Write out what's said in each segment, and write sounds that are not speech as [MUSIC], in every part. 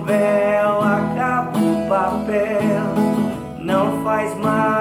Bell, acaba o papel. Não faz mal,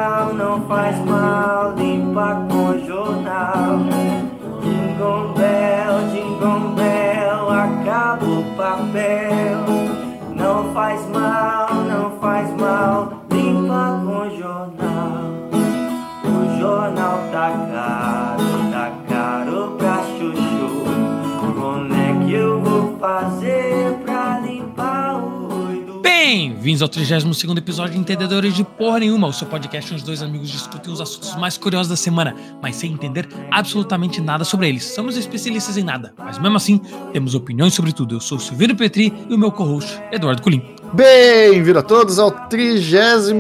oi do Bem-vindos ao 32 episódio de Entendedores de Porra Nenhuma, o seu podcast onde os dois amigos discutem os assuntos mais curiosos da semana, mas sem entender absolutamente nada sobre eles. Somos especialistas em nada, mas mesmo assim temos opiniões sobre tudo. Eu sou o Silvino Petri e o meu co-host, Eduardo Colim. Bem-vindo a todos ao 32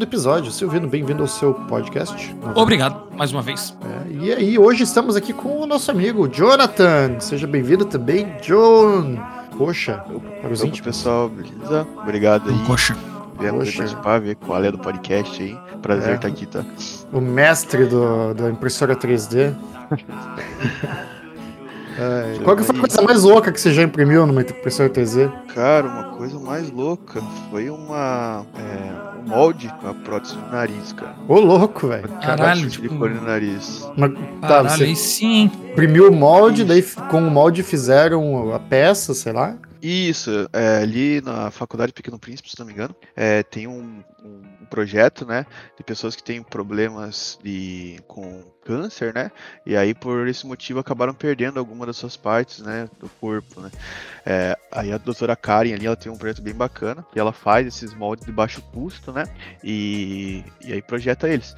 episódio. Silvino, bem-vindo ao seu podcast. Obrigado, mais uma vez. É, e aí, hoje estamos aqui com o nosso amigo Jonathan. Seja bem-vindo também, John. Poxa, para os Opa, íntimos. pessoal, beleza? Obrigado aí. Poxa. Viemos Poxa. participar, ver qual é do podcast aí. Prazer É. estar aqui, tá? O mestre do, da impressora 3D. É, [LAUGHS] qual que foi a coisa mais louca que você já imprimiu numa impressora 3D? Cara, uma coisa mais louca foi uma. É, molde com a prótese do nariz, cara. Ô, louco, velho. Caralho, tipo, silicone no nariz. Mas, tá, Caralho, você aí sim. imprimiu o molde, daí com o molde fizeram a peça, sei lá. Isso, é, ali na Faculdade Pequeno Príncipe, se não me engano, é, tem um, um projeto, né, de pessoas que têm problemas de, com câncer, né, e aí por esse motivo acabaram perdendo alguma das suas partes, né, do corpo, né. É, aí a doutora Karen ali, ela tem um projeto bem bacana, e ela faz esses moldes de baixo custo, né, e, e aí projeta eles.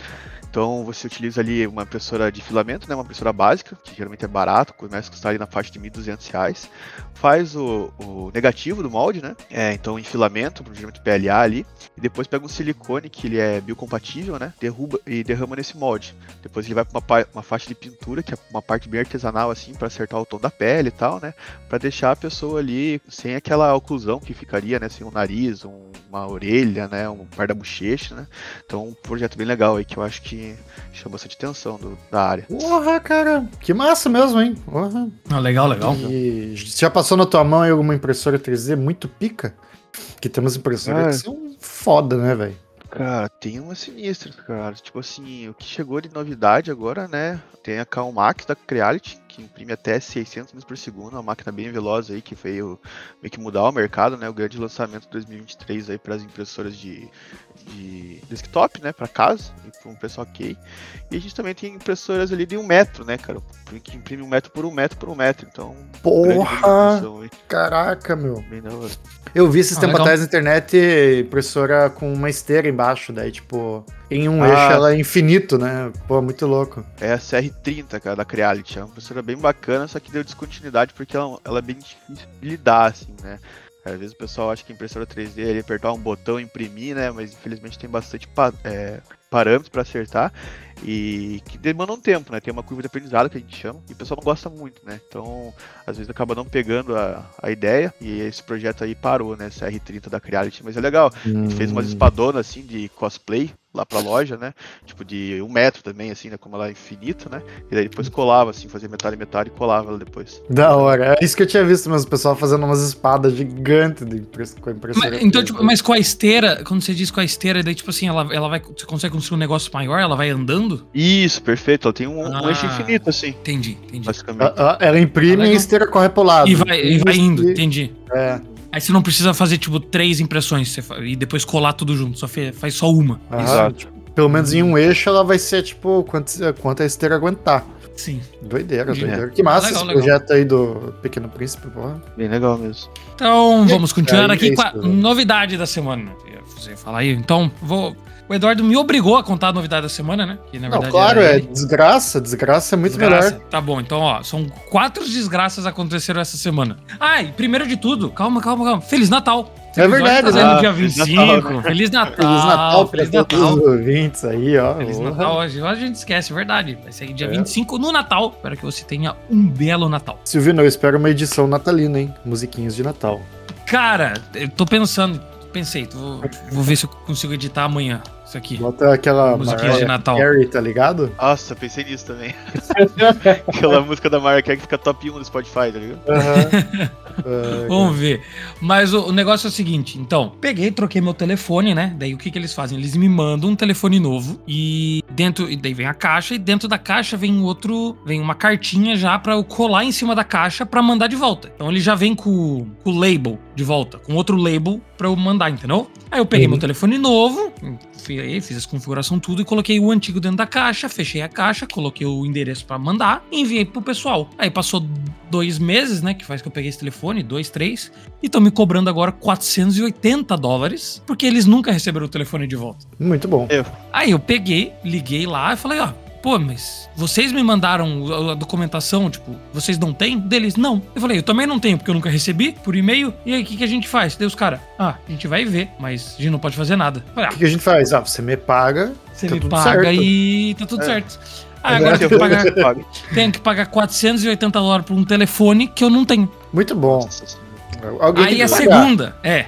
Então você utiliza ali uma impressora de filamento, né, uma impressora básica, que geralmente é barato, começa a custar ali na faixa de 1.200 reais. Faz o, o negativo do molde, né? É, então em filamento, geralmente PLA ali, e depois pega um silicone que ele é biocompatível, né? Derruba e derrama nesse molde. Depois ele vai para uma, uma faixa de pintura, que é uma parte bem artesanal assim, para acertar o tom da pele e tal, né? Para deixar a pessoa ali sem aquela oclusão que ficaria, né? Sem um nariz, um- uma orelha, né? Um par da bochecha, né? Então um projeto bem legal aí que eu acho que chama bastante atenção do- da área. Porra, cara. Que massa mesmo, hein? Porra. Ah, legal, legal. E já passou na tua mão aí alguma impressora 3D muito pica? Que temos impressoras Ah. que são foda, né, velho? Cara, tem umas sinistras, cara. Tipo assim, o que chegou de novidade agora, né? Tem a Calmax da Creality, que imprime até 600 metros por segundo, uma máquina bem veloz aí, que veio meio que mudar o mercado, né? O grande lançamento de 2023 aí para as impressoras de, de desktop, né? Para casa, e para um preço ok. E a gente também tem impressoras ali de um metro, né, cara? Que imprime um metro por um metro por um metro. Então, Porra! Caraca, meu. Eu vi esses Ah, tempos legal. atrás na internet impressora com uma esteira embaixo, daí, tipo, em um Ah. eixo ela é infinito, né? Pô, muito louco. É a CR30, cara, da Creality. É uma impressora bem bacana, só que deu descontinuidade porque ela, ela é bem difícil de lidar, assim, né? Às vezes o pessoal acha que impressora 3D é apertar um botão e imprimir, né? Mas infelizmente tem bastante pa- é, parâmetros para acertar e que demandam tempo, né? Tem uma curva de aprendizado que a gente chama e o pessoal não gosta muito, né? Então, às vezes acaba não pegando a, a ideia e esse projeto aí parou, né? CR30 da Creality, mas é legal. A gente fez umas espadonas assim de cosplay lá pra loja, né? Tipo de um metro também, assim, né? Como ela é infinita, né? E daí depois colava, assim, fazia metade e metade e colava ela depois. Da hora. É isso que eu tinha visto mesmo, o pessoal fazendo umas espadas gigantes de impress- com a impressora. Mas, então, 3D. tipo, mas com a esteira, quando você diz com a esteira, daí, tipo assim, ela, ela vai. Você consegue construir um negócio maior, ela vai andando? Isso, perfeito. Ela tem um, um Ah. eixo infinito, assim, Entendi, entendi. basicamente. A- a- Ela imprime Ah, e a esteira corre pro lado. E vai, e vai indo, E- entendi. É. Aí você não precisa fazer, tipo, três impressões você fa- e depois colar tudo junto, só fe- faz só uma. Aham, Exato. tipo, pelo menos em um eixo ela vai ser, tipo, quanto, quanto a esteira aguentar. Sim. Doideira, Entendi. doideira. Que massa Legal, esse legal. projeto aí do Pequeno Príncipe, porra. Bem legal mesmo. Então, vamos continuar aí aqui é com a isso, né? novidade da semana. Você ia falar aí, então, vou. O Eduardo me obrigou a contar a novidade da semana, né? Que na Não, verdade claro, é ele. desgraça. Desgraça é muito Desgraça. melhor. Tá bom, então, ó, são quatro desgraças aconteceram essa semana. Ai, primeiro de tudo, calma, calma, calma. Feliz Natal. Esse É episódio verdade, tá né? no dia Feliz 25. Natal, Feliz Natal. Feliz Natal pra Feliz todos Natal. os ouvintes aí, ó. Feliz Porra. Natal hoje. Hoje a gente esquece, é verdade. Vai ser dia É. 25 no Natal. Espero que você tenha um belo Natal. Silvino, eu espero uma edição natalina, hein? Musiquinhos de Natal. Cara, eu tô pensando, pensei, vou, vou ver se eu consigo editar amanhã. Isso aqui. Bota aquela Musiquinha de Natal. Carey, tá ligado? Nossa, pensei nisso também. [LAUGHS] Aquela música da Mariah Carey que fica top 1 no Spotify, tá ligado? Ah, [LAUGHS] Vamos ver. Mas o, o negócio é o seguinte, então, peguei, troquei meu telefone, né? Daí o que, que eles fazem? Eles me mandam um telefone novo e dentro, e daí vem a caixa e dentro da caixa vem outro, vem uma cartinha já pra eu colar em cima da caixa pra mandar de volta. Então ele já vem com, com o label de volta, com outro label pra eu mandar, entendeu? Aí eu peguei Uhum. meu telefone novo, fui aí, fiz as configuração tudo e coloquei o antigo dentro da caixa, fechei a caixa, coloquei o endereço pra mandar e enviei pro pessoal. Aí passou dois meses, né, que faz que eu peguei esse telefone, dois, três, e estão me cobrando agora 480 dólares, porque eles nunca receberam o telefone de volta. Muito bom. Aí eu peguei, liguei lá e falei, ó, pô, mas vocês me mandaram a- documentação, tipo, vocês não têm? Deles, não. Eu falei, eu também não tenho, porque eu nunca recebi por e-mail. E aí, o que, que a gente faz? Daí os caras, ah, a gente vai ver, mas a gente não pode fazer nada. O que, que a gente faz? Ah, você me paga. você Tá me paga certo. e tá tudo É. certo. Ah, agora eu tenho que, pagar, Paga. tenho que pagar 480 dólares por um telefone que eu não tenho. Muito bom. Alguém Aí a pagar. segunda, é.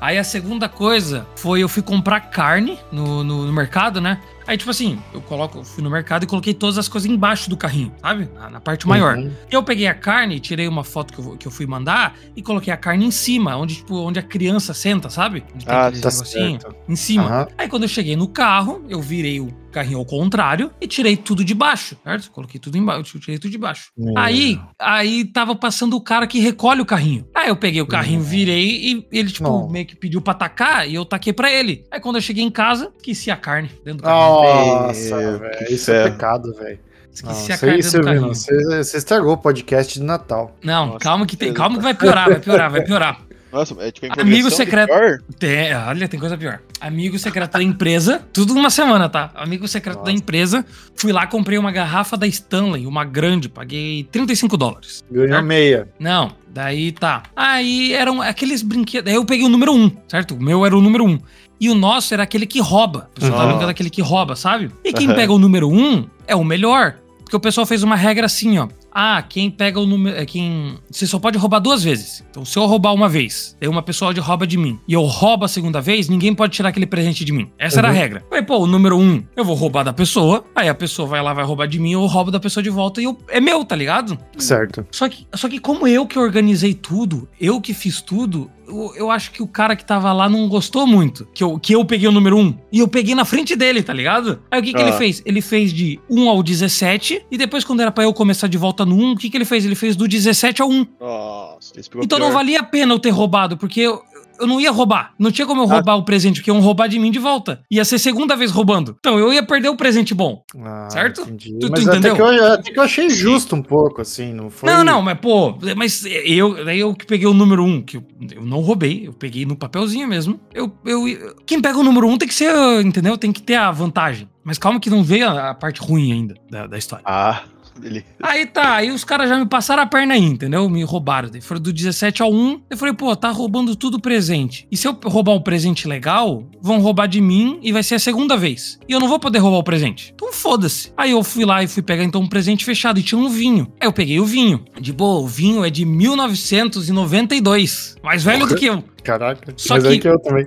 Aí a segunda coisa foi eu fui comprar carne no, no, no mercado, né? Aí, tipo assim, eu coloco, eu fui no mercado e coloquei todas as coisas embaixo do carrinho, sabe? Na, na parte maior. Uhum. Eu peguei a carne, tirei uma foto que eu, que eu fui mandar e coloquei a carne em cima, onde, tipo, onde a criança senta, sabe? Ah, Tá certo. em cima. Aham. Aí quando eu cheguei no carro, eu virei o carrinho ao contrário e tirei tudo de baixo, certo? Coloquei tudo embaixo, tirei tudo de baixo. Meu. Aí, aí tava passando o cara que recolhe o carrinho. Aí eu peguei o carrinho, Hum. virei e ele, tipo, Não. meio que pediu pra tacar e eu taquei pra ele. Aí quando eu cheguei em casa, esqueci a carne dentro do carrinho. Nossa, velho. que Isso é pecado, velho. Esqueci a carne isso, do carrinho. você, você estragou o podcast de Natal. Não, Nossa, calma que tem, que calma que vai piorar, vai piorar, vai piorar. Nossa, é tipo Amigo secreto. pior? Tem, olha, tem coisa pior. Amigo secreto da empresa, tudo uma semana, tá? Amigo secreto da Nossa. empresa, fui lá, comprei uma garrafa da Stanley, uma grande, paguei 35 dólares. Ganhou Certo? meia. Não, daí tá. Aí eram aqueles brinquedos. Aí eu peguei o número um, certo? O meu era o número um. E o nosso era aquele que rouba. O pessoal tá Uhum. brincando daquele que rouba, sabe? E quem Aham. pega o número um é o melhor. Porque o pessoal fez uma regra assim, ó. Ah, quem pega o número. É quem. Você só pode roubar duas vezes. Então, se eu roubar uma vez, aí uma pessoa de rouba de mim, e eu roubo a segunda vez, ninguém pode tirar aquele presente de mim. Essa era a Uhum. regra. Falei, pô, o número um, eu vou roubar da pessoa, aí a pessoa vai lá, vai roubar de mim, eu roubo da pessoa de volta e eu, é meu, tá ligado? Certo. Só que, só que como eu que organizei tudo, eu que fiz tudo, eu, eu acho que o cara que tava lá não gostou muito. Que eu, que eu peguei o número 1. E eu peguei na frente dele, tá ligado? Aí o que, que ele Ah. fez? Ele fez de 1 ao 17. E depois, quando era pra eu começar de volta no 1, o que, que ele fez? Ele fez do 17 ao 1. Nossa, Então pior. não valia a pena eu ter roubado, porque eu, eu não ia roubar. Não tinha como eu Ah. roubar o presente, porque iam roubar de mim de volta. Ia ser segunda vez roubando. Então eu ia perder o presente bom. Ah, Certo? Entendi. Tu- tu Mas até entendeu? que, eu, até que eu achei justo um pouco, assim, não foi... Não, não, mas pô, mas eu, daí eu que peguei o número um, que eu, eu não roubei, eu peguei no papelzinho mesmo. Eu, eu, quem pega o número um tem que ser, entendeu? Tem que ter a vantagem. Mas calma que não veio a, a parte ruim ainda da, da história. Ah, beleza. Aí tá, aí os caras já me passaram a perna aí, entendeu? Me roubaram. Daí foram do 17 ao 1. Eu falei, pô, tá roubando tudo presente. E se eu roubar um presente legal, vão roubar de mim e vai ser a segunda vez. E eu não vou poder roubar o presente. Então foda-se. Aí eu fui lá e fui pegar então um presente fechado e tinha um vinho. Aí eu peguei o vinho. De boa, o vinho é de 1992. Mais velho do que eu. Caraca, Só mas que- é que eu também.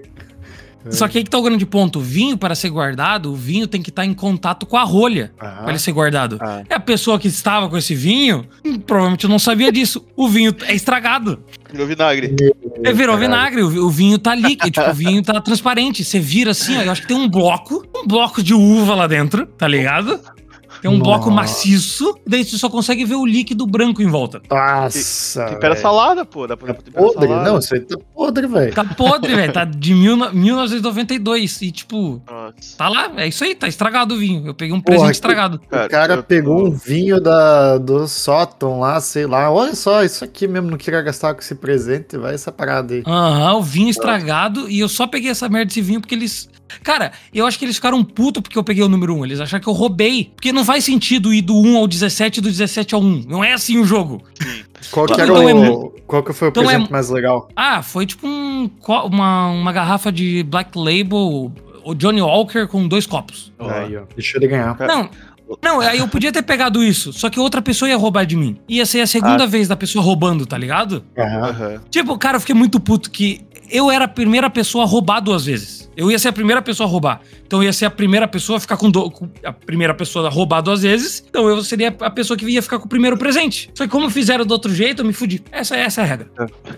Só que aí que tá o grande ponto. O vinho, para ser guardado, o vinho tem que estar em contato com a rolha Ah, para ele ser guardado. Ah. E a pessoa que estava com esse vinho hum, provavelmente não sabia disso. O vinho é estragado. Virou vinagre. É, virou caralho. vinagre. O, vi- o vinho tá líquido. tipo, o vinho tá transparente. Você vira assim, ó. Eu acho que tem um bloco, um bloco de uva lá dentro, tá ligado? Tem um bloco Nossa. maciço, daí você só consegue ver o líquido branco em volta. Nossa, Tempera salada, pô. Dá pra Tá temperar podre? salada. Não, isso aí tá podre, velho. Tá podre, velho. Tá de mil, 1992. E, tipo, Nossa. tá lá. É isso aí, tá estragado o vinho. Eu peguei um Porra, presente que- estragado. O cara eu pegou um vinho da, do sótão lá, sei lá. Olha só, isso aqui mesmo não queria gastar com esse presente. Vai essa parada aí. Aham, o vinho estragado. E eu só peguei essa merda desse vinho porque eles. Cara, eu acho que eles ficaram putos porque eu peguei o número 1. Eles acharam que eu roubei. Porque não faz sentido ir do 1 ao 17 e do 17 ao 1. Não é assim o jogo. Qual que Então era é o. mu- Qual que foi o então é presente mu- mais legal? Ah, foi tipo um, uma, uma garrafa de Black Label, o Johnny Walker com dois copos. Aí, ó. Deixa ele ganhar. Cara, Não, não, aí eu podia ter pegado isso, só que outra pessoa ia roubar de mim. Ia ser a segunda Ah. vez da pessoa roubando, tá ligado? Aham. Aham. Tipo, cara, eu fiquei muito puto que eu era a primeira pessoa a roubar duas vezes. Eu ia ser a primeira pessoa a roubar. Então eu ia ser a primeira pessoa a ficar com, do, com a primeira pessoa a roubar duas vezes. Então eu seria a pessoa que ia ficar com o primeiro presente. Só que como fizeram do outro jeito, eu me fudi. Essa, essa é a regra. [LAUGHS]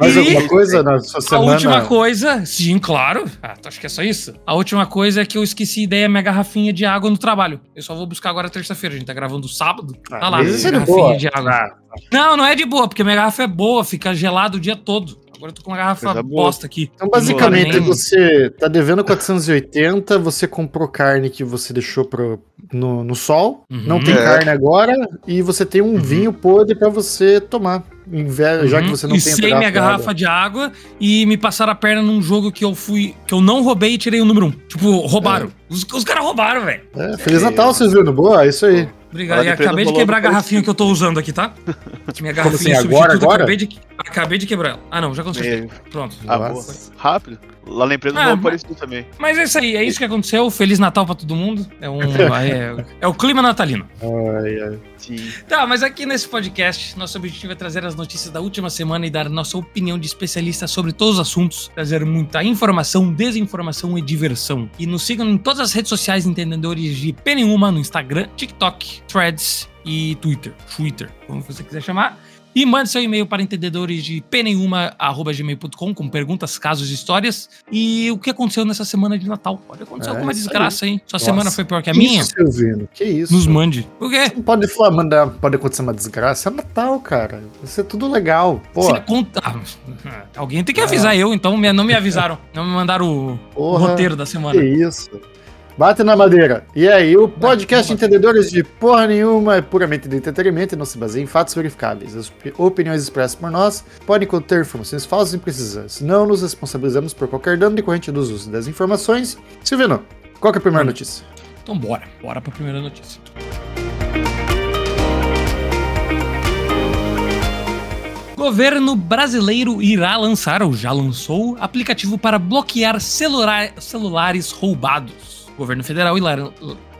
Mais alguma coisa na sua A semana? última coisa, sim, claro. Ah, tu acha que é só isso? A última coisa é que eu esqueci daí a minha garrafinha de água no trabalho. Eu só vou buscar agora terça-feira. A gente tá gravando sábado. Tá lá, isso é de garrafinha boa. de água. Ah, Não, não é de boa, porque minha garrafa é boa, fica gelado o dia todo. Agora eu tô com uma garrafa Coisa boa. bosta aqui. Então, basicamente, Nem- você tá devendo 480, você comprou carne que você deixou pro, no, no sol, Uhum. não tem É. carne agora, e você tem um vinho podre pra você tomar, em vez- já que Uhum. você não e tem a minha garrafa de água e me passaram a perna num jogo que eu fui. que eu não roubei e tirei o número um. Tipo, roubaram. Os, os caras roubaram, velho. É, Feliz Natal, Silvino. Boa, é isso aí. Obrigado. E acabei de quebrar a garrafinha que eu tô usando aqui, tá? [LAUGHS] Minha Como garrafinha assim, agora, substituta, agora? Acabei de, acabei de quebrar ela. Ah, não, já. Meio. Pronto. Ah, boa. Rápido. Lá na empresa Ah, mas- parecido também. Mas é isso aí, é isso que aconteceu. Feliz Natal pra todo mundo. É, um, [LAUGHS] é, é o clima natalino. Ai, ai. Sim. Tá, mas aqui nesse podcast, nosso objetivo é trazer as notícias da última semana e dar nossa opinião de especialista sobre todos os assuntos, trazer muita informação, desinformação e diversão. E nos sigam em todas as redes sociais entendedores de P nenhuma no Instagram, TikTok, Threads e Twitter, Twitter, como você quiser chamar. E mande seu e-mail para entendedores de pnenhuma.gmail.com com perguntas, casos e histórias. E o que aconteceu nessa semana de Natal? Pode acontecer É alguma isso aí. desgraça, hein? Sua Nossa. semana foi pior que a Que minha? Isso, Silvino, que isso? Nos mande. Por quê? Não pode falar, mandar, pode acontecer uma desgraça. É Natal, cara. Vai ser tudo legal. Pô, conta- Ah, alguém tem que avisar eu, então me- não me avisaram. Não me mandaram o, o porra. roteiro da Que semana. isso. Bate na madeira. E aí, o podcast Entendedores de Porra Nenhuma é puramente de entretenimento e não se baseia em fatos verificáveis. As opi- opiniões expressas por nós podem conter informações falsas e imprecisas. Não nos responsabilizamos por qualquer dano decorrente dos usos das informações. Silvino, qual é a primeira Hum. notícia? Então bora, bora pra primeira notícia. Governo brasileiro irá lançar, ou já lançou, aplicativo para bloquear celular- celulares roubados. Governo federal ila-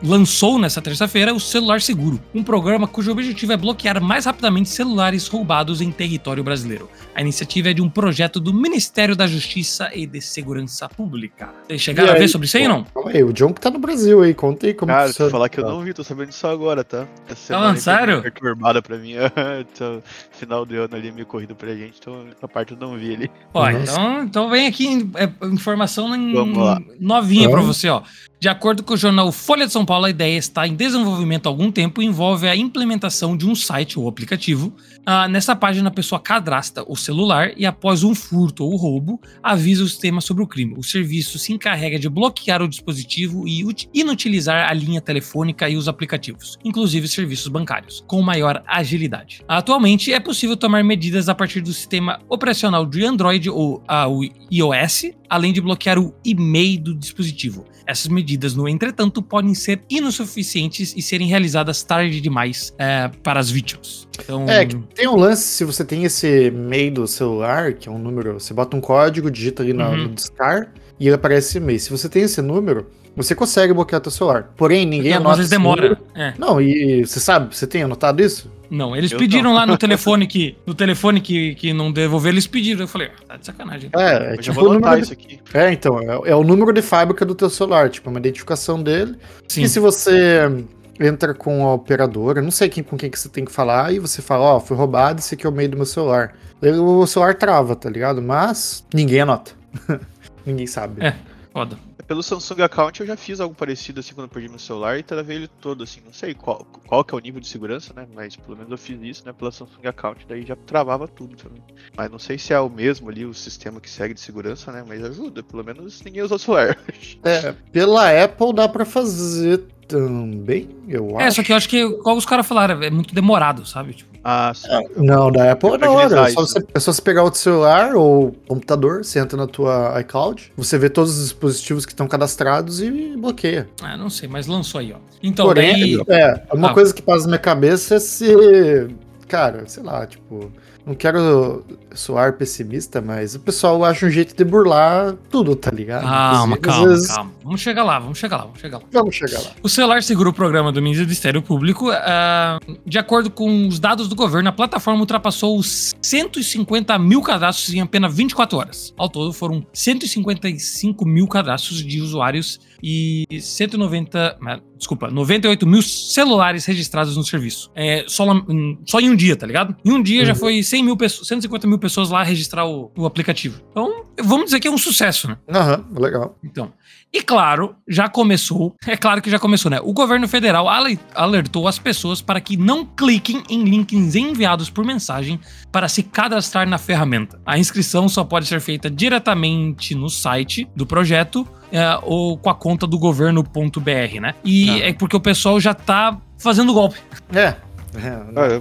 lançou nesta terça-feira o Celular Seguro, um programa cujo objetivo é bloquear mais rapidamente celulares roubados em território brasileiro. A iniciativa é de um projeto do Ministério da Justiça e de Segurança Pública. Vocês chegaram a ver sobre isso aí, não? Calma aí, o John que tá no Brasil aí, conta aí como Cara, eu falar que eu não vi, tô sabendo disso agora, tá? Essa foi sério? Perturbada pra mim. [LAUGHS] então, final de ano ali, meio corrido pra gente, então essa parte eu não vi ali. Ó, então, então vem aqui é, informação em- Vamos novinha pra Vamos. você, ó. De acordo com o jornal Folha de São Paulo, a ideia está em desenvolvimento há algum tempo e envolve a implementação de um site ou aplicativo. Ah, nessa página, a pessoa cadastra o celular e, após um furto ou roubo, avisa o sistema sobre o crime. O serviço se encarrega de bloquear o dispositivo e ut- inutilizar a linha telefônica e os aplicativos, inclusive serviços bancários, com maior agilidade. Atualmente, é possível tomar medidas a partir do sistema operacional de Android ou ah, iOS, além de bloquear o e-mail do dispositivo. Essas medidas, no entretanto, podem ser insuficientes e serem realizadas tarde demais eh, para as vítimas. Então, É, tem um lance, se você tem esse e-mail do celular, que é um número, você bota um código, digita ali na- Uhum. no discar e aparece esse e-mail. Se você tem esse número, você consegue bloquear teu celular. Porém, ninguém anota vezes esse demora. É. Não, e você sabe, você tem anotado isso? Não, eles Eu pediram não. lá no [LAUGHS] telefone que no telefone que, que não devolveram, eles pediram. Eu falei, ah, tá de sacanagem. É, é Eu já tipo vou o anotar isso aqui. É, então, é, é o número de fábrica do teu celular, tipo, uma identificação dele. Sim. E se você entra com a operadora, não sei quem, com quem que você tem que falar, e você fala, ó, foi roubado, esse aqui é o meio do meu celular. O celular trava, tá ligado? Mas ninguém anota. [LAUGHS] ninguém sabe. É. Foda. Pelo Samsung Account eu já fiz algo parecido assim quando eu perdi meu celular e travei ele todo, assim. Não sei qual, qual que é o nível de segurança, né? Mas pelo menos eu fiz isso, né? Pela Samsung Account, daí já travava tudo também. Mas não sei se é o mesmo ali, o sistema que segue de segurança, né? Mas ajuda, pelo menos ninguém usou o celular. [LAUGHS] É, pela Apple dá pra fazer também, eu acho. É, só que eu acho que, igual os caras falaram, é muito demorado, sabe? Tipo, ah, sim. Não, da Apple é agilizar É só, isso. você, é só você pegar outro celular ou computador, você entra na tua iCloud, você vê todos os dispositivos que estão cadastrados e bloqueia. ah, não sei, mas lançou aí, ó. Então, Porém, daí. é, uma Ah. coisa que passa na minha cabeça é se. Cara, sei lá, tipo. não quero soar pessimista, mas o pessoal acha um jeito de burlar tudo, tá ligado? Calma, calma, vezes- calma. Vamos chegar lá, vamos chegar lá, vamos chegar lá. Vamos chegar lá. O celular segura o programa do Ministério Público. ah, de acordo com os dados do governo, a plataforma ultrapassou os 150 mil cadastros em apenas 24 horas. Ao todo, foram 155 mil cadastros de usuários e 190, ah, desculpa, 98 mil celulares registrados no serviço. É, só, hum, só em um dia, tá ligado? Em um dia já Uhum. foi 100 mil pessoas, 150 mil pessoas lá registrar o, o aplicativo. Então, vamos dizer que é um sucesso, né? Aham, legal. Então, e claro, já começou, é claro que já começou, né? O governo federal ale- alertou as pessoas para que não cliquem em links enviados por mensagem para se cadastrar na ferramenta. A inscrição só pode ser feita diretamente no site do projeto é, ou com a conta do governo.br, né? E Ah. é porque o pessoal já tá fazendo golpe. É. é,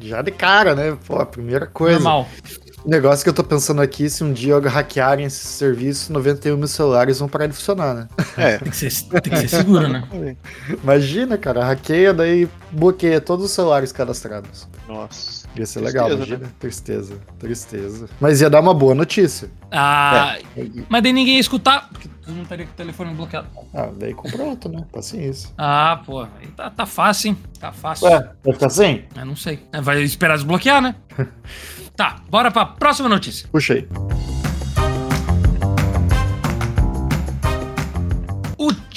já de cara, né? Pô, a primeira coisa. Normal. O negócio que eu tô pensando aqui, se um dia hackearem esse serviço, 91 mil celulares vão parar de funcionar, né? É. [LAUGHS] Tem que ser, tem que ser seguro, né? Imagina, cara, hackeia, daí bloqueia todos os celulares cadastrados. Nossa. Ia ser legal, Tristeza, imagina. Tristeza, tristeza. Mas ia dar uma boa notícia. Ah, mas daí ninguém ia escutar, porque tu não estaria com o telefone bloqueado. Ah, daí compra outro, né? Paciência. Ah, pô, aí tá, tá fácil, hein? Tá fácil. Ué, vai ficar sem? Eu não sei. É, Vai esperar desbloquear, né? [LAUGHS] tá, bora pra próxima notícia. Puxa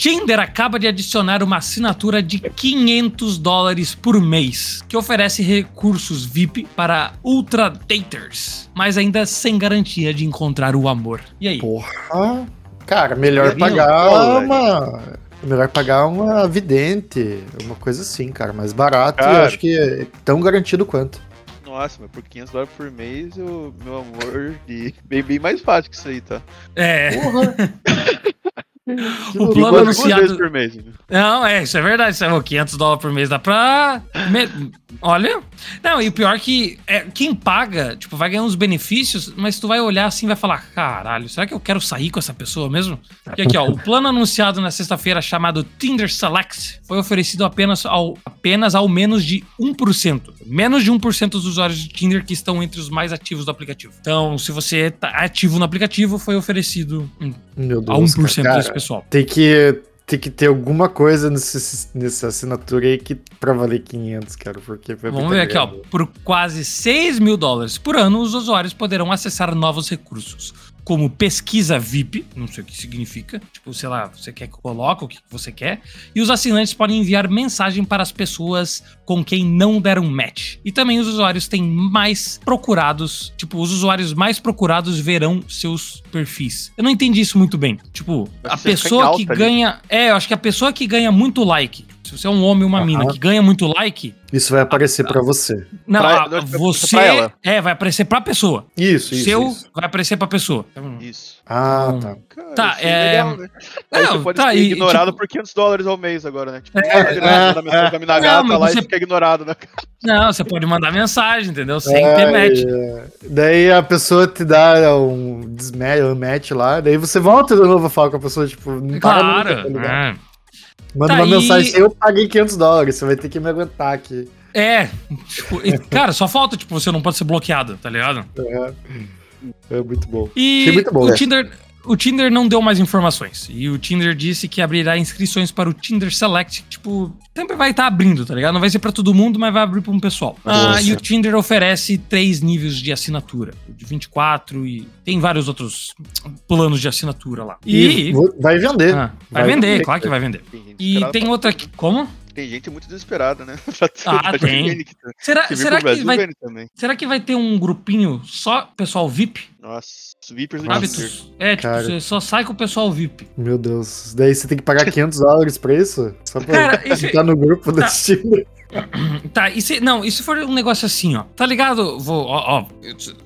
Tinder acaba de adicionar uma assinatura de 500 dólares por mês, que oferece recursos VIP para ultra daters, mas ainda sem garantia de encontrar o amor. E aí? Porra. Cara, melhor pagar uma. Melhor pagar uma vidente, uma coisa assim, cara. Mais barato e Cara. eu acho que é tão garantido quanto. Nossa, mas por 500 dólares por mês, o meu amor, de... bem, bem mais fácil que isso aí, tá? É. Porra! [LAUGHS] [LAUGHS] O plano anunciado- por mês. né? Não, é, isso é verdade. Isso é, ô, 500 dólares por mês dá pra. me- Olha. Não, e o pior que é, quem paga, tipo, vai ganhar uns benefícios, mas tu vai olhar assim e vai falar: caralho, será que eu quero sair com essa pessoa mesmo? E aqui, ó, o plano anunciado na sexta-feira, chamado Tinder Select, foi oferecido apenas ao, apenas ao menos de 1%. Menos de 1% dos usuários de Tinder que estão entre os mais ativos do aplicativo. Então, se você tá ativo no aplicativo, foi oferecido Meu a Deus. 1% cara. desse pessoal. Tem que, tem que ter alguma coisa nesse, nessa assinatura aí que pra valer 500, cara, porque foi Vamos ver aqui, ó. Por quase 6 mil dólares por ano, os usuários poderão acessar novos recursos, como pesquisa VIP, não sei o que significa, tipo, sei lá, você quer que eu coloque o que você quer, e os assinantes podem enviar mensagem para as pessoas com quem não deram match. E também os usuários têm mais procurados, tipo, os usuários mais procurados verão seus perfis. Eu não entendi isso muito bem. Tipo, Mas a pessoa que ali. ganha. É, eu acho que a pessoa que ganha muito like. Se você é um homem ou uma Aham. mina que ganha muito like, Isso vai aparecer pra você. não, Pra- a- você. pra ela. É, vai aparecer pra pessoa. Isso, isso. Seu isso. vai aparecer pra pessoa. Então, Isso. Ah, Hum. tá. Cara, Tá, isso é- legal, né? Aí Não, você pode tá, ser e, ignorado tipo- por 500 dólares ao mês agora, né? Tipo, É, você manda mensagem pra mina gata lá você- e fica ignorado, né? [LAUGHS] Não, você pode mandar mensagem, entendeu? Sem É, ter match. é. Daí a pessoa te dá um desmatch, um match lá, daí você volta de novo a falar com a pessoa, tipo, não para nunca, tá Claro. ligado? é. Manda Tá, uma e- mensagem eu paguei 500 dólares, você vai ter que me aguentar aqui. É, tipo, cara, só falta, tipo, você não pode ser bloqueado, tá ligado? É, é muito bom. E muito bom, o, né? Tinder, o Tinder não deu mais informações. E o Tinder disse que abrirá inscrições para o Tinder Select. Tipo, sempre vai estar abrindo, tá ligado? Não vai ser pra todo mundo, mas vai abrir pra um pessoal. Ah, e o Tinder oferece três níveis de assinatura: o de 24 e tem vários outros planos de assinatura lá. E. vou- vai vender. Ah, vai, vai vender, vender, claro que vai vender. E tem outra aqui. Como? Tem gente muito desesperada, né? [LAUGHS] Ah, tem. que, tá- Será, que será vai, também. será que vai ter um grupinho só pessoal VIP? Nossa, os Vipers do Sabe? Tu- É, tipo, Cara. você só sai com o pessoal VIP. Meu Deus. Daí você tem que pagar [LAUGHS] 500 dólares pra isso? Só pra Cara, [LAUGHS] isso- ficar no grupo Tá. desse time. [CLEARS THROAT] Tá, e se, não, e se for um negócio assim, ó, tá ligado? Vou, ó, ó,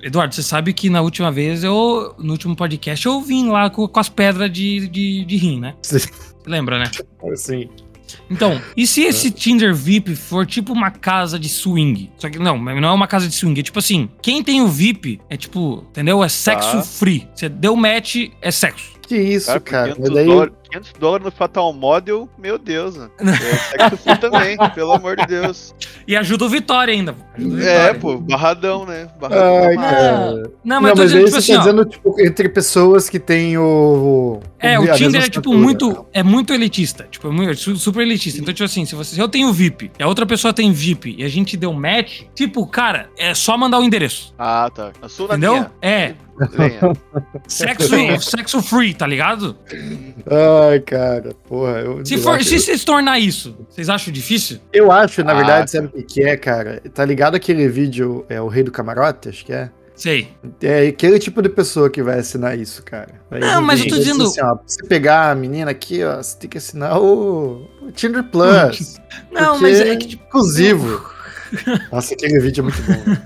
Eduardo, você sabe que na última vez eu, no último podcast, eu vim lá com, com as pedras de, de, de rim, né? Você lembra, né? Assim. Então, e se esse Tinder VIP for tipo uma casa de swing? Só que não, não é uma casa de swing, é tipo assim, quem tem o VIP é tipo, entendeu? É sexo Tá. free. Você deu match, é sexo. Que isso, Cara, cara. 500, Mas daí. Dólares, 500 dólares no Fatal Model, meu Deus, né? É sexo free também, [LAUGHS] pelo amor de Deus. E ajuda o Vitória ainda. Ajuda o É, Vitória. pô, barradão, né? Barradão. Ai, mas- cara. Não, Não, mas, mas, eu tô aí dizendo, tipo você assim, tá dizendo, tipo, entre pessoas que têm o... É, a o Tinder é tipo muito, é muito elitista, tipo, é muito, é su- super elitista. Então, tipo assim, se, você, se eu tenho VIP e a outra pessoa tem VIP e a gente deu match, tipo, cara, é só mandar o endereço. Ah, tá. Sua, na Entendeu? minha. É, Venha. sexo, sexo free, tá ligado? Ai, cara, porra. Eu, Se, for, acho- se se tornar isso, vocês acham difícil? Eu acho, na Ah, verdade, sabe o que, é, cara? Tá ligado aquele vídeo, é o Rei do Camarote, acho que é? Sei. É aquele tipo de pessoa que vai assinar isso, cara. Vai Não, mas eu tô dizendo- Assim, ó, você pegar a menina aqui, ó, você tem que assinar o, o Tinder Plus. [LAUGHS] Não, mas é que, tipo, Exclusivo. [LAUGHS] Nossa, aquele vídeo é muito bom.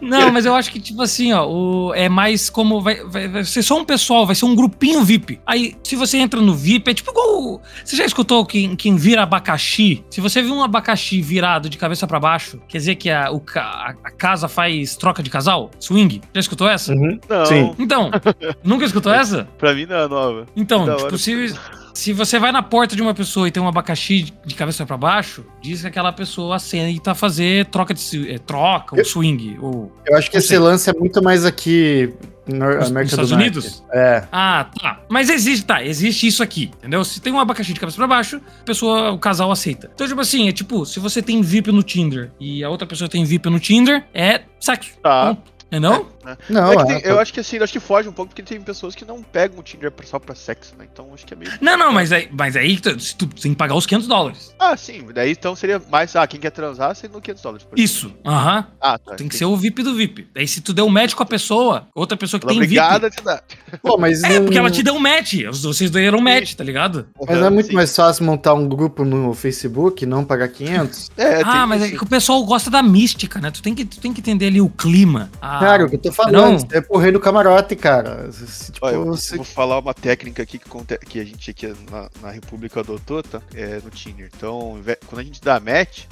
Não, mas eu acho que, tipo assim, ó, o, é mais como. Vai, vai, vai ser só um pessoal, vai ser um grupinho VIP. Aí, se você entra no VIP, é tipo igual. Você já escutou quem, quem vira abacaxi? Se você viu um abacaxi virado de cabeça pra baixo, quer dizer que a, o, a, a casa faz troca de casal? Swing? Já escutou essa? Uhum. Não, Sim. Então, [LAUGHS] nunca escutou essa? pra mim não é nova. Então, Da tipo, hora. se, se você vai na porta de uma pessoa e tem um abacaxi de cabeça pra baixo, diz que aquela pessoa aceita fazer troca de é, troca, ou Eu- swing, ou. Eu acho que esse sei. lance é muito mais aqui na Nos- América nos do Estados Norte. Unidos? É. Ah, tá. Mas existe, tá, existe isso aqui, entendeu? Se tem um abacaxi de cabeça pra baixo, a pessoa, o casal aceita. Então, tipo assim, é tipo, se você tem VIP no Tinder e a outra pessoa tem VIP no Tinder, é sexo. Tá. Ponto. Entendeu? Não, É que é, tem- eu acho que assim, acho que foge um pouco porque tem pessoas que não pegam o Tinder só pra sexo, né? Então acho que é meio. Não, não, mas aí, mas aí tu, tu tem que pagar os 500 dólares. Ah, sim. Daí então seria mais. Ah, quem quer transar seria no 500 dólares. por Isso. Aham. Ah, tá. Tem que ser o VIP do VIP. Daí se tu deu um match com a pessoa, outra pessoa que tem Obrigada VIP. a te dar. Pô, mas É, não- porque ela te deu um match. Vocês deram um match, tá ligado? Mas não é muito Sim. mais fácil montar um grupo no Facebook e não pagar 500? É, ah, tem mas é isso. que o pessoal gosta da mística, né? Tu tem que, tu tem que entender ali o clima. a- Cara, o que eu tô não. falando, isso é pro rei do camarote, cara. Tipo, Olha, eu você- vou falar uma técnica aqui que, conte- que a gente aqui na, na República adotou, tá? É no Tinder. Então, quando a gente dá match,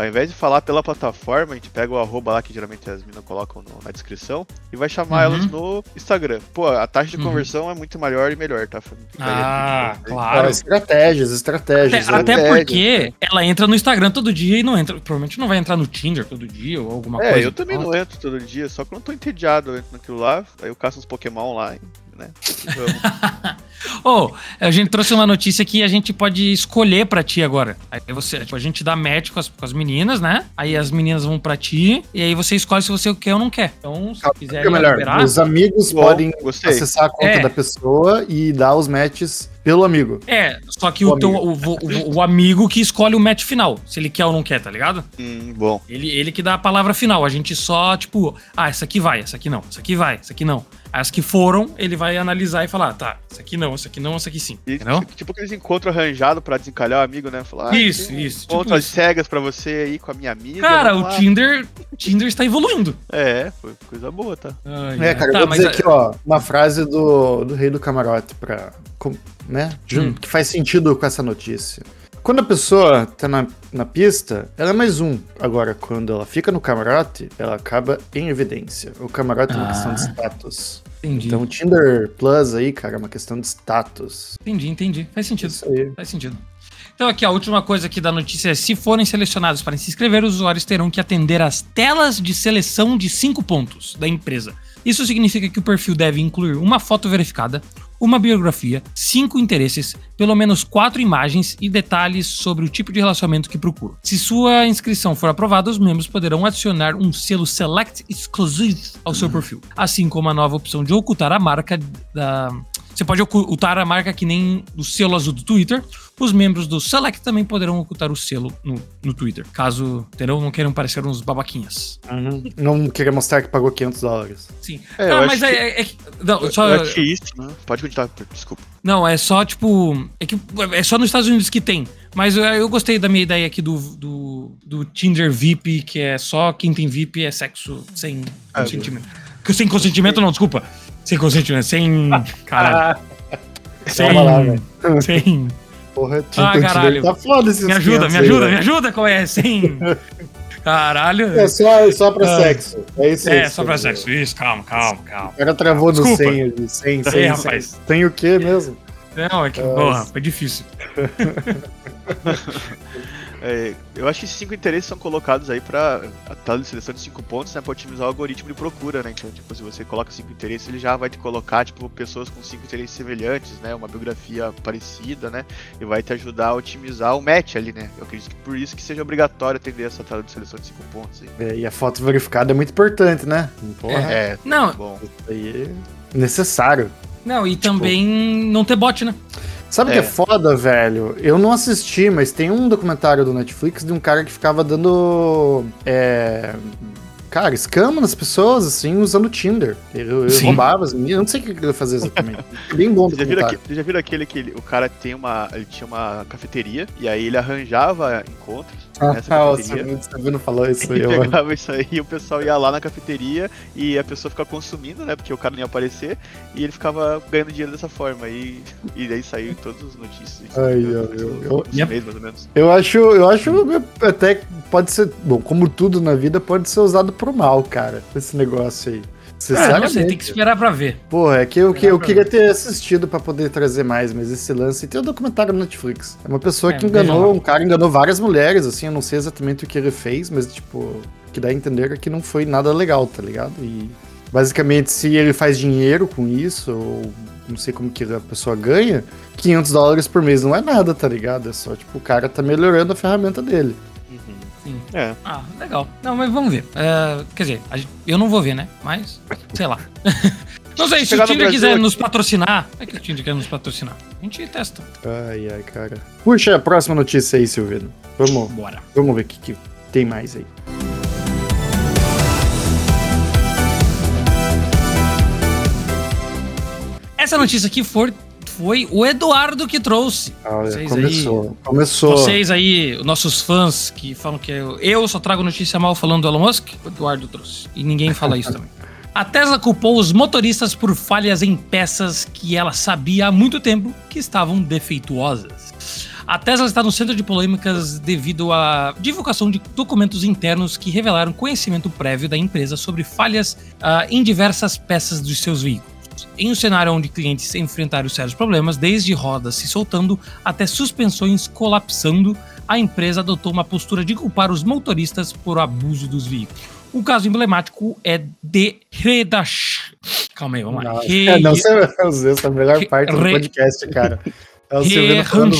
ao invés de falar pela plataforma, a gente pega o arroba lá que geralmente as meninas colocam no- na descrição e vai chamar Uhum. elas no Instagram. Pô, a taxa de Uhum. conversão é muito maior e melhor, tá? Fica aí a Ah, claro. Estratégias, Até, estratégias. até Estratégia. porque ela entra no Instagram todo dia e não entra. Provavelmente não vai entrar no Tinder todo dia ou alguma É, coisa. eu também não entro todo dia, só que eu não tô entediado, eu entro naquilo lá, aí eu caço uns Pokémon lá, né? Vamos. [LAUGHS] Ô, a gente trouxe uma notícia que a gente pode escolher pra ti agora. Aí você, tipo, a gente dá match com as, com as meninas, né? Aí as meninas vão pra ti e aí você escolhe se você quer ou não quer. Então, se quiser Fica melhor. liberar, Os amigos Bom, podem gostei. acessar a conta É. da pessoa e dar os matches pelo amigo. É, só que O o, teu, o, o- o amigo que escolhe o match final, se ele quer ou não quer, tá ligado? Hum, bom. Ele, ele que dá a palavra final. A gente só, tipo, ah, essa aqui vai, essa aqui não, essa aqui vai, essa aqui não. As que foram, ele vai analisar e falar, tá, essa aqui não, essa aqui não, essa aqui sim. E, Entendeu? tipo, tipo aqueles encontros arranjados pra desencalhar o amigo, né? Falar, ah, Isso, isso, tipo às isso. cegas pra você aí com a minha amiga. Cara, o. Tinder, Tinder está evoluindo. É, foi coisa boa, tá? É, cara, eu vou dizer aqui, ó, uma frase do, do rei do camarote pra, com- né, jun- Hum. que faz sentido com essa notícia. Quando a pessoa tá na, na pista, ela é mais um. Agora, quando ela fica no camarote, ela acaba em evidência. O camarote é uma Ah. questão de status. Entendi, Então, o Tinder Plus aí, cara, é uma questão de status. entendi, entendi. Faz sentido. Isso aí. Faz sentido. Então aqui a última coisa aqui da notícia é se forem selecionados para se inscrever, os usuários terão que atender às telas de seleção de cinco pontos da empresa. Isso significa que o perfil deve incluir uma foto verificada, uma biografia, cinco interesses, pelo menos quatro imagens e detalhes sobre o tipo de relacionamento que procuram. Se sua inscrição for aprovada, os membros poderão adicionar um selo Select Exclusive ao seu perfil, assim como a nova opção de ocultar a marca da. Você pode ocultar a marca que nem o selo azul do Twitter. Os membros do Select também poderão ocultar o selo no, no Twitter, caso entendeu? não queiram parecer uns babaquinhas. Não queria mostrar que pagou 500 dólares. Sim. É, não, eu mas é, é- é que- não, só, Eu acho que isso, né? Pode continuar, desculpa. não, é só tipo. É que é só nos Estados Unidos que tem. Mas eu, eu gostei da minha ideia aqui do, do, do Tinder VIP, que é só quem tem VIP é sexo sem Ah, consentimento. Sem consentimento, não, desculpa. Sem consentimento, sem. Caralho. sem. Calma lá, velho. Sem. Porra, Ah, caralho. tá foda esses Me ajuda, 500 me aí, ajuda, velho. me ajuda, qual é? Sem. Caralho. É só, só pra Ah. sexo. É isso aí. É, só pra velho. sexo. Isso, calma, calma, calma. O cara travou no. 100 ali. 100, 100, Ei, 100. rapaz. Tem o quê mesmo? Não, é que, porra, foi difícil. [LAUGHS] É, eu acho que esses cinco interesses são colocados aí pra a tela de seleção de cinco pontos, né? Pra otimizar o algoritmo de procura, né? Então, tipo, se você coloca cinco interesses, ele já vai te colocar, tipo, pessoas com cinco interesses semelhantes, né? Uma biografia parecida, né? E vai te ajudar a otimizar o match ali, né? Eu acredito que por isso que seja obrigatório atender essa tela de seleção de cinco pontos aí. É, e a foto verificada é muito importante, né? Porra, É, Não, bom. isso aí é necessário. não, e também não ter bot, né? Sabe o que É. é foda, velho? Eu não assisti, mas tem um documentário do Netflix de um cara que ficava dando. É. Cara, escama nas pessoas, assim, usando o Tinder. Ele, ele roubava as meninas. Eu não sei o que ele ia fazer exatamente. [LAUGHS] Bem bom Vocês já viram, documentário. aquele, já viram aquele que ele- o cara tem uma. Ele tinha uma cafeteria e aí ele arranjava encontros nessa Ah, o cafeteria. Sabrina- Sabrina falou isso aí, [LAUGHS] Ele eu pegava isso aí e o pessoal ia lá na cafeteria e a pessoa ficava consumindo, né? Porque o cara não ia aparecer e ele ficava ganhando dinheiro dessa forma. E, e daí saiu em todas as notícias. Ai, eu- ou menos. Eu acho, eu acho até que pode ser, bom, como tudo na vida, pode ser usado pro mal, cara, esse negócio aí. É, não Sinceramente. sei, tem que esperar pra ver. Porra, é que eu, que eu queria ter assistido pra poder trazer mais, mas esse lance tem um documentário no Netflix. É uma pessoa É, que enganou, um cara enganou várias mulheres, assim, eu não sei exatamente o que ele fez, mas tipo, o que dá a entender é que não foi nada legal, tá ligado? E basicamente, se ele faz dinheiro com isso, ou não sei como que a pessoa ganha, 500 dólares por mês não é nada, tá ligado? É só, tipo, o cara tá melhorando a ferramenta dele. Sim. É. Ah, legal. Não, mas vamos ver. É, quer dizer, gente- eu não vou ver, né? Mas, sei lá. [LAUGHS] não sei, se Chegar o no Tinder Brasil quiser aqui- nos patrocinar, é que o Tinder quer nos patrocinar. A gente testa. Ai, ai, cara. Puxa a próxima notícia aí, Silvino. Vamos, Bora. vamos ver o que, que tem mais aí. Essa notícia aqui foi, foi o Eduardo que trouxe. Olha, Vocês começou. Começou. Vocês aí, os nossos fãs que falam que eu, eu só trago notícia mal falando do Elon Musk, o Eduardo trouxe. E ninguém fala isso também. [LAUGHS] A Tesla culpou os motoristas por falhas em peças que ela sabia há muito tempo que estavam defeituosas. A Tesla está no centro de polêmicas devido à divulgação de documentos internos que revelaram conhecimento prévio da empresa sobre falhas ah, em diversas peças dos seus veículos. Em um cenário onde clientes enfrentaram sérios problemas, desde rodas se soltando até suspensões colapsando, a empresa adotou uma postura de culpar os motoristas por abuso dos veículos. O caso emblemático é de Redash. Calma aí, vamos lá. Não, Re- [LAUGHS] não fazer essa é a melhor Re- parte do Re- podcast, cara. É o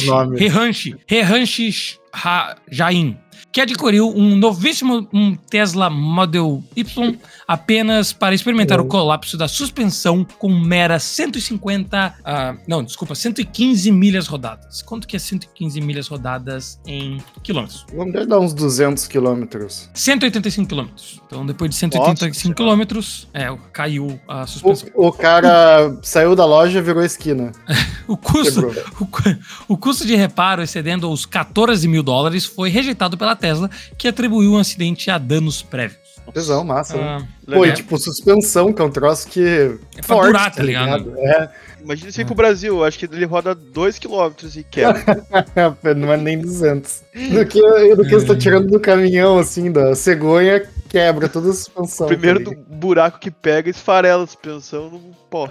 nomes. Rehanshi, Rehanshi Ha- Jain, que adquiriu um novíssimo um Tesla Model Y apenas para experimentar É. o colapso da suspensão com mera 150, ah, não, desculpa, 115 milhas rodadas. Quanto que é 115 milhas rodadas em quilômetros? Vamos dar uns 200 quilômetros. 185 quilômetros. Então, depois de 185 quilômetros, é, caiu a suspensão. O, o cara saiu da loja e virou esquina. [LAUGHS] O custo, o, o custo de reparo excedendo os 14 mil dólares foi rejeitado pela Tesla, que atribuiu o acidente a danos prévios. Tesão, massa. né? Ah, Pô, e tipo, suspensão, que é um troço que. É pra durar, tá ligado? É, Imagina se vir pro Brasil, acho que ele roda 2km e quebra. [LAUGHS] não é nem 200. Do que, do que você tá tirando do caminhão, assim, da cegonha, quebra toda a suspensão. Primeiro tá do buraco que pega, esfarela a suspensão no pó.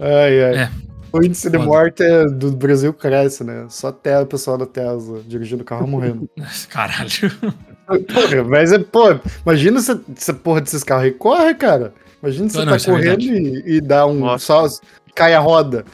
Ai, ai. É. O índice de Foda. morte é- do Brasil cresce, né? Só até o pessoal da Tesla dirigindo o carro morrendo. [LAUGHS] Caralho. Porra, mas é, pô, imagina se essa porra desses carros aí corre, cara. Imagina você Não, tá isso é correndo e, e dá um. Nossa. Só cai a roda.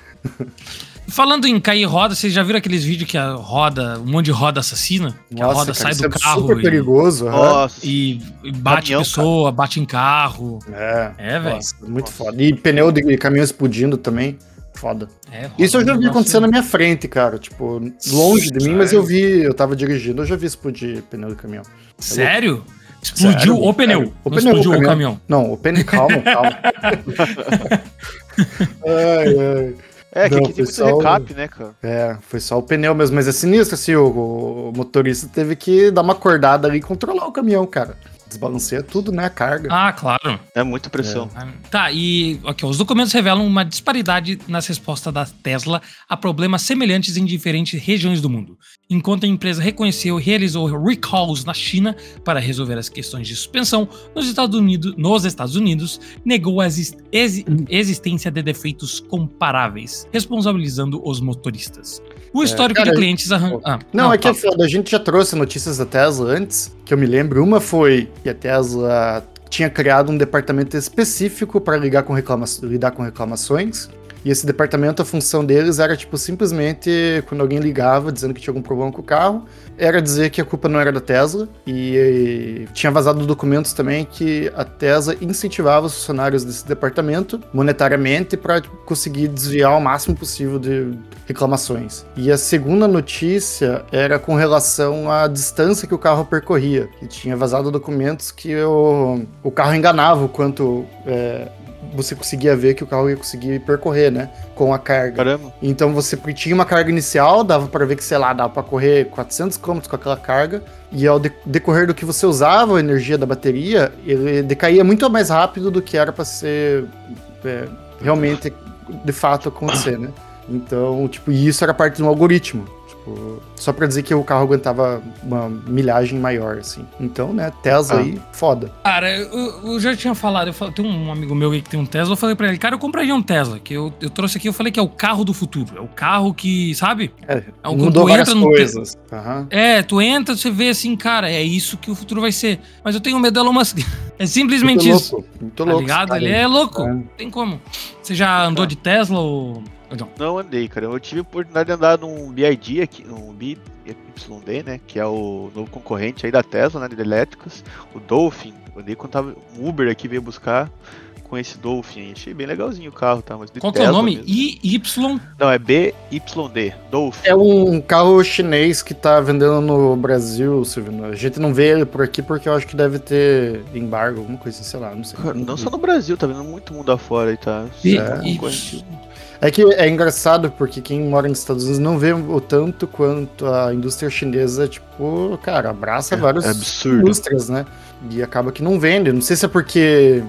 Falando em cair roda, vocês já viram aqueles vídeos que a roda, um monte de roda assassina? Que a roda sai isso do é carro super e, perigoso. aham. Nossa. e- e bate Caminhão, pessoa, bate em carro. É, É, velho. nossa, muito foda. E pneu de caminhão explodindo também. Foda. É, roda Isso eu já é vi acontecer na minha frente, cara. Tipo, longe de mim, mas eu vi, eu tava dirigindo, eu já vi explodir pneu de caminhão. Sério? Explodiu Sério? o pneu. Sério. O não pneu, explodiu o o caminhão. caminhão. Não, o pneu, calma, calma. [LAUGHS] ai, ai. É, que aqui tem muito recap, né, cara? É, foi só o pneu mesmo, mas é sinistro, assim, o, o motorista teve que dar uma acordada ali e controlar o caminhão, cara. Desbalanceia tudo, né? A carga. Ah, claro. É muita pressão. Tá, e aqui, os documentos revelam uma disparidade nas respostas da Tesla a problemas semelhantes em diferentes regiões do mundo. Enquanto a empresa reconheceu e realizou recalls na China para resolver as questões de suspensão, nos Estados Unidos, nos Estados Unidos negou a exis- exi- existência de defeitos comparáveis, responsabilizando os motoristas. O histórico cara, de clientes arran... ah, Não, é que é foda. A gente já trouxe notícias da Tesla antes, que eu me lembro. Uma foi que a Tesla tinha criado um departamento específico para lidar com, reclama lidar com reclamações. E esse departamento, a função deles era, tipo, simplesmente, quando alguém ligava dizendo que tinha algum problema com o carro, era dizer que a culpa não era da Tesla. E, e tinha vazado documentos também que a Tesla incentivava os funcionários desse departamento monetariamente para conseguir desviar o máximo possível de reclamações. E a segunda notícia era com relação à distância que o carro percorria. E tinha vazado documentos que o, o carro enganava o quanto é, você conseguia ver que o carro ia conseguir percorrer, né? Com a carga. Caramba. Então você tinha uma carga inicial, dava para ver que, sei lá, dava para correr 400 km com aquela carga, e ao de- decorrer do que você usava, a energia da bateria, ele decaía muito mais rápido do que era para ser é, realmente, de fato, acontecer, né? Então, tipo, isso era parte de um algoritmo. Tipo, só pra dizer que o carro aguentava uma milhagem maior, assim. Então, né, Tesla Ah. aí, foda. Cara, eu, eu já tinha falado, eu fal- tem um amigo meu aí que tem um Tesla, eu falei pra ele, cara, eu compraria um Tesla, que eu, eu trouxe aqui, eu falei que é o carro do futuro, é o carro que, sabe? É, É o mudou tu várias entra coisas. Aham. É, tu entra, você vê assim, cara, é isso que o futuro vai ser. Mas eu tenho medo do Elon Musk. [LAUGHS] É simplesmente Muito isso. louco, muito Tá louco. ligado? Ele é louco. É. Tem como. Você já andou de Tesla ou. Não? Não andei, cara. Eu tive a oportunidade de andar num BID aqui, num BYD, né? Que é o novo concorrente aí da Tesla, né? De elétricos. O Dolphin. Eu andei quando tava. Um Uber aqui veio buscar com esse Dolphin. aí. Achei bem legalzinho o carro, tá? Mas de Qual que é o nome? mesmo. IY. Não, é BYD. Dolphin. É um carro chinês que tá vendendo no Brasil, Silvio. A gente não vê ele por aqui porque eu acho que deve ter embargo, alguma coisa assim, sei lá, não sei. Cara, não só no Brasil, tá vendo muito mundo afora aí, tá? BY. É que é engraçado porque quem mora nos Estados Unidos não vê o tanto quanto a indústria chinesa, tipo, cara, abraça várias É indústrias, né? E acaba que não vende. Não sei se é porque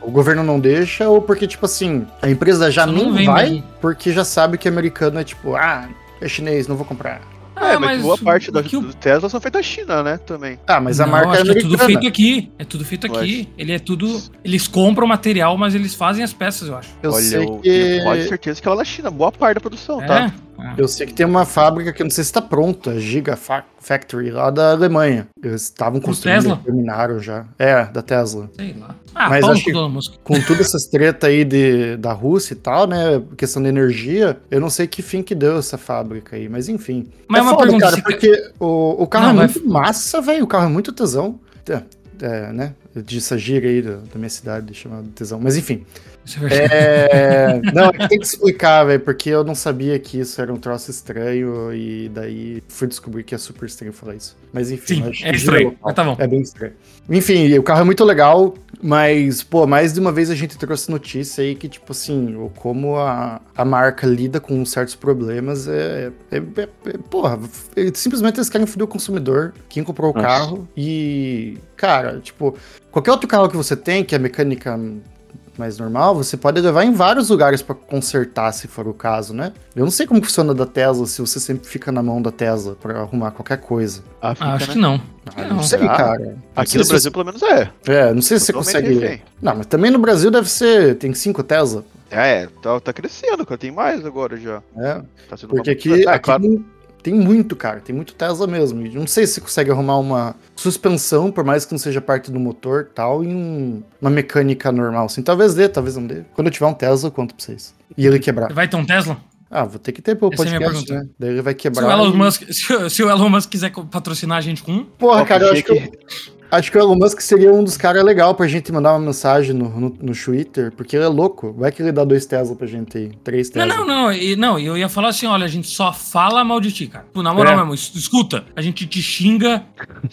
o governo não deixa ou porque, tipo assim, a empresa já Só não nem vai porque já sabe que americano é tipo, ah, é chinês, não vou comprar. É, mas, boa parte da, Ah, que o- do Tesla são feitas na China, né? Também. Ah, mas a Não, marca é acho que é tudo feito aqui. É tudo feito Eu aqui. Ele é tudo. Eles compram o material, mas eles fazem as peças, eu acho. Eu Olha, sei eu que tenho quase certeza que ela é na China. Boa parte da produção, É. tá? Ah. Eu sei que tem uma fábrica que eu não sei se está pronta, a Giga Fa- Factory, lá da Alemanha. Eles estavam construindo, Tesla? terminaram já. É, da Tesla. Sei lá. Ah, Mas acho que-. Com todas [LAUGHS] essas tretas aí de, da Rússia e tal, né? Questão de energia, eu não sei que fim que deu essa fábrica aí, mas enfim. Mas é uma foda, pergunta, cara, porque o, o carro Não, é muito massa, velho. O carro é muito tesão. É, é, né? De essa gíria aí da, da minha cidade chamada tesão. Mas enfim. É. É, não, é tem que explicar, velho, porque eu não sabia que isso era um troço estranho e daí fui descobrir que é super estranho falar isso. Mas enfim, Sim, é estranho, mas tá bom. É bem estranho. Enfim, o carro é muito legal, mas, pô, mais de uma vez a gente trouxe notícia aí que, tipo assim, como a, a marca lida com certos problemas é. é, é- é- porra, é- simplesmente eles querem foder o consumidor, quem comprou o Nossa. carro, e. Cara, tipo, qualquer outro carro que você tem, que é mecânica mais normal, você pode levar em vários lugares pra consertar, se for o caso, né? Eu não sei como funciona da Tesla, se você sempre fica na mão da Tesla pra arrumar qualquer coisa. Ah, fica, Ah, acho né? que não. Ah, Não. não sei, Será? cara. Não Aqui sei no se Brasil, pelo menos, é. é, não sei se você consegue. refém. Não, mas também no Brasil deve ser. Tem cinco Tesla. É, tá, tá crescendo, cara. Tem mais agora já. É, Tá sendo porque uma- aqui, É, aqui claro. Tem, muito, cara. Tem muito Tesla mesmo. E não sei se você consegue arrumar uma suspensão, por mais que não seja parte do motor tal, em um- uma mecânica normal. Assim, talvez dê, talvez não dê. Quando eu tiver um Tesla, eu conto pra vocês. E ele quebrar. Vai ter um Tesla? Ah, vou ter que ter pro Essa é podcast, pergunta. né? Daí ele vai Se o, quebrar. Elon e- Musk, se, o- se o Elon Musk quiser patrocinar a gente com um, Porra, cara, eu acho que, eu- acho que o Elon Musk seria um dos caras legal pra gente mandar uma mensagem no, no, no Twitter, porque ele é louco. Vai que ele dá dois Tesla pra gente aí. Três Não, Tesla. não, não. E, não, eu ia falar assim: olha, a gente só fala mal de ti, cara. Pô, na moral É. mesmo, es- escuta, a gente te xinga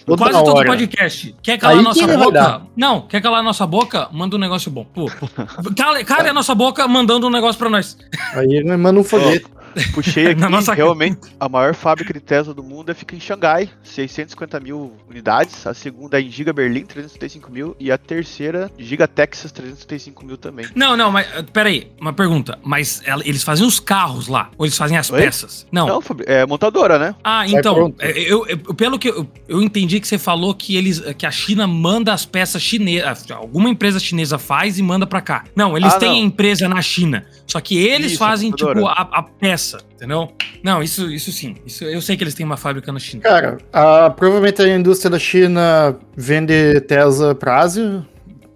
Toda quase todo hora. podcast. Quer calar Aí nossa boca? Não, quer calar nossa boca? Manda um negócio bom. Pô, cala, cala a nossa boca mandando um negócio pra nós. Aí ele manda um foguete. Puxei [LAUGHS] aqui, Na nossa- realmente, [LAUGHS] a maior fábrica de Tesla do mundo é- fica em Xangai, 650 mil unidades. A segunda é em Giga Berlim, 335 mil. E a terceira, Giga Texas, 335 mil também. Não, não, mas uh, peraí, uma pergunta. Mas ela- eles fazem os carros lá? Ou eles fazem as Oi? peças? Não. Não, é montadora, né? Ah, então, é, eu, eu- pelo que eu, eu entendi que você falou que eles que a China manda as peças chinesas, alguma empresa chinesa faz e manda pra cá. Não, eles Ah, têm não. a empresa na China, só que eles Isso, fazem tipo a, a peça, entendeu? Não, isso, isso sim, isso eu sei que eles têm uma fábrica na China. Cara, a- provavelmente a indústria da China vende Tesla pra Ásia,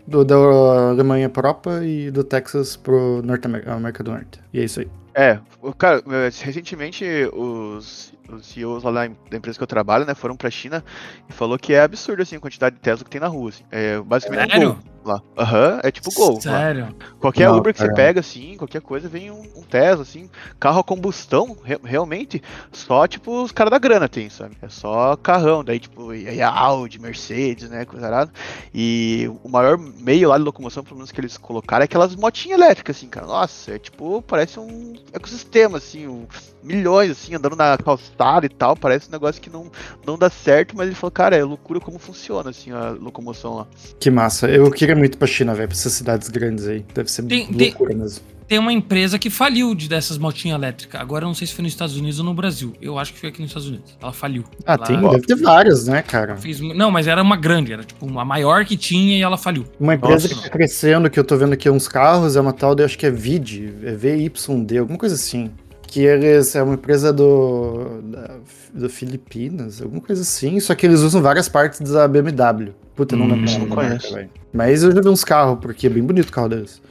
do, da Alemanha pra Europa e do Texas pro Norte América, América do Norte. E é isso aí. É, o cara, eh, recentemente os, os CEOs lá da em- da empresa que eu trabalho, né, foram pra China e falou que é absurdo, assim, a quantidade de Tesla que tem na rua, assim. É basicamente um Sério? Gol lá. Aham, é tipo Gol lá. Sério? Qualquer Não, Uber que você pega, assim, qualquer coisa, vem um, um Tesla, assim, carro a combustão, re- realmente, só, tipo, os caras da grana tem, sabe? É só carrão, daí, tipo, aí a Audi, Mercedes, né, coisa arada. E o maior meio lá de locomoção, pelo menos que eles colocaram, é aquelas motinhas elétricas, assim, cara. Nossa, é tipo, parece um ecossistema, assim, um- milhões, assim, andando na calçada e tal, parece um negócio que não, não dá certo, mas ele falou, cara, é loucura como funciona, assim, a locomoção lá. Que massa. Eu queria muito ir pra China, velho, pra essas cidades grandes aí. Deve ser Tem- tem- loucura mesmo. Tem uma empresa que faliu de dessas motinhas elétricas. Agora eu não sei se foi nos Estados Unidos ou no Brasil. Eu acho que foi aqui nos Estados Unidos. Ela faliu. Ah, Ela tem, deve ter várias, né, cara? fez Não, mas era uma grande, era tipo a maior que tinha e ela faliu. Uma empresa Nossa. que tá crescendo, que eu tô vendo aqui uns carros, é uma tal de, acho que é VID, é VYD, alguma coisa assim. Que eles, é uma empresa do, da, do Filipinas, alguma coisa assim, só que eles usam várias partes da BMW. Puta, não Hum, lembro não marca, conheço. velho. Mas eu já vi uns carros, porque é bem bonito o carro deles.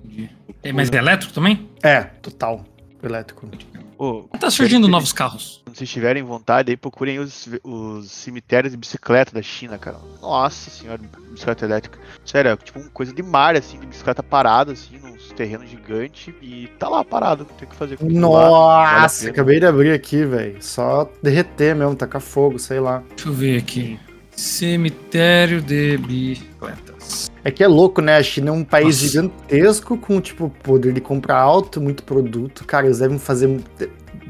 É, mas é elétrico também? É, total. Elétrico. Ô, Tá surgindo novos carros. Quando vocês tiverem vontade, aí procurem os, os cemitérios de bicicleta da China, cara. Nossa senhora, bicicleta elétrica. Sério, é tipo uma coisa de mar, assim, de bicicleta parada, assim, nos terrenos gigantes. E tá lá parado, tem que fazer vale Nossa, pena. acabei de abrir aqui, velho. Só derreter mesmo, tacar fogo, sei lá. Deixa eu ver aqui. Cemitério de bicicletas. É que é louco, né? A China é um país Nossa. gigantesco com, tipo, poder de comprar alto, muito produto. Cara, eles devem fazer.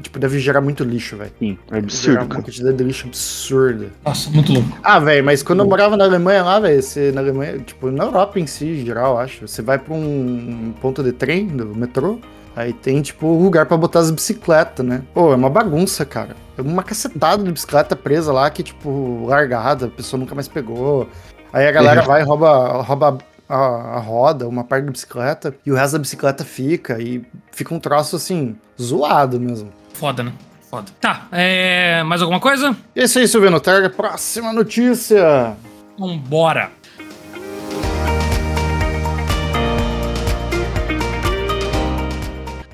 Tipo, deve gerar muito lixo, velho. Sim, é Gerar absurdo, uma cara. quantidade de lixo absurda. Nossa, muito louco. Ah, velho, mas quando eu morava na Alemanha lá, velho, você na Alemanha, tipo, na Europa em si, em geral, acho. Você vai pra um ponto de trem do metrô, aí tem, tipo, lugar pra botar as bicicletas, né? Pô, é uma bagunça, cara. É uma cacetada de bicicleta presa lá que, tipo, largada, a pessoa nunca mais pegou. Aí a galera [LAUGHS] vai e rouba, rouba a, a roda, uma parte da bicicleta, e o resto da bicicleta fica, e fica um troço, assim, zoado mesmo. Foda, né? Foda. Tá, é... mais alguma coisa? E é isso aí, Silvio Targa. Próxima notícia. Vambora.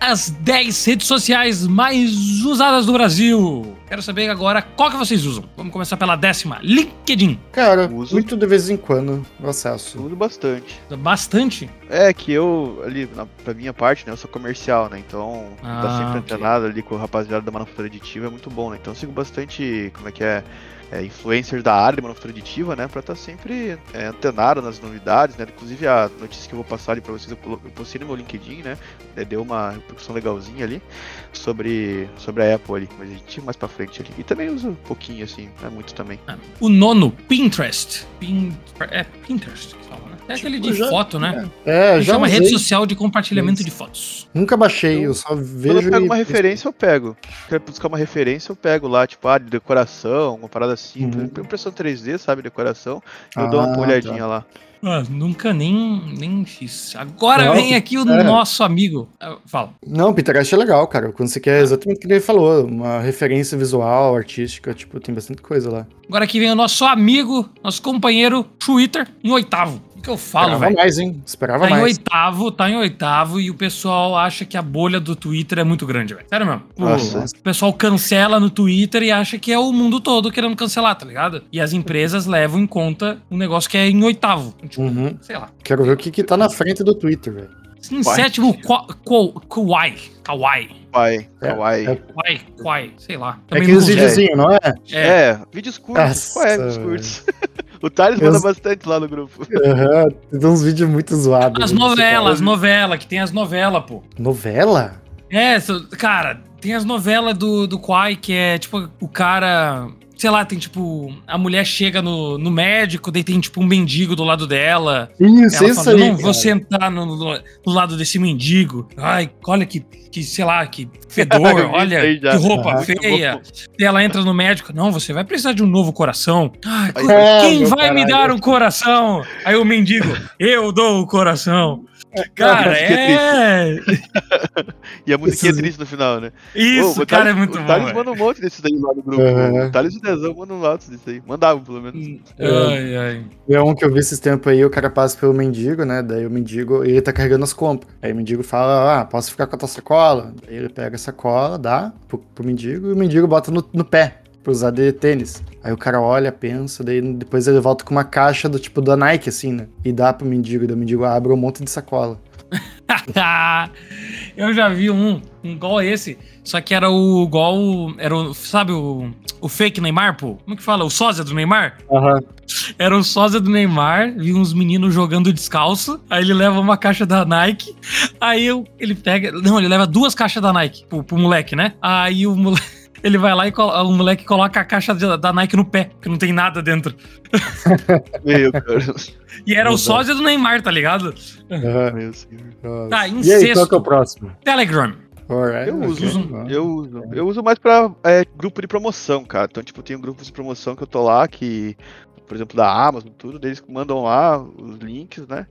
As 10 redes sociais mais usadas do Brasil. Quero saber agora qual que vocês usam. Vamos começar pela décima. LinkedIn. Cara, Uso. muito de vez em quando eu acesso. Tudo bastante. Bastante. É que eu, ali, na, pra minha parte, né, eu sou comercial, né? Então, Ah, tá sempre ok. antenado ali com o rapaziada da manufatura aditiva é muito bom, né? Então eu sigo bastante, como é que é, é influencers da área de manufatura aditiva, né? Pra estar sempre é, antenado nas novidades, né? Inclusive a notícia que eu vou passar ali pra vocês, eu, postei no meu LinkedIn, né? É, Deu uma repercussão legalzinha ali sobre, sobre a Apple ali, mas a gente mais pra frente ali. E também uso um pouquinho, assim, não é muito também. O nono, Pinterest. Pin... É Pinterest que fala, né? É aquele de Tipo, já- foto, né? É, Que já chama usei. rede social de compartilhamento Isso. de fotos. Nunca baixei, eu só Quando vejo. eu pego e- uma referência, eu pego. Quero buscar uma referência, eu pego lá, tipo, ah, de decoração, uma parada assim, Uhum. impressão 3D, sabe, decoração, eu Ah, dou uma tá. olhadinha lá. Ah, nunca nem, nem fiz. Agora Não, vem aqui o é. nosso amigo. Ah, Fala. Não, Pinterest é legal, cara. Quando você quer exatamente o que ele falou, uma referência visual, artística, tipo, tem bastante coisa lá. Agora aqui vem o nosso amigo, nosso companheiro Twitter em oitavo. Que eu falo, Esperava velho? mais, hein? Esperava Tá em mais. oitavo, tá em oitavo e o pessoal acha que a bolha do Twitter é muito grande, velho. Sério mesmo. O, Nossa. o pessoal cancela no Twitter e acha que é o mundo todo querendo cancelar, tá ligado? E as empresas levam em conta um negócio que é em oitavo. Tipo, Uhum. sei lá. Quero ver o que, que tá na frente do Twitter, velho. Em Vai. sétimo, Kwa- Kwa- Kawaii. Kawaii. Pai, É, kawaii. é. Kawaii, Kawaii, sei lá. É Também aqueles não uso. videozinhos, não é? É. É, vídeos curtos. Nossa, Qual é, vídeos curtos? O Thales manda Eu- bastante lá no grupo. Aham, tem uns vídeos muito zoados. As né? novelas, as novelas, que tem as novelas, pô. Novela? É, cara, Tem as novelas do, do Quai que é tipo o cara. Sei lá, tem tipo. A mulher chega no, no médico, daí tem tipo um mendigo do lado dela. Isso, Ela isso fala, aí. não vou cara. sentar no, no- do lado desse mendigo. Ai, olha que, que sei lá, que fedor, [LAUGHS] olha, já. que roupa feia. E ela entra no médico, não, você vai precisar de um novo coração. Ai, É, quem vai me caralho. dar um coração? Aí o mendigo, eu dou o coração. Cara, que é. [LAUGHS] E a musiquinha Esses- triste no final, né? Isso, o cara, é Thales- muito O bom. Thales velho. manda um monte desses daí lá no grupo. Uhum. O Thales e o Dezão mandam um monte desses aí. Mandavam, pelo menos. Ai, ai. É um que eu vi esses tempos aí, o cara passa pelo mendigo, né? Daí o mendigo, ele tá carregando as compras. Aí o mendigo fala, ah, posso ficar com a tua sacola? Daí ele pega a sacola, dá pro, pro mendigo e o mendigo bota no, no pé, pra usar de tênis. Aí o cara olha, pensa, daí depois ele volta com uma caixa do tipo da Nike, assim, né? E dá pro mendigo, daí o mendigo abre um monte de sacola. [LAUGHS] eu já vi um, um igual esse, só que era o igual, era o, sabe o, o fake Neymar, pô? Como que fala? O sósia do Neymar? Aham. Era o sósia do Neymar, vi uns meninos jogando descalço, aí ele leva uma caixa da Nike, aí eu- ele pega, não, ele leva duas caixas da Nike pro, pro moleque, né? Aí o moleque, [LAUGHS] ele vai lá e colo- o moleque coloca a caixa da da Nike no pé, que não tem nada dentro. [LAUGHS] Meu, cara. [LAUGHS] E era o Meu sósia do Neymar, tá ligado? Aham. Meu senhor. Tá, em E aí, qual que é o próximo? Telegram. Alright, Eu uso, eu uso. Eu uso mais pra é, grupo de promoção, cara. Então, tipo, tem grupos de promoção que eu tô lá, que, por exemplo, da Amazon, tudo, eles mandam lá os links, né?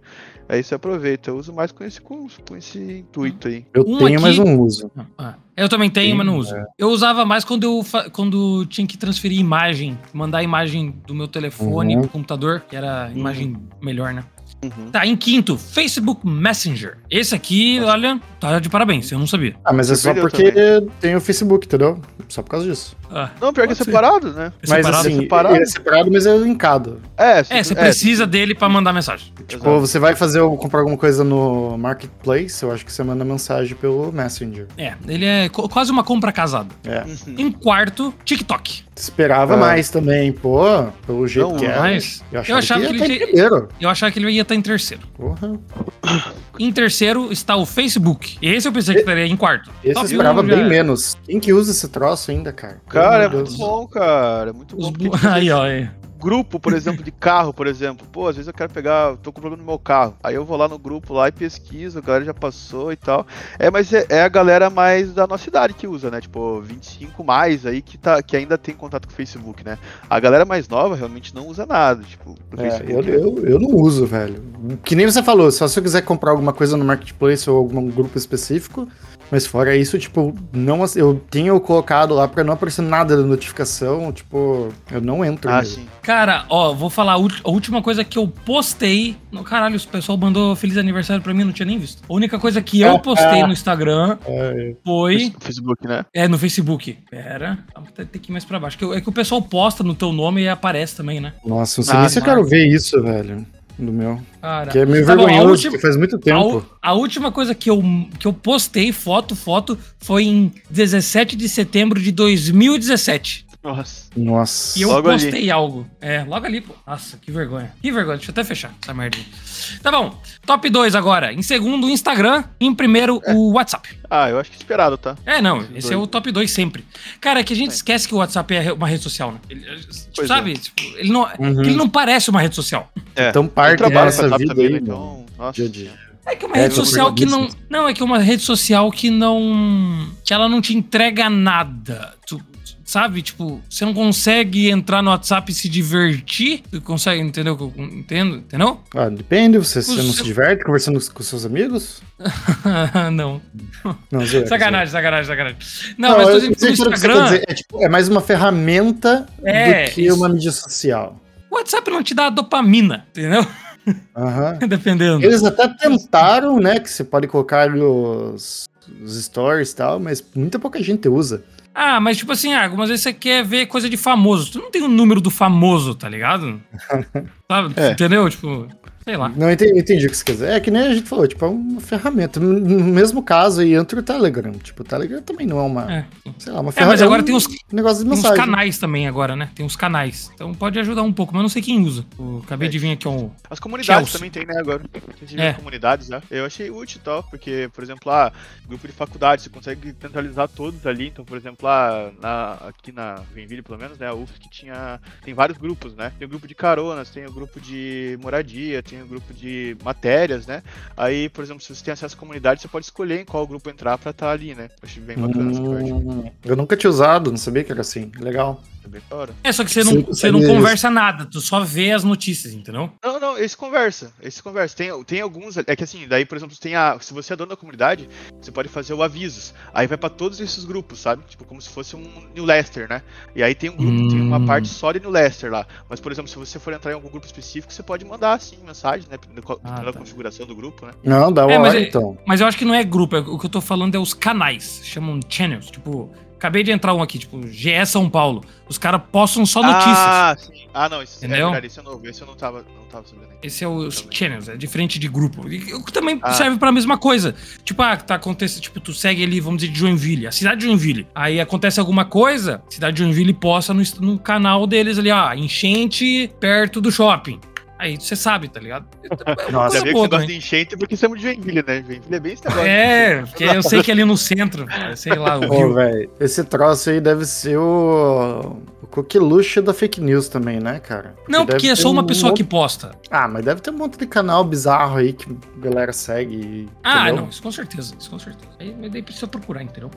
Aí você aproveita. Eu uso mais com esse, com, com esse intuito aí. Eu Um tenho, mas aqui- não uso. Ah, eu também tenho, Sim, mas não uso. Eu usava mais quando eu fa- quando tinha que transferir imagem, mandar a imagem do meu telefone Uhum. pro computador, que era a imagem melhor, né? Uhum. Tá, em quinto, Facebook Messenger. Esse aqui, olha, tá de parabéns, eu não sabia. Ah, mas é só porque tem o Facebook, entendeu? Só por causa disso. Ah, Não, pior que é ser. separado, né? é mas separado? assim, separado? ele é separado, mas é linkado. É, é, você precisa dele pra mandar mensagem. Tipo, você vai fazer ou comprar alguma coisa no Marketplace, eu acho que você manda mensagem pelo Messenger. É, ele é quase uma compra casada. É. Uhum. Em quarto, TikTok. Esperava Ah. mais também, pô, pelo jeito Não, que é. Mas Eu eu achava ia que ele tá em tinha- primeiro. eu achava que ele ia estar em terceiro. Porra. Em terceiro está o Facebook. Esse eu pensei que estaria em quarto. Esse eu Top esperava um bem menos. Quem que usa esse troço ainda, cara? Cara, é Meu muito bom, cara. É muito bom. porque, tipo, Aí, ó. aí. grupo, por exemplo, de carro, por exemplo. Pô, às vezes eu quero pegar, tô com problema no meu carro. Aí eu vou lá no grupo lá e pesquiso, a galera já passou e tal. É, mas é, é a galera mais da nossa idade que usa, né? Tipo, 25 mais aí que, tá, que ainda tem contato com o Facebook, né? A galera mais nova realmente não usa nada, tipo, do É, eu, Facebook. eu, eu não uso, velho. Que nem você falou, só se eu quiser comprar alguma coisa no Marketplace ou algum grupo específico. Mas fora isso, tipo, não, eu tenho colocado lá pra não aparecer nada da notificação. Tipo, eu não entro. Ah, sim. Cara, ó, vou falar a, última coisa que eu postei. No, caralho, o pessoal mandou feliz aniversário pra mim, não tinha nem visto. A única coisa que eu [LAUGHS] postei no Instagram É, foi. Facebook, né? É, no Facebook. Pera, tem tem que ir mais pra baixo. Que- É que o pessoal posta no teu nome e aparece também, né? nossa, não sei Ah, nem se eu quero ver isso, velho. Do meu. Cara. Que é meio Tá bom, a vergonhoso, última- porque faz muito A, tempo. u- a última coisa que eu, que eu postei, foto, foto, foi em 17 de setembro de 2017. Nossa. Nossa. E eu Logo ali. postei algo. É, logo ali, pô. Nossa, que vergonha. Que vergonha. Deixa eu até fechar essa merda. aí. Tá bom. Top 2 agora. Em segundo, o Instagram. Em primeiro, o WhatsApp. Ah, eu acho que esperado, tá? É, não. Esses Esse é o top 2 sempre. Cara, é que a gente esquece que o WhatsApp é uma rede social, né? Ele- tipo, Pois sabe? Tipo, ele, não, Uhum. ele não parece uma rede social. É. Então parte dessa vida também, aí. Então, nossa. Dia a dia. É que é uma É, rede social que não. Não, é que é uma rede social que não. Que ela não te entrega nada. Tu- sabe? Tipo, você não consegue entrar no WhatsApp e se divertir. Tu consegue, entendeu? eu Entendo, entendeu? Ah, depende, você, você O não se diverte conversando com seus amigos? [LAUGHS] não. Não, zoeira, Sacanagem, sacanagem, sacanagem. Não, Não, mas tô dizendo que você Instagram. dizer. É, tipo, é mais uma ferramenta É, do que isso. uma mídia social. O WhatsApp não te dá dopamina, entendeu? Aham. [LAUGHS] Dependendo. Eles até tentaram, né, que você pode colocar os, os stories e tal, mas muita pouca gente usa. Ah, mas tipo assim, ah, algumas vezes você quer ver coisa de famoso. Tu não tem o número do famoso, tá ligado? [LAUGHS] Sabe? É. Entendeu? Tipo, Sei lá. Não entendi, entendi o que você quer dizer. É que nem a gente falou, tipo, é uma ferramenta. No mesmo caso aí entra o Telegram. Tipo, o Telegram também não é uma, É. sei lá, uma É, ferramenta. mas agora um tem os, negócio de tem uns mensagem. canais também agora, né? Tem uns canais. Então pode ajudar um pouco, mas eu não sei quem usa. Eu acabei É. de vir aqui um. As comunidades Chelsea. também tem, né, agora. A gente É. comunidades, né? Eu achei útil e tal, porque, por exemplo, ah, grupo de faculdade, você consegue centralizar todos ali. Então, por exemplo, lá na, aqui na Joinville, pelo menos, né, a UFSC tinha, tem vários grupos, né? Tem o grupo de caronas, tem o grupo de moradia, tem o grupo de matérias, né? Aí, por exemplo, se você tem acesso à comunidade, você pode escolher em qual grupo entrar pra estar ali, né? Eu achei bem bacana essa parte. Hum, eu nunca tinha usado, não sabia que era assim. Legal. É. É, só que você não, você não sabia conversa nada, tu só vê as notícias, entendeu? Não, não, esse conversa. Esse conversa. Tem, tem alguns. É que assim, daí, por exemplo, tem a. Se você é dono da comunidade, você pode fazer o avisos. Aí vai pra todos esses grupos, sabe? Tipo, como se fosse um New Leicester, né? E aí tem um grupo, tem uma Hum. parte só de New Leicester lá. Mas, por exemplo, se você for entrar em algum grupo específico, você pode mandar, assim, mensagem, né? Dependendo Ah, da tá. configuração do grupo, né? Não, da É, hora, mas é- então. Mas eu acho que não é grupo, é- o que eu tô falando é os canais. Chamam channels. Tipo, acabei de entrar um aqui, tipo, GE São Paulo. Os caras postam só notícias. Ah, sim. Ah, não, esse Entendeu? é verdade, esse é novo. Esse eu não tava, não tava sabendo ainda. Esse é os channels, é diferente de grupo. O que também Ah. serve pra mesma coisa. Tipo, ah, tá acontecendo, tipo, tu segue ali, vamos dizer, de Joinville, a cidade de Joinville. Aí acontece alguma coisa, a cidade de Joinville posta no, no canal deles ali, ah, enchente perto do shopping. Aí você sabe, tá ligado? [LAUGHS] É Nossa, que boa você gosta de enchente porque estamos de Joinville, né? Joinville é bem esse negócio. É, porque eu sei que ali no centro, [LAUGHS] sei lá, o Pô, velho, esse troço aí deve ser o, o coqueluche da fake news também, né, cara? Não, porque é só uma um pessoa monte- que posta. Ah, mas deve ter um monte de canal bizarro aí que a galera segue. Ah, entendeu? não, isso com certeza, isso com certeza. Aí mas daí precisa procurar, entendeu?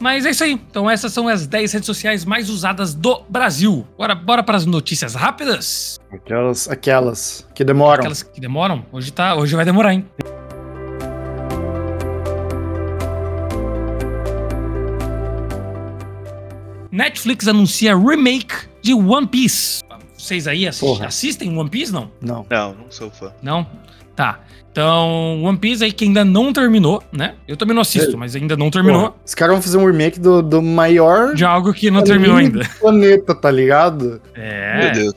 Mas é isso aí. Então essas são as 10 redes sociais mais usadas do Brasil. Bora, bora para as notícias rápidas? Aquelas, aquelas que demoram. Aquelas que demoram. Hoje tá, hoje vai demorar, hein? Netflix anuncia remake de One Piece. Vocês aí assi- Porra. assistem One Piece, não? Não. Não, não sou fã. Não? Tá. Então, One Piece aí que ainda não terminou, né? Eu também não assisto, É. mas ainda não terminou. Os caras vão fazer um remake do, do maior De algo que não terminou ainda. do planeta, tá ligado? É. Meu Deus.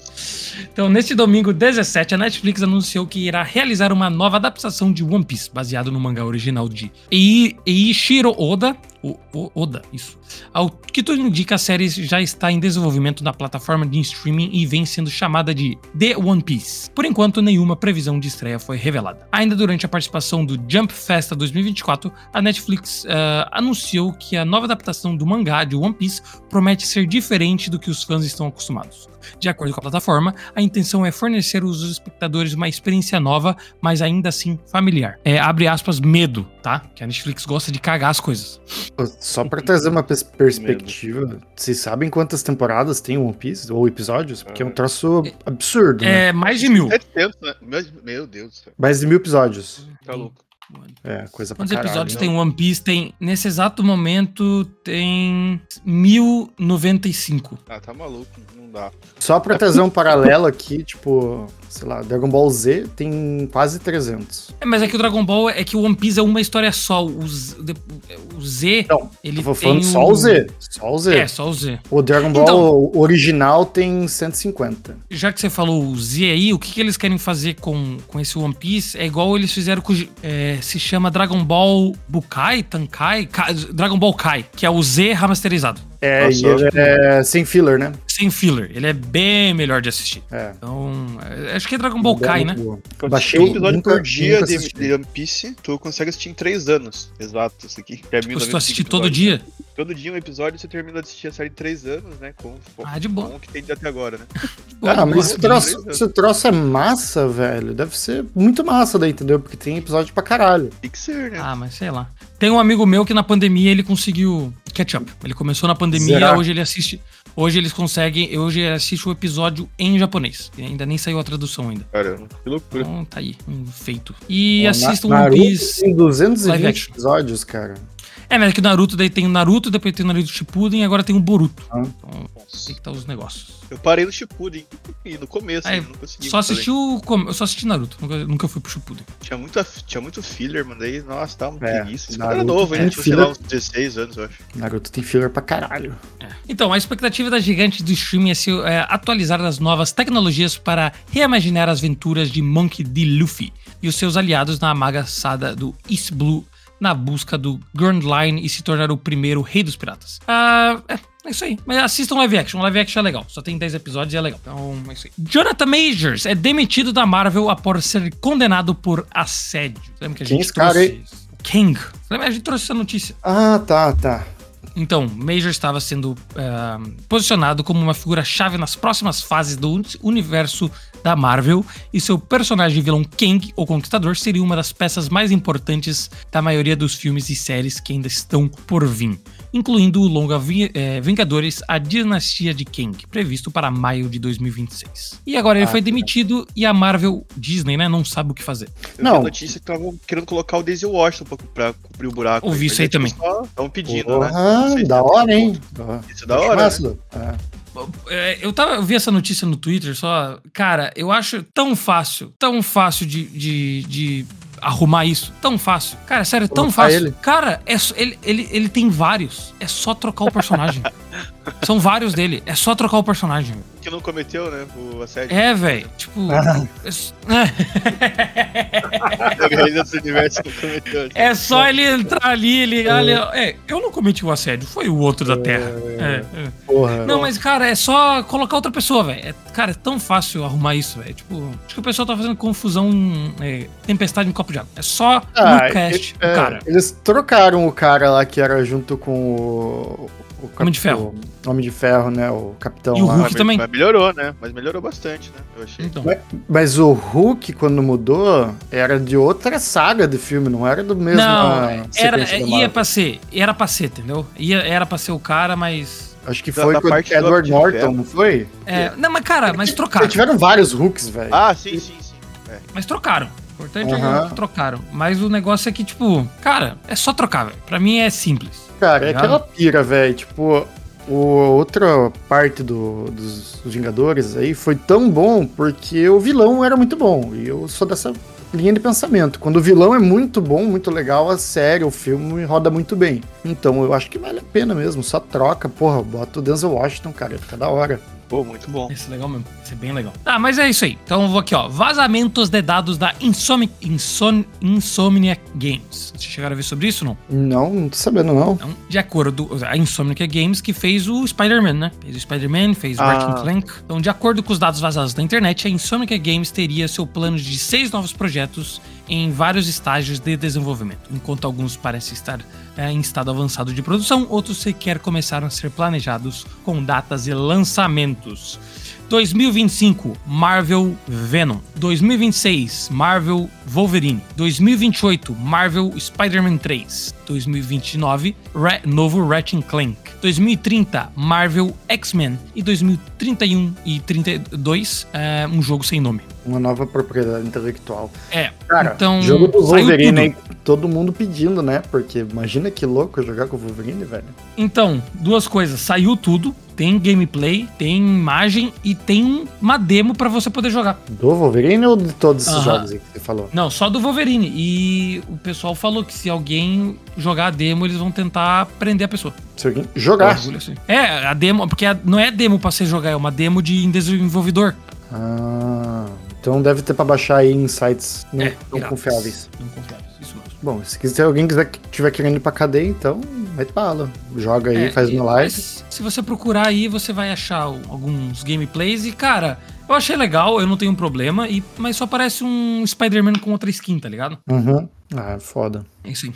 Então, neste domingo 17, a Netflix anunciou que irá realizar uma nova adaptação de One Piece, baseado no mangá original de Ei- Eiichiro Oda. O, o- Oda, isso. Ao que tudo indica, a série já está em desenvolvimento na plataforma de streaming e vem sendo chamada de The One Piece. Por enquanto, nenhuma previsão de estreia foi revelada. Ainda durante a participação do Jump Festa 2024, a Netflix ah, anunciou que a nova adaptação do mangá de One Piece promete ser diferente do que os fãs estão acostumados. De acordo com a plataforma, a intenção é fornecer aos espectadores uma experiência nova, mas ainda assim familiar. É, abre aspas, medo, tá? Que a Netflix gosta de cagar as coisas. Só pra trazer uma pers- [LAUGHS] perspectiva, vocês sabem quantas temporadas tem One Piece? Ou episódios? Porque é um troço absurdo, né? É mais de mil. 700, né? Meu, meu Deus do céu. Mais de mil episódios. Tá louco. É, coisa pra Quantos caralho. episódios né? tem One Piece? Tem, nesse exato momento, tem 1095. Ah, tá maluco. Não dá. Só pra trazer um paralelo aqui, tipo, sei lá, Dragon Ball Z tem quase 300. É, mas é que o Dragon Ball é que o One Piece é uma história só. O Z, o Z Não, ele Eu vou falando tem só o Z. Só o Z. É, só o Z. O Dragon Ball Então- original tem 150. Já que você falou o Z aí, o que, que eles querem fazer com, com esse One Piece é igual eles fizeram com. o é, se chama Dragon Ball Bukai, Tankai, Kai- Dragon Ball Kai, que é o Z remasterizado. É, Nossa, e ele é sem filler, né? Sem filler. Ele é bem melhor de assistir. É. Então, é, acho que é Dragon Ball Kai, né? Eu baixei um episódio nunca- por dia de, de One Piece, tu consegue assistir em 3 anos. Exato, isso aqui. Termina Tipo, se tu 95 assistir todo dia. Todo dia um episódio, você termina de assistir a série em 3 anos, né? Com, com, Ah, de boa. com o que tem de até agora, né? [LAUGHS] Ah, mas esse Rapidinho. troço, esse troço é massa, velho. Deve ser muito massa daí, entendeu? Porque tem episódio pra caralho. Tem que ser, né? Ah, mas sei lá. Tem um amigo meu que na pandemia ele conseguiu catch up. Ele começou na pandemia, Zerar. hoje ele assiste. Hoje eles conseguem. Hoje ele assiste o episódio em japonês. E ainda nem saiu a tradução ainda. Caramba, que loucura. Então tá aí, um feito. E Ó, assistam Na- One Naruto Piece. Tem live 220 action. episódios, cara. É, mas é que o Naruto daí tem o Naruto, depois tem o Naruto Shippuden e agora tem o Boruto. Ah. Então, tem que estar os negócios. Eu parei no Shippuden e no começo, Aí, eu não consegui. Só assisti o. com- Eu só assisti Naruto, nunca, nunca fui pro Shippuden. Tinha muito, tinha muito filler, mano. Daí, nossa, tava uma É, preguiça. Esse cara era Naruto novo, hein? Tinha, sei lá, uns 16 anos, eu acho. Naruto tem filler pra caralho. Então, a expectativa da gigante do streaming é se é, atualizar as novas tecnologias para reimaginar as aventuras de Monkey D. Luffy e os seus aliados na amagaçada do East Blue na busca do Grand Line e se tornar o primeiro rei dos piratas. Ah, é, é isso aí. Mas assistam live action. Live action é legal. Só tem 10 episódios e é legal. Então, é isso aí. Jonathan Majors é demitido da Marvel após ser condenado por assédio. Lembra que a Quem gente esse cara trouxe... aí? King. Lembra? A gente trouxe essa notícia. Ah, tá, tá. Então, Major estava sendo ah, posicionado como uma figura-chave nas próximas fases do uni- universo da Marvel, e seu personagem vilão Kang, o Conquistador, seria uma das peças mais importantes da maioria dos filmes e séries que ainda estão por vir, incluindo o longa Vi- eh, Vingadores, a Dinastia de Kang, previsto para maio de 2026. E agora ele Ah, foi tá. demitido e a Marvel, Disney, né, não sabe o que fazer. Eu Não. vi a notícia que estavam querendo colocar o Daisy Washington pra, pra cobrir o buraco. Ouvi isso aí é, também. Estavam pedindo, né? Porra, sei se da é hora, hein? Isso é da hora, né? É. É, eu, tava, eu vi essa notícia no Twitter só. Cara, eu acho tão fácil, tão fácil de, de, de arrumar isso. Tão fácil. Cara, sério, tão fácil. ele. Cara, é, ele, ele, ele tem vários. É só trocar o personagem. [LAUGHS] São vários dele. É só trocar o personagem. Que não cometeu, né? O assédio. É, velho. Tipo. É- O rei desse universo não cometeu. É só ele entrar ali, ele. ali, é, eu não cometi o assédio, foi o outro da Terra. É, é. Porra. Não, mas, cara, é só colocar outra pessoa, velho. É, cara, é tão fácil arrumar isso, velho. Tipo, acho que o pessoal tá fazendo confusão, é, tempestade em copo de água. É só Ah, no cast, é, o cara. Eles trocaram o cara lá que era junto com o. o cap- Homem de Ferro. O Homem de Ferro, né? O capitão E o lá. Hulk mas, também. Mas melhorou, né? Mas melhorou bastante, né? Eu achei. Então, Mas o Hulk, quando mudou, era de outra saga de filme, não era do mesmo. não, ah, era, sequência da ia pra ser, era pra ser, entendeu? Ia, era pra ser o cara, mas. Acho que Da- foi da com o parte Edward Norton, não foi? É, não, mas, cara, mas trocaram. Tiveram vários Hulks, velho. Ah, sim, sim, sim. É. Mas trocaram. O importante é Aham. que trocaram. Mas o negócio é que, tipo, cara, é só trocar, velho. Pra mim é simples. Cara, é Ligado? aquela pira, velho. Tipo, o, outra parte do- dos Vingadores aí foi tão bom porque o vilão era muito bom. E eu sou dessa linha de pensamento. Quando o vilão é muito bom, muito legal, a série, o filme roda muito bem. Então eu acho que vale a pena mesmo. Só troca, porra, bota o Denzel Washington, cara, fica da hora. Pô, muito bom. Esse é legal mesmo. Esse é bem legal. Tá, mas é isso aí. Então eu vou aqui, ó. Vazamentos de dados da Insomni Inson Insomniac Games. Vocês chegaram a ver sobre isso ou não? Não, não tô sabendo, não. Então, de acordo, a Insomniac Games que fez o Spider-Man, né? Fez o Spider-Man, fez o Ah. Ratchet Clank. Então, de acordo com os dados vazados da internet, a Insomniac Games teria seu plano de seis novos projetos em vários estágios de desenvolvimento. Enquanto alguns parecem estar é, em estado avançado de produção, outros sequer começaram a ser planejados com datas e lançamentos. 2025, Marvel Venom. 2026, Marvel Wolverine. 2028, Marvel Spider-Man 3. 2029, Ra- novo Ratchet Clank. 2030, Marvel X-Men. E 2031 e 32, é, um jogo sem nome. Uma nova propriedade intelectual. É, Cara, então. jogo do saiu Wolverine tudo. aí, todo mundo pedindo, né? Porque imagina que louco jogar com o Wolverine, velho. Então, duas coisas. Saiu tudo. Tem gameplay, tem imagem e tem uma demo pra você poder jogar. Do Wolverine ou de todos esses Aham. jogos aí que você falou? Não, só do Wolverine. E o pessoal falou que se alguém jogar a demo, eles vão tentar prender a pessoa. Se alguém jogar. Assim. É, a demo, porque não é demo pra você jogar, é uma demo de desenvolvedor. Ah, então deve ter pra baixar aí em sites não É, piratas. confiáveis. Não confiáveis. Bom, se quiser alguém quiser que tiver querendo ir pra cadeia, então mete bala. Joga aí, É, faz uma live. Se você procurar aí, você vai achar alguns gameplays e, cara, eu achei legal, eu não tenho problema, e, mas só parece um Spider-Man com outra skin, tá ligado? Uhum. Ah, foda. É isso aí.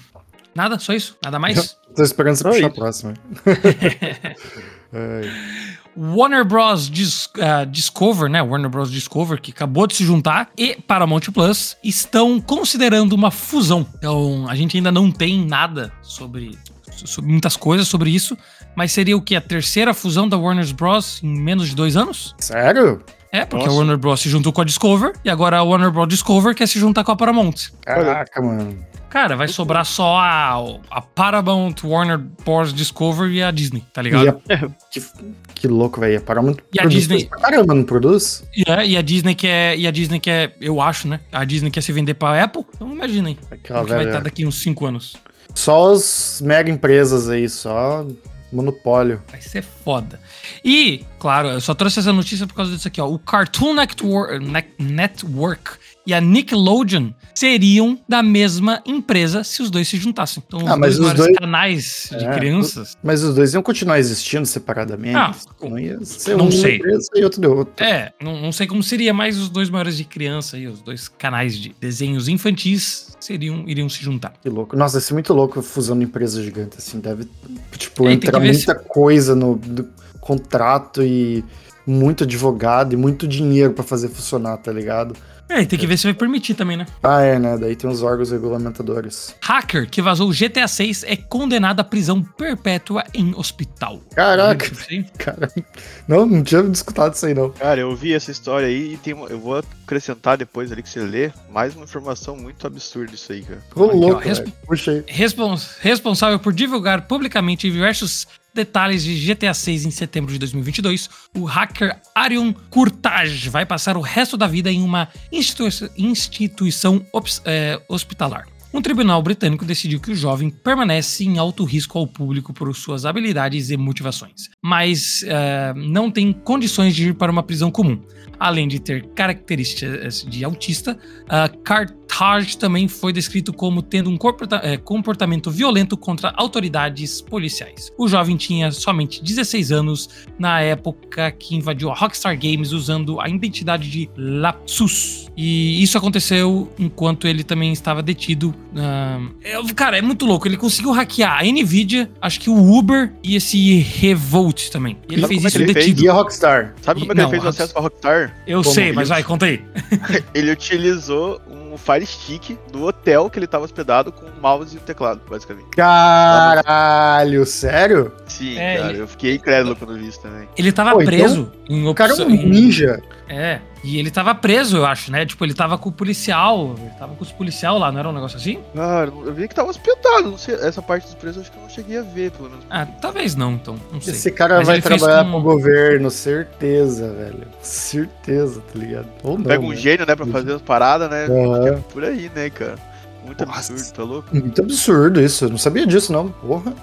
Nada? Só isso? Nada mais? [LAUGHS] Tô esperando você Só puxar a próxima. [LAUGHS] Warner Bros. Dis- ah, Discover, né? Warner Bros. Discover, que acabou de se juntar, e Paramount Plus estão considerando uma fusão. Então, a gente ainda não tem nada sobre, sobre muitas coisas sobre isso, mas seria o que? A terceira fusão da Warner Bros. em menos de dois anos? Sério? É, porque Nossa. a Warner Bros. se juntou com a Discover e agora a Warner Bros. Discover quer se juntar com a Paramount. Caraca, mano. Cara, vai sobrar só a, a Paramount, Warner Bros. Discovery e a Disney, tá ligado? A- que, que louco, velho. A Paramount E a Disney? Caramba, não produz? E, é, e a Disney quer, e a Disney quer, eu acho, né? A Disney quer se vender pra Apple. Então imagina aí. Aquela O que vai velha- estar daqui uns 5 anos. Só as mega empresas aí, só monopólio. Vai ser foda. E, claro, eu só trouxe essa notícia por causa disso aqui, ó. O Cartoon Network, Ne- Network e a Nickelodeon seriam da mesma empresa se os dois se juntassem. Então, os Ah, mas dois os dois- canais de É, crianças. Mas os dois iam continuar existindo separadamente? Ah, não ia ser não um sei. empresa e outro de outra. É, não, não sei como seria, mas os dois maiores de criança e os dois canais de desenhos infantis seriam, iriam se juntar. Que louco. Nossa, deve ser muito louco fusão de empresa gigante, assim. Deve, tipo, É, entrar muita coisa no contrato e muito advogado e muito dinheiro pra fazer funcionar, tá ligado? É, e tem que ver se vai permitir também, né? Ah, é, né? Daí tem os órgãos regulamentadores. Hacker que vazou o GTA 6 é condenado à prisão perpétua em hospital. Caraca, cara. Não, não tinha escutado isso aí, não. Cara, eu vi essa história aí e tem uma- eu vou acrescentar depois ali que você lê mais uma informação muito absurda isso aí, cara. Ô, louco, resp- aí. Respons- responsável por divulgar publicamente diversos detalhes de GTA 6 em setembro de 2022, o hacker Arion Kurtaj vai passar o resto da vida em uma institui- instituição é, hospitalar. Um tribunal britânico decidiu que o jovem permanece em alto risco ao público por suas habilidades e motivações, mas é, não tem condições de ir para uma prisão comum. Além de ter características de autista, a Carthage também foi descrito como tendo um eh, comportamento violento contra autoridades policiais. O jovem tinha somente 16 anos na época que invadiu a Rockstar Games usando a identidade de Lapsus. E isso aconteceu enquanto ele também estava detido. ah, é, cara, é muito louco. Ele conseguiu hackear a Nvidia, acho que o Uber e esse Revolt também. E ele Sabe fez como é isso que ele fez? detido. E a Rockstar? Sabe como é E- que não, ele fez o a- acesso à Rockstar? Eu Como sei, mas vai, conta aí. [LAUGHS] Ele utilizou um Fire Stick do hotel que ele tava hospedado com o mouse e o teclado, basicamente. Caralho, sério? Sim, É, cara, ele- eu fiquei incrédulo quando vi isso também. Ele tava Pô, então, preso em O cara é opção- um ninja. É, e ele tava preso, eu acho, né? Tipo, ele tava com o policial, ele tava com os policial lá, não era um negócio assim? Cara, eu vi que tava hospedado, não sei, essa parte dos presos eu acho que eu não cheguei a ver, pelo menos. Ah, talvez não, então, não sei. Esse cara Mas vai trabalhar com- pro governo, certeza, velho. Certeza, tá ligado? Ou não. Pega um né? gênio, né, pra fazer as paradas, né? Aham. Por aí, né, cara. Muito Nossa. absurdo, tá louco? Muito absurdo isso. Eu não sabia disso, não. Porra.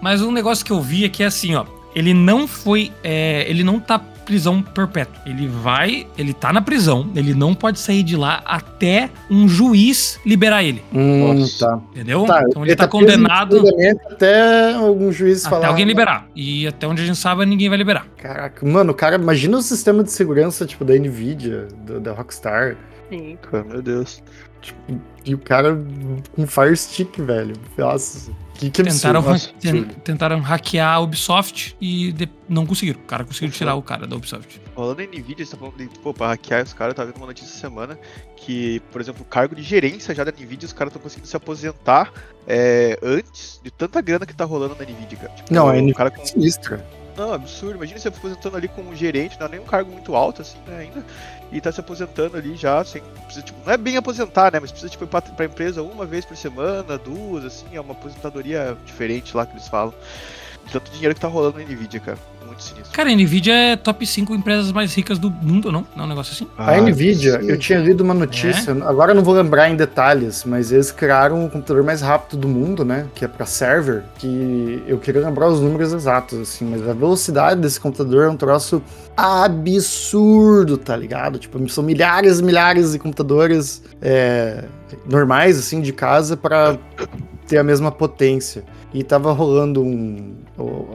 Mas um negócio que eu vi é que é assim, ó, ele não foi, é, ele não tá prisão perpétua. Ele vai, ele tá na prisão, ele não pode sair de lá até um juiz liberar ele, Hum, Nossa. tá. entendeu? Tá, então ele tá, preso condenado Até algum juiz até falar. alguém liberar. E até onde a gente sabe, ninguém vai liberar. Caraca, mano, o cara, imagina o sistema de segurança, tipo, da Nvidia, do- da Rockstar. Sim, meu Deus. Tipo, e o cara com Fire Stick, velho. Nossa, que, que absurdo. Tentaram, ha- [LAUGHS] ten- tentaram hackear a Ubisoft e de- não conseguiram. O cara conseguiu tirar o cara da Ubisoft. Falando em Nvidia, você tá falando de, pô, pra hackear os caras, eu tava vendo uma notícia essa semana que, por exemplo, o cargo de gerência já da Nvidia, os caras estão conseguindo se aposentar é, antes de tanta grana que tá rolando na Nvidia, cara. Tipo, Não, o Nvidia cara com é sinistra. Não, absurdo. Imagina você aposentando ali como gerente, não é nem um cargo muito alto, assim, né, ainda. E tá se aposentando ali já, sem. Precisa, tipo, não é bem aposentar, né? Mas precisa, tipo, ir pra, pra empresa uma vez por semana, duas, assim, é uma aposentadoria diferente lá que eles falam. Tanto dinheiro que tá rolando na Nvidia, cara. Muito sinistro. Cara, a Nvidia é top 5 empresas mais ricas do mundo, não? Não é um negócio assim? A Nvidia, eu tinha lido uma notícia, agora eu não vou lembrar em detalhes, mas eles criaram o computador mais rápido do mundo, né? Que é pra server, que eu queria lembrar os números exatos, assim, mas a velocidade desse computador é um troço absurdo, tá ligado? Tipo, são milhares e milhares de computadores é, normais, assim, de casa para ter a mesma potência. E tava rolando um,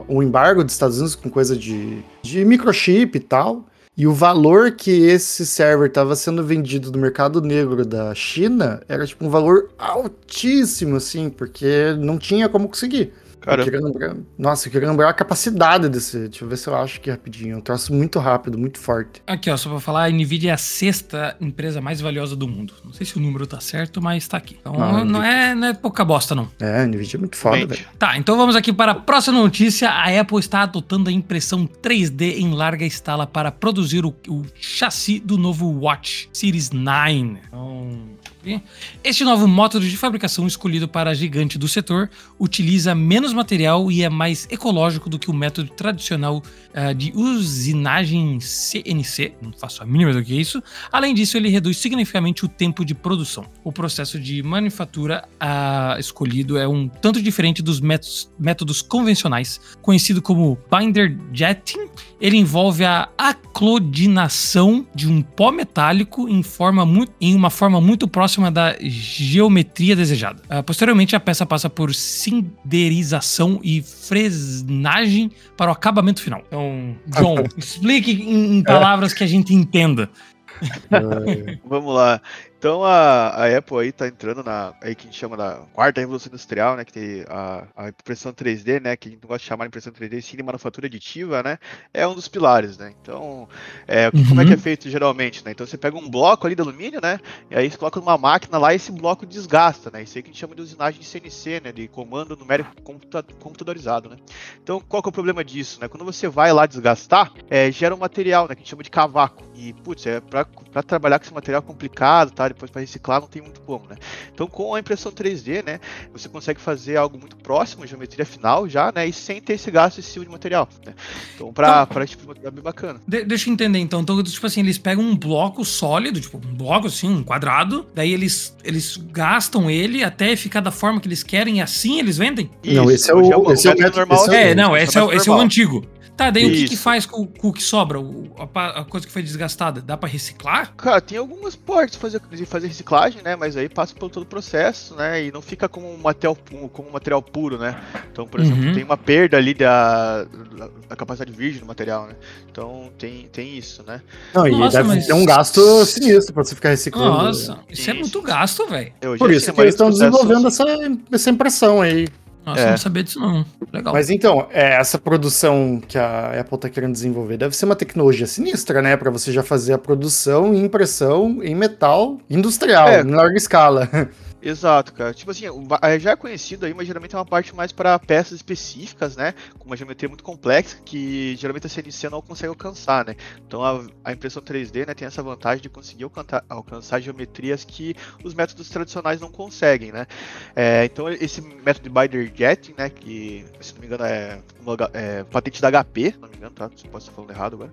um embargo dos Estados Unidos com coisa de, de microchip e tal. E o valor que esse server estava sendo vendido no mercado negro da China era tipo um valor altíssimo, assim, porque não tinha como conseguir. Cara, Eu queria lembrar, nossa, eu queria lembrar a capacidade desse. Deixa eu ver se eu acho aqui rapidinho. É um troço muito rápido, muito forte. Aqui, ó, só pra falar, a Nvidia é a sexta empresa mais valiosa do mundo. Não sei se o número tá certo, mas tá aqui. Então Ah, não, é, não é pouca bosta, não. É, a Nvidia é muito foda, velho. Tá, então vamos aqui para a próxima notícia. A Apple está adotando a impressão 3D em larga escala para produzir o, o chassi do novo Watch Series 9. Então, Este novo método de fabricação escolhido para a gigante do setor utiliza menos material e é mais ecológico do que o método tradicional uh, de usinagem CNC, não faço a mínima do que é isso. Além disso, ele reduz significativamente o tempo de produção. O processo de manufatura uh, escolhido é um tanto diferente dos métodos, métodos convencionais, conhecido como binder jetting. Ele envolve a aclodinação de um pó metálico em, forma muito, em uma forma muito próxima da geometria desejada. Uh, posteriormente, a peça passa por cinderização e fresnagem para o acabamento final. Então, John, [LAUGHS] explique em, em palavras que a gente entenda. [LAUGHS] Vamos lá. Então a, a Apple aí tá entrando na aí que a gente chama da quarta revolução industrial, né? Que tem a, a impressão 3D, né? Que a gente não gosta de chamar de impressão 3D, sim de manufatura aditiva, né? É um dos pilares, né? Então, é, uhum. como é que é uhum. feito geralmente, né? Então você pega um bloco ali de alumínio, né? E aí você coloca numa máquina lá e esse bloco desgasta, né? Isso aí que a gente chama de usinagem de CNC, né? De comando numérico computa computadorizado, né? Então, qual que é o problema disso, né? Quando você vai lá desgastar, é, gera um material, né? Que a gente chama de cavaco. E, putz, é pra, pra trabalhar com esse material complicado, tá? Depois para reciclar não tem muito como, né? Então com a impressão 3D, né, você consegue fazer algo muito próximo à geometria final já, né, e sem ter esse gasto excessivo de material, né? Então para então, esse tipo de material é bem bacana. De, deixa eu entender então, então tipo assim, eles pegam um bloco sólido, tipo um bloco assim, um quadrado, daí eles eles gastam ele até ficar da forma que eles querem e assim eles vendem? Não, esse é o, é esse é o método normal. É, não, esse é, o, esse é o antigo. Tá, daí Isso. o que, que faz com, com, o que sobra? O, a, a, coisa que foi desgastada? Dá para reciclar? Cara, tem algumas portas de fazer, de fazer reciclagem, né? Mas aí passa por todo o processo, né? E não fica como um material, como um material puro, né? Então, por exemplo, uhum. tem uma perda ali da, da, capacidade virgem do material, né? Então tem, tem isso, né? Não, e Nossa, deve mas... ter um gasto sinistro pra você ficar reciclando. Nossa, isso é muito gasto, velho. Por isso que eles estão desenvolvendo essa, essa impressão aí. Nossa, é. não sabia disso não. Legal. Mas então, é, essa produção que a Apple tá querendo desenvolver deve ser uma tecnologia sinistra, né? Para você já fazer a produção e impressão em metal industrial, é. em larga escala. [LAUGHS] Exato, cara. Tipo assim, já é conhecido aí, mas geralmente é uma parte mais para peças específicas, né? Com uma geometria muito complexa que geralmente a CNC não consegue alcançar, né? Então a, a impressão 3D né, tem essa vantagem de conseguir alcançar, alcançar geometrias que os métodos tradicionais não conseguem, né? É, então esse método de binder jetting, né? Que se não me engano é, uma, é patente da HP, se não me engano, tá? Posso estar falando errado agora.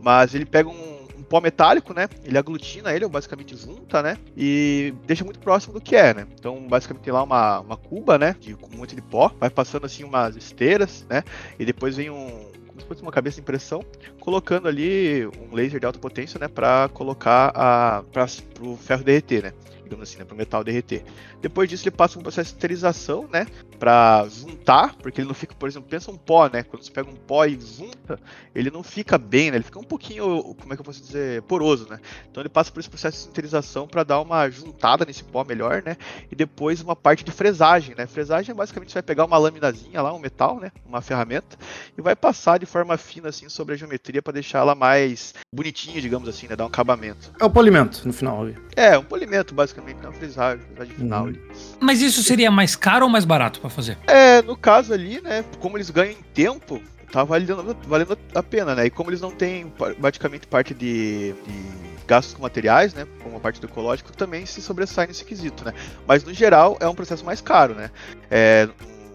Mas ele pega um pó metálico, né? Ele aglutina ele, basicamente junta, né? E deixa muito próximo do que é, né? Então, basicamente tem lá uma, uma cuba, né? De, com muito de pó, vai passando assim umas esteiras, né? E depois vem um, como se fosse uma cabeça de impressão, colocando ali um laser de alta potência, né, para colocar a para o ferro derreter, né? Digamos assim, né, para o metal derreter. Depois disso ele passa um processo de esterilização, né, para juntar, porque ele não fica, por exemplo, pensa um pó, né, quando você pega um pó e junta, ele não fica bem, né, ele fica um pouquinho, como é que eu posso dizer, poroso, né. Então ele passa por esse processo de esterilização para dar uma juntada nesse pó melhor, né, e depois uma parte de fresagem, né. Fresagem é basicamente você vai pegar uma laminazinha lá, um metal, né, uma ferramenta, e vai passar de forma fina assim sobre a geometria para deixar ela mais bonitinha, digamos assim, né, dar um acabamento. É o polimento no final. É, um polimento basicamente na frisagem, frisagem final. Uhum. Mas isso seria mais caro ou mais barato para fazer? É, no caso ali, né, como eles ganham em tempo, tá valendo, valendo a pena, né? E como eles não têm praticamente parte de, de gastos com materiais, né, como a parte do ecológico, também se sobressai nesse quesito, né? Mas no geral é um processo mais caro, né? É,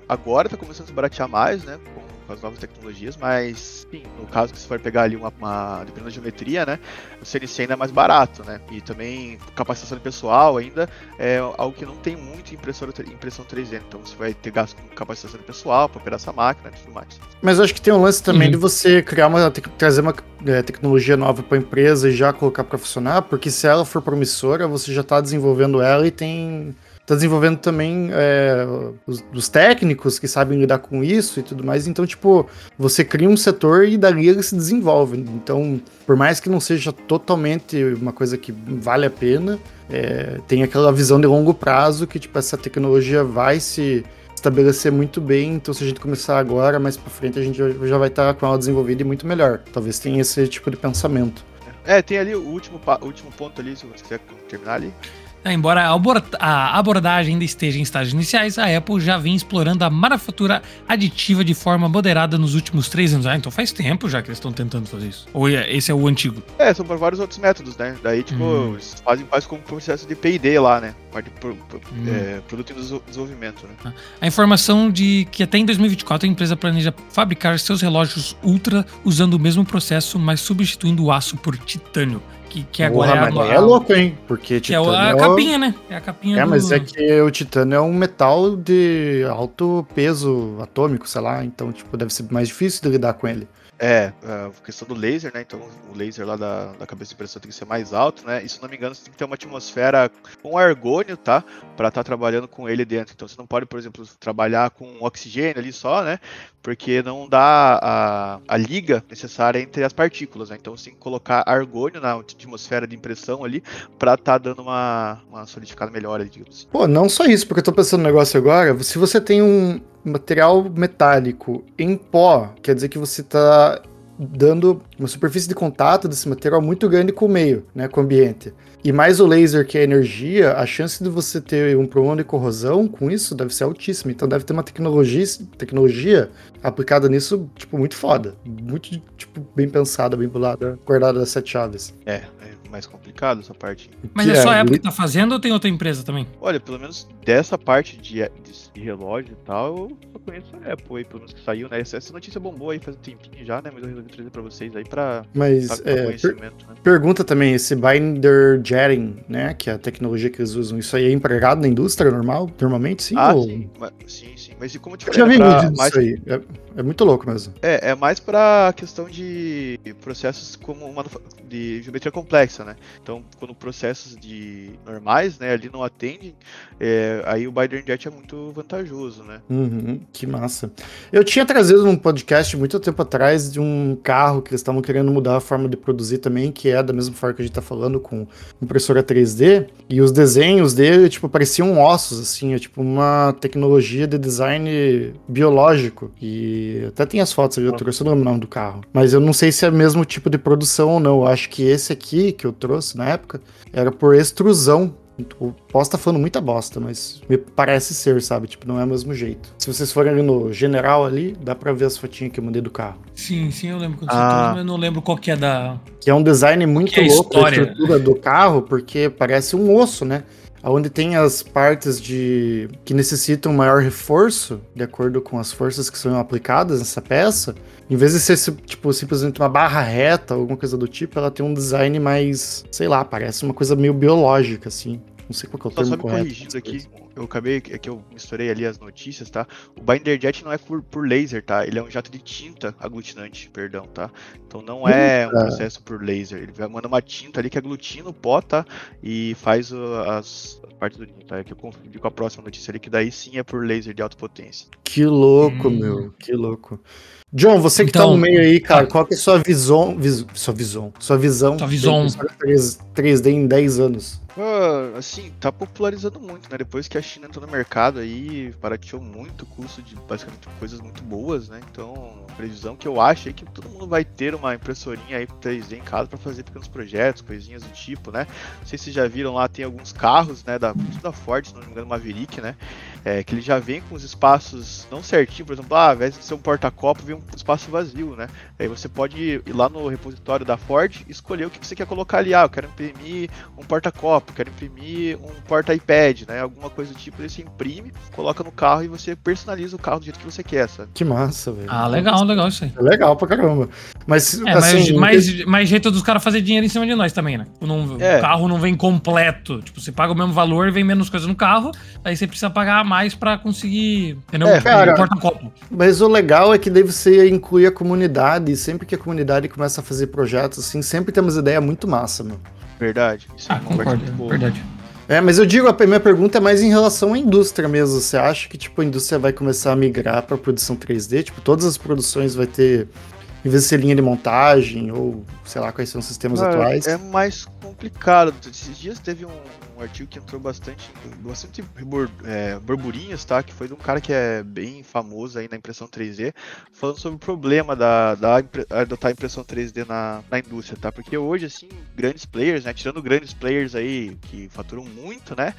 agora está começando a se baratear mais, né? Com com as novas tecnologias, mas sim, no caso que você for pegar ali uma, uma dependendo da geometria, né, o CNC ainda é mais barato, né, e também capacitação de pessoal ainda é algo que não tem muito em impressora, impressão 3D, então você vai ter gasto com capacitação de pessoal para operar essa máquina e tudo mais. Mas eu acho que tem um lance também uhum. de você criar uma, trazer uma é, tecnologia nova para a empresa e já colocar para funcionar, porque se ela for promissora, você já está desenvolvendo ela e tem tá desenvolvendo também é, os, os, técnicos que sabem lidar com isso e tudo mais. Então, tipo, você cria um setor e dali ele se desenvolve. Então, por mais que não seja totalmente uma coisa que vale a pena, é, tem aquela visão de longo prazo que, tipo, essa tecnologia vai se estabelecer muito bem. Então, se a gente começar agora, mais para frente, a gente já vai estar com ela desenvolvida e muito melhor. Talvez tenha esse tipo de pensamento. É, tem ali o último, o último ponto ali, se você quiser terminar ali. É, Embora a abor- a abordagem ainda esteja em estágios iniciais, a Apple já vem explorando a manufatura aditiva de forma moderada nos últimos três anos. Ah, então faz tempo já que eles estão tentando fazer isso. Ou é- esse é o antigo? É, são por vários outros métodos, né? Daí, tipo, Hum. eles fazem quase como processo de P&D lá, né? Parte de pro- pro- Hum. é, produto em deso- desenvolvimento, né? A informação de que até em 2024 a empresa planeja fabricar seus relógios Ultra usando o mesmo processo, mas substituindo o aço por titânio. Que, que agora Porra, é, mas a, daí é louco, hein? Porque que é titânio a é o- capinha, né? É a capinha É, do... mas é que o titânio é um metal de alto peso atômico, sei lá, então, tipo, deve ser mais difícil de lidar com ele. É, a questão do laser, né? Então o laser lá da, da cabeça de impressão tem que ser mais alto, né? E se não me engano, você tem que ter uma atmosfera com argônio, tá? Pra estar trabalhando com ele dentro. Então você não pode, por exemplo, trabalhar com oxigênio ali só, né? Porque não dá a, a liga necessária entre as partículas, né? Então você tem que colocar argônio na atmosfera de impressão ali pra estar dando uma, uma solidificada melhor ali, digamos assim. Pô, não só isso, porque eu tô pensando no negócio agora, se você tem um material metálico em pó, quer dizer que você tá dando uma superfície de contato desse material muito grande com o meio, né, com o ambiente. E mais o laser que é energia, a chance de você ter um problema de corrosão com isso deve ser altíssima. Então deve ter uma tecnologia, tecnologia aplicada nisso, tipo, muito foda. Muito, tipo, bem pensada, bem bolada, guardada das sete chaves. É, é mais complicado essa parte. Mas Que é só a Apple que tá fazendo ou tem outra empresa também? Olha, pelo menos dessa parte de, de- de relógio e tal, eu só conheço a Apple aí, pelo menos que saiu, né? Essa, essa notícia bombou aí faz um tempinho já, né? Mas eu resolvi trazer pra vocês aí pra, Mas pra, pra é, per- conhecimento, né? Pergunta também, esse binder jetting, né, que é a tecnologia que eles usam, isso aí é empregado na indústria normal, normalmente, sim? Ah, ou- sim, mas, sim, sim. Mas e como eu te falei, já vi é pra- vídeo disso mais, aí, é, muito louco mesmo. é, é mais pra questão de processos como manufa- de geometria complexa, né? Então, quando processos de normais, né, ali não atendem, é, aí o Binder Jet é muito vantajoso, né? Uhum, que massa. Eu tinha trazido num podcast muito tempo atrás de um carro que eles estavam querendo mudar a forma de produzir também, que é da mesma forma que a gente tá falando com impressora 3D, e os desenhos dele, tipo, pareciam ossos, assim, é tipo uma tecnologia de design biológico, e até tem as fotos ali, eu trouxe, o nome do carro, mas eu não sei se é o mesmo tipo de produção ou não, eu acho que esse aqui, que eu trouxe na época, era por extrusão, posso estar falando muita bosta, mas me parece ser, sabe? Tipo, não é o mesmo jeito. Se vocês forem ali no general ali, dá pra ver as fotinhas que eu mandei do carro. Sim, sim, eu lembro quando você Ah. trouxe, mas eu não lembro qual que é da... Que é um design muito é louco, a estrutura do carro, porque parece um osso, né? Onde tem as partes de que necessitam maior reforço, de acordo com as forças que são aplicadas nessa peça, em vez de ser tipo simplesmente uma barra reta ou alguma coisa do tipo, ela tem um design mais, sei lá, parece uma coisa meio biológica assim. Não sei qual é o Só, termo só me correto. corrigindo aqui, eu acabei, é que eu misturei ali as notícias, tá? O Binder Jet não é por, por laser, tá? Ele é um jato de tinta aglutinante, perdão, tá? Então não é um processo por laser. Ele vai mandar uma tinta ali que aglutina o pó, tá? E faz o- as, as partes do ninho, tá? É que eu confundi com a próxima notícia ali, que daí sim é por laser de alta potência. Que louco, Hum. meu, que louco. John, você que Então, tá no meio aí, cara, tá. qual que é a sua visão, vis- sua visão, sua visão Sua visão. da impressora 3- 3D em 10 anos? Ah, assim, tá popularizando muito, né? Depois que a China entrou no mercado aí, barateou muito o custo de basicamente coisas muito boas, né? Então, a previsão que eu acho é que todo mundo vai ter uma impressorinha aí 3D em casa pra fazer pequenos projetos, coisinhas do tipo, né? Não sei se vocês já viram lá, tem alguns carros, né? Da, muito da Ford, se não me engano, Maverick, né? É, que ele já vem com os espaços não certinho, por exemplo, ah, ao invés de ser um porta-copo, vem um espaço vazio, né? Aí você pode ir lá no repositório da Ford e escolher o que você quer colocar ali. Ah, eu quero imprimir um porta-copo, quero imprimir um porta-iPad, né? Alguma coisa do tipo, aí você imprime, coloca no carro e você personaliza o carro do jeito que você quer, sabe? Que massa, velho. Ah, legal, legal isso aí. É legal pra caramba. Mas, É, assim, mas mais, mais jeito dos caras fazer dinheiro em cima de nós também, né? Não- É. O carro não vem completo. Tipo, você paga o mesmo valor e vem menos coisa no carro, aí você precisa pagar mais pra conseguir. Entendeu? É, cara. Um porta-copo. mas o legal é que daí você inclui a comunidade, e sempre que a comunidade começa a fazer projetos, assim, sempre temos ideia muito massa, meu. Verdade. Isso é Ah, concordo, verdade. É, mas eu digo, a minha pergunta é mais em relação à indústria mesmo. Você acha que, tipo, a indústria vai começar a migrar pra produção 3D? Tipo, todas as produções vai ter Em vez de ser linha de montagem, ou sei lá quais são os sistemas Cara, atuais. É mais complicado. Esses dias teve um, um artigo que entrou bastante, bastante bur- é, burburinhos, tá? Que foi de um cara que é bem famoso aí na impressão 3D, falando sobre o problema da, da adotar impressão 3D na, na indústria, tá? Porque hoje, assim, grandes players, né? Tirando grandes players aí que faturam muito, né?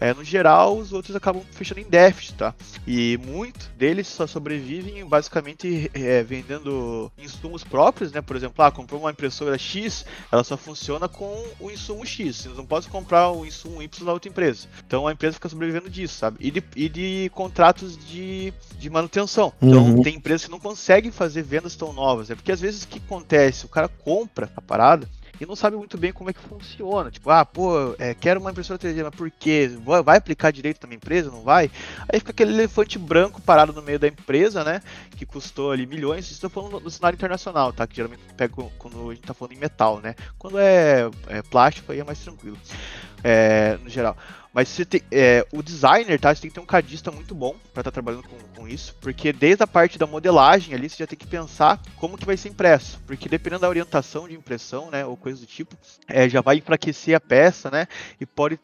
É, no geral, os outros acabam fechando em déficit, tá? E muito deles só sobrevivem basicamente é, vendendo insumos próprios, né? Por exemplo, ah, comprou uma impressora X, ela só funciona com o insumo X. Você não pode comprar o insumo Y da outra empresa. Então a empresa fica sobrevivendo disso, sabe? E de, e de contratos de, de manutenção. Então Uhum. tem empresas que não conseguem fazer vendas tão novas, né? Porque às vezes o que acontece? O cara compra a parada e não sabe muito bem como é que funciona. Tipo, ah, pô, é, quero uma impressora 3D, mas por quê? Vai aplicar direito na minha empresa? Não vai? Aí fica aquele elefante branco parado no meio da empresa, né? Que custou ali milhões. Estou falando no cenário internacional, tá? Que geralmente pega quando a gente tá falando em metal, né? Quando é, é plástico aí é mais tranquilo. É, no geral. Mas você tem, é, o designer, tá? Você tem que ter um cadista muito bom para estar trabalhando com, com isso, porque desde a parte da modelagem ali você já tem que pensar como que vai ser impresso, porque dependendo da orientação de impressão, né, ou coisa do tipo, é, já vai enfraquecer a peça, né, e pode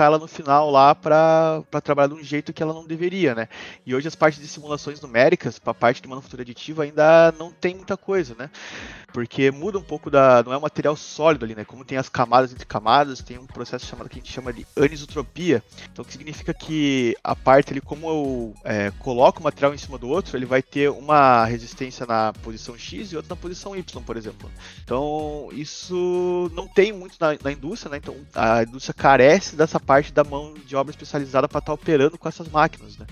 ela no final lá para trabalhar de um jeito que ela não deveria, né. E hoje as partes de simulações numéricas para a parte de manufatura aditiva ainda não tem muita coisa, né, porque muda um pouco da, não é um material sólido ali, né, como tem as camadas entre camadas, tem um processo chamado que a gente chama de anisotropia, então que significa que a parte ali, como eu é, coloco o material em cima do outro, ele vai ter uma resistência na posição X e outra na posição Y, por exemplo. Então isso não tem muito na, na indústria, né? Então a indústria carece dessa parte da mão de obra especializada para estar operando com essas máquinas, né?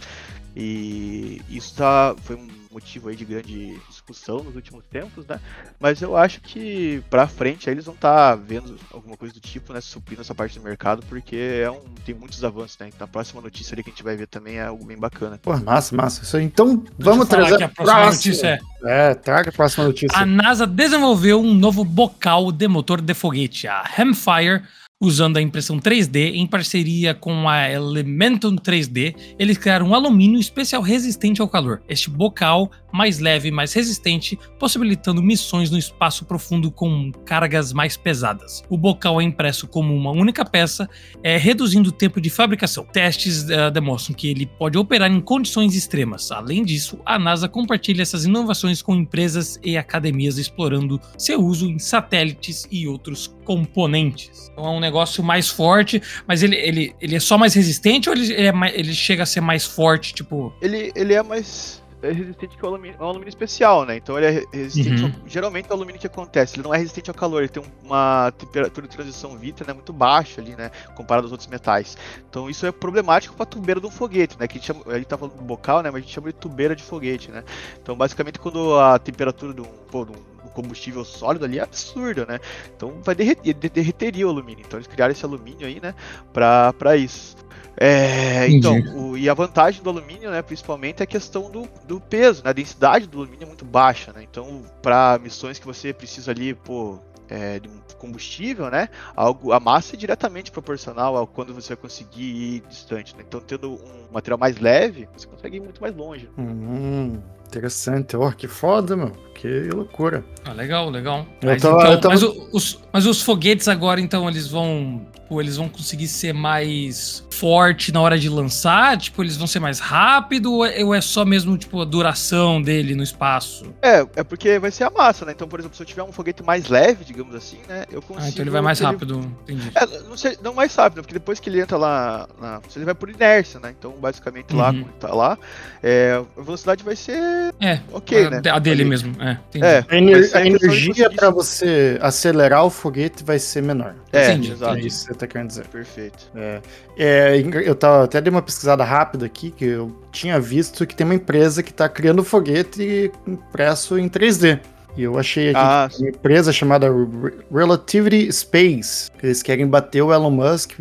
E isso tá, foi um motivo aí de grande discussão nos últimos tempos, né? Mas eu acho que pra frente aí eles vão estar vendo alguma coisa do tipo, né? Suprindo essa parte do mercado, porque é um, tem muitos avanços, né? Então a próxima notícia ali que a gente vai ver também é algo bem bacana. Pô, massa, massa. Isso aí. Então, vamos trazer a próxima notícia é É, traga a próxima notícia. A NASA desenvolveu um novo bocal de motor de foguete, a Hemfire, usando a impressão 3D em parceria com a Elementum 3D. Eles criaram um alumínio especial resistente ao calor. Este bocal mais leve e mais resistente, possibilitando missões no espaço profundo com cargas mais pesadas. O bocal é impresso como uma única peça, é, reduzindo o tempo de fabricação. Testes eh, demonstram que ele pode operar em condições extremas. Além disso, a NASA compartilha essas inovações com empresas e academias explorando seu uso em satélites e outros componentes. Então é um negócio mais forte, mas ele, ele, ele é só mais resistente ou ele, ele, é mais- ele chega a ser mais forte, tipo... Ele, ele é mais é resistente que o alumínio, é um alumínio especial, né? Então ele é re- resistente. Uhum. ao- geralmente o alumínio que acontece, ele não é resistente ao calor, ele tem um- uma temperatura de transição vítrea né, muito baixa ali, né? Comparado aos outros metais. Então isso é problemático para tubeira de um foguete, né? Que a gente, chama, a gente tá falando do bocal, né? Mas a gente chama de tubeira de foguete, né? Então basicamente quando a temperatura de um, pô, de um combustível sólido ali é absurda, né? Então vai derreter, de- derreteria o alumínio. Então eles criaram esse alumínio aí, né? Pra, pra isso. É, então, o- e a vantagem do alumínio, né, principalmente, é a questão do, do peso, né? A densidade do alumínio é muito baixa, né? Então, para missões que você precisa ali, pô, é, de combustível, né? Algo, a massa é diretamente proporcional ao quando você vai conseguir ir distante, né? Então, tendo um material mais leve, você consegue ir muito mais longe. Hum, interessante. Ó, que foda, meu. Que loucura. Ah, legal, legal. Mas, tava- então- tava- mas o- os, mas os foguetes agora, então, eles vão. Tipo, eles vão conseguir ser mais forte na hora de lançar? Tipo, eles vão ser mais rápido ou é, ou é só mesmo, tipo, a duração dele no espaço? É, é porque vai ser a massa, né? Então, por exemplo, se eu tiver um foguete mais leve, digamos assim, né? Eu consigo. Ah, então ele vai mais ele- rápido. Entendi. É, não, sei, não mais rápido, porque depois que ele entra lá, na, ele vai por inércia, né? Então, basicamente, lá, Uhum. quando ele tá lá, é, a velocidade vai ser É, ok, a, né? a dele mesmo. É. É, A, ener- a de energia para você acelerar o foguete vai ser menor. É, Entendi, exato. É isso que você tá querendo dizer. Perfeito. É, eu tava, até dei uma pesquisada rápida aqui, que eu tinha visto que tem uma empresa que tá criando foguete impresso em 3D. E eu achei aqui Ah, uma empresa chamada Re- Relativity Space. Eles querem bater o Elon Musk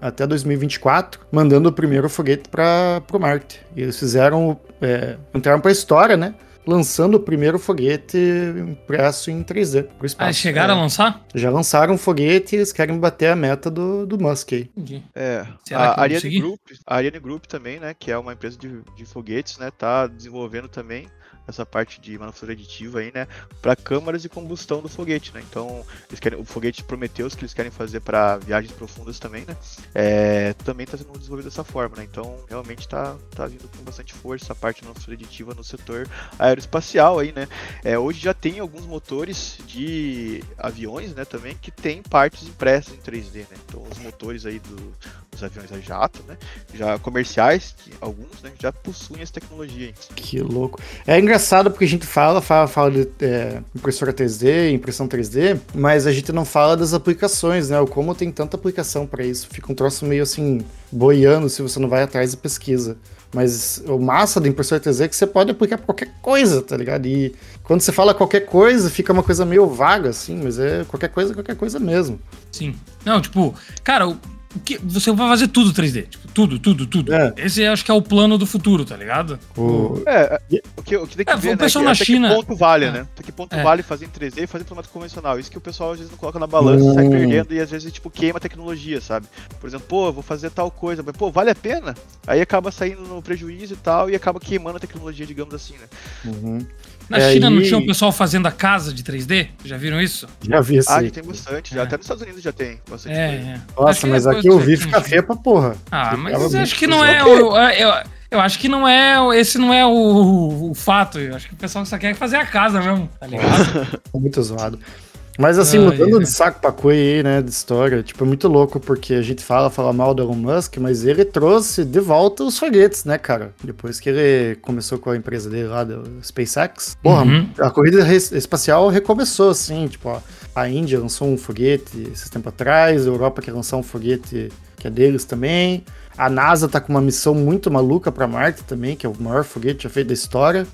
até 2024, mandando o primeiro foguete para o Marte. E eles fizeram, é, entraram para a história, né? Lançando o primeiro foguete impresso em 3D pro espaço. Ah, eles chegaram É, a lançar? Já lançaram um foguete e eles querem bater a meta do, do Musk aí. Entendi. É, Será a Ariane? Group, a Ariane Group também, né, que é uma empresa de, de foguetes, né, tá desenvolvendo também essa parte de manufatura aditiva aí, né, para câmaras de combustão do foguete, né? Então, eles querem, o foguete Prometheus que eles querem fazer para viagens profundas também, né? É, também está sendo desenvolvido dessa forma, né? Então, realmente está tá vindo com bastante força a parte de manufatura aditiva no setor aeroespacial aí, né? É, hoje já tem alguns motores de aviões, né, também que tem partes impressas em 3D, né? Então, os motores aí do, dos aviões a jato, né? Já comerciais, que alguns, né, já possuem essa tecnologia. Aí. Que louco. É engraçado porque a gente fala, fala, fala de é, impressora 3D, impressão 3D, mas a gente não fala das aplicações, né? O como tem tanta aplicação para isso. Fica um troço meio assim, boiando se você não vai atrás e pesquisa. Mas o massa da impressora 3D é que você pode aplicar pra qualquer coisa, tá ligado? E quando você fala qualquer coisa, fica uma coisa meio vaga, assim, mas é qualquer coisa, qualquer coisa mesmo. Sim. Não, tipo, cara, que, você vai fazer tudo 3D. Tipo, tudo, tudo, tudo. É. Esse eu acho que é o plano do futuro, tá ligado? O... É, o que, o que tem que É, ver, o né, pessoal que na até China- que ponto vale, É. né? Até que ponto É. vale fazer em 3D e fazer em formato convencional. Isso que o pessoal às vezes não coloca na balança, sai Hum. perdendo e às vezes, tipo, queima a tecnologia, sabe? Por exemplo, pô, eu vou fazer tal coisa, mas, pô, vale a pena? Aí acaba saindo no prejuízo e tal, e acaba queimando a tecnologia, digamos assim, né? Uhum. Na É, China não e- tinha um pessoal fazendo a casa de 3D? Já viram isso? Já vi esse Ah, já tem bastante, já É. até nos Estados Unidos já tem bastante É, coisa. é. Acho Nossa, mas é aqui eu vi que fica feia pra porra. Ah, Ficava mas acho que não é ok. o. Eu, eu acho que não é. Esse não é o, o fato. Eu acho que o pessoal só quer fazer a casa mesmo, tá ligado? [LAUGHS] Muito zoado. Mas assim, Ai, mudando ai. de saco pra coisa aí, né, de história, tipo, é muito louco, porque a gente fala, fala mal do Elon Musk, mas ele trouxe de volta os foguetes, né, cara? Depois que ele começou com a empresa dele lá, do SpaceX. Porra, Uhum. a corrida espacial recomeçou, assim, tipo, ó, a Índia lançou um foguete esses tempos atrás, a Europa quer lançar um foguete que é deles também. A NASA tá com uma missão muito maluca pra Marte também, que é o maior foguete já feito da história.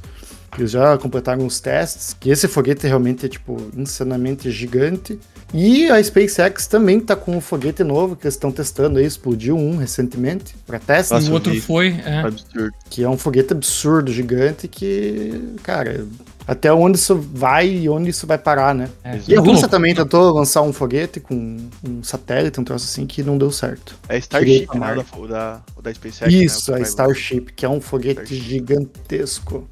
Eles já completaram os testes. Que esse foguete realmente é, tipo, insanamente gigante. E a SpaceX também tá com um foguete novo que eles estão testando aí. Explodiu um recentemente para teste. Nossa, o outro vi. foi. é. Absurdo. Que é um foguete absurdo, gigante, que, cara, até onde isso vai e onde isso vai parar, né? É. E a Rússia também tentou lançar um foguete com um satélite, um troço assim, que não deu certo. É Starship, né? Da, o da SpaceX. Isso, né? a Starship, que é um foguete Starship. gigantesco.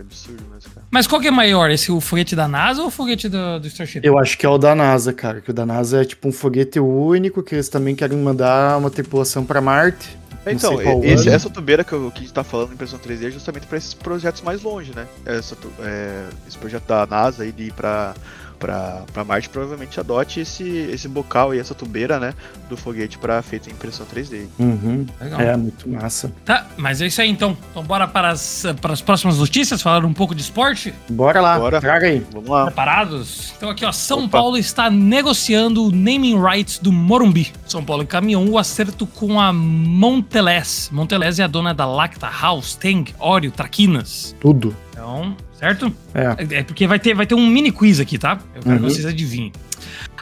Que absurdo mesmo, cara. Mas qual que é maior? Esse o foguete da NASA ou o foguete do, do Starship? Eu acho que é o da NASA, cara, que o da NASA é tipo um foguete único, que eles também querem mandar uma tripulação pra Marte. Então, esse- essa tubeira que, eu- que a gente tá falando em impressão 3D é justamente para esses projetos mais longe, né? Essa, é, esse projeto da NASA aí de ir pra, pra, pra Marte provavelmente adote esse, esse bocal e essa tubeira, né? Do foguete para feito em impressão 3D. Uhum. Legal. É, muito massa. Tá, mas é isso aí então. Então bora para as, para as próximas notícias, falar um pouco de esporte? Bora lá, Bora. traga aí. Vamos lá. Preparados? Então aqui ó, São Opa. Paulo está negociando o naming rights do Morumbi. São Paulo encaminhou o acerto com a Montelez. Montelez é a dona da Lacta House, Tang, Oreo, Traquinas. Tudo. Então, certo? É. É porque vai ter, vai ter um mini quiz aqui, tá? Eu quero Uhum. que vocês adivinhem.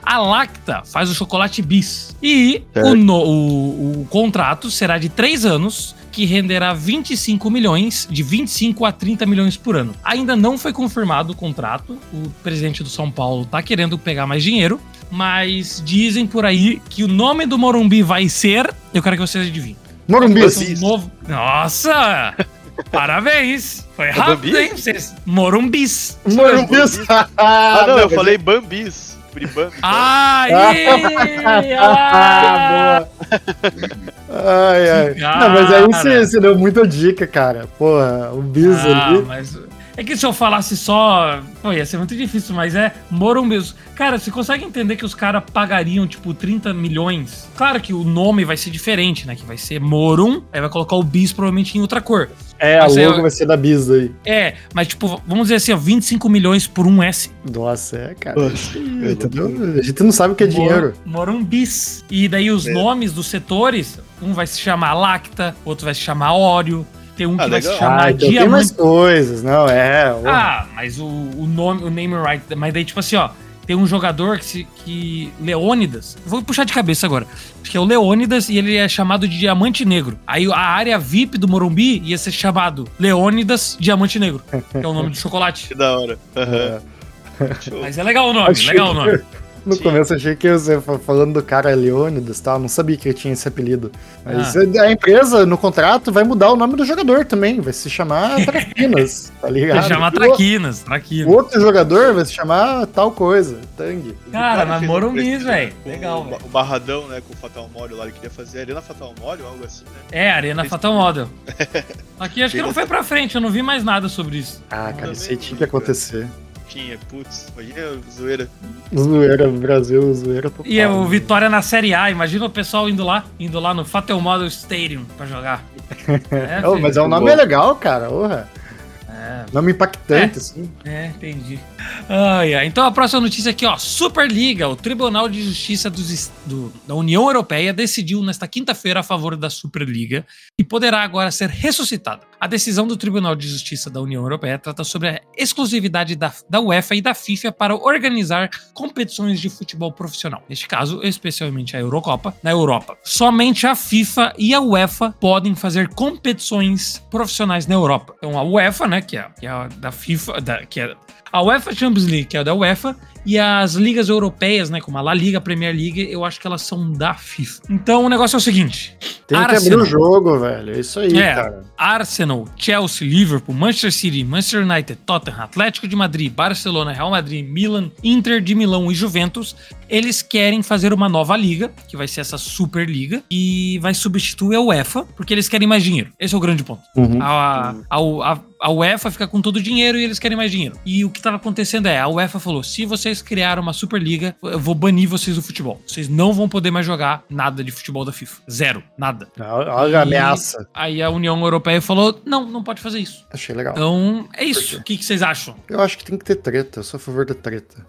A Lacta faz o chocolate bis. E o, no- o- o contrato será de três anos, que renderá 25 milhões, de 25 a 30 milhões por ano. Ainda não foi confirmado o contrato. O presidente do São Paulo tá querendo pegar mais dinheiro. Mas dizem por aí que o nome do Morumbi vai ser. Eu quero que vocês adivinhem. Morumbi. Um novo. Nossa! [LAUGHS] Parabéns! Foi rápido, Bambi? hein? Vocês. Morumbis. Morumbi. Ah, não, eu mas- falei Bambis. Buribambi. Ai! Ah, [LAUGHS] boa. Ai, ai. Não, mas aí você, você deu muita dica, cara. Porra, o bis Ah, ali. mas é que se eu falasse só, pô, ia ser muito difícil, mas é Morumbis. Cara, você consegue entender que os caras pagariam, tipo, 30 milhões? Claro que o nome vai ser diferente, né? Que vai ser Morum, aí vai colocar o bis provavelmente em outra cor. É, a Mas logo eu- vai ser da bis aí. É, mas tipo, vamos dizer assim, ó, 25 milhões por um S. Nossa, é, cara. Poxa, Entendeu? A gente não sabe o que é dinheiro. Morumbis. E daí os É. nomes dos setores, um vai se chamar Lacta, outro vai se chamar Oreo, tem um que Ah, vai se chamar Ah, então tem Diamante. mais coisas, não, é. ó. Ah, mas o, o nome, o name right, mas daí tipo assim, ó, tem um jogador que se que Leônidas, vou puxar de cabeça agora. Acho que é o Leônidas e ele é chamado de Diamante Negro. Aí a área VIP do Morumbi ia ser chamado Leônidas Diamante Negro, que é o nome do [LAUGHS] chocolate. Que da hora. Show. Mas é legal o nome, Achei legal o nome. No Sim. começo achei que você fa- falando do cara Leônidas e tal, não sabia que ele tinha esse apelido. Mas Ah. a empresa, no contrato, vai mudar o nome do jogador também. Vai se chamar [LAUGHS] Traquinas, tá ligado? Se chama E o- Traquinas, O Traquinas. outro jogador vai se chamar tal coisa, Tang. Cara, O mas um Morumbi, velho. Legal, o, velho. o Barradão, né, com o Fatal Model lá, ele queria fazer Arena Fatal Model, algo assim, né? É, Arena Fatal Model. [LAUGHS] Aqui acho que não foi pra frente, eu não vi mais nada sobre isso. Ah, cara, isso aí tinha que acontecer. Tinha, putz, imagina a zoeira. Zoeira, Brasil, zoeira total. E é o Vitória na Série A, imagina o pessoal indo lá, indo lá no Fatal Model Stadium pra jogar. [LAUGHS] É, filho. mas é um nome bom. legal, cara. Porra. É, Nome impactante, assim. É, entendi. Ai, ai. Então a próxima notícia aqui, ó. Superliga. O Tribunal de Justiça dos do- da União Europeia decidiu nesta quinta-feira a favor da Superliga e poderá agora ser ressuscitada. A decisão do Tribunal de Justiça da União Europeia trata sobre a exclusividade da, da UEFA e da FIFA para organizar competições de futebol profissional. Neste caso, especialmente a Eurocopa, na Europa. Somente a FIFA e a UEFA podem fazer competições profissionais na Europa. Então a UEFA, né, que é, que é a da FIFA, da- que é a UEFA Champions League, que é da UEFA, e as ligas europeias, né, como a La Liga, a Premier League, eu acho que elas são da FIFA. Então o negócio é o seguinte: Tem que abrir Arsenal. o jogo, velho. É isso aí, É. cara. Arsenal, Chelsea, Liverpool, Manchester City, Manchester United, Tottenham, Atlético de Madrid, Barcelona, Real Madrid, Milan, Inter de Milão e Juventus, eles querem fazer uma nova liga, que vai ser essa Superliga, e vai substituir a UEFA, porque eles querem mais dinheiro. Esse é o grande ponto. Uhum. A, a, a, a UEFA fica com todo o dinheiro e eles querem mais dinheiro. E o que estava acontecendo é, a UEFA falou: se vocês criaram uma Superliga, eu vou banir vocês do futebol. Vocês não vão poder mais jogar nada de futebol da FIFA. Zero. Nada. Olha a ameaça. Aí a União Europeia falou: não, não pode fazer isso. Achei legal. Então, é isso. O que, que vocês acham? Eu acho que tem que ter treta. Eu sou a favor da treta.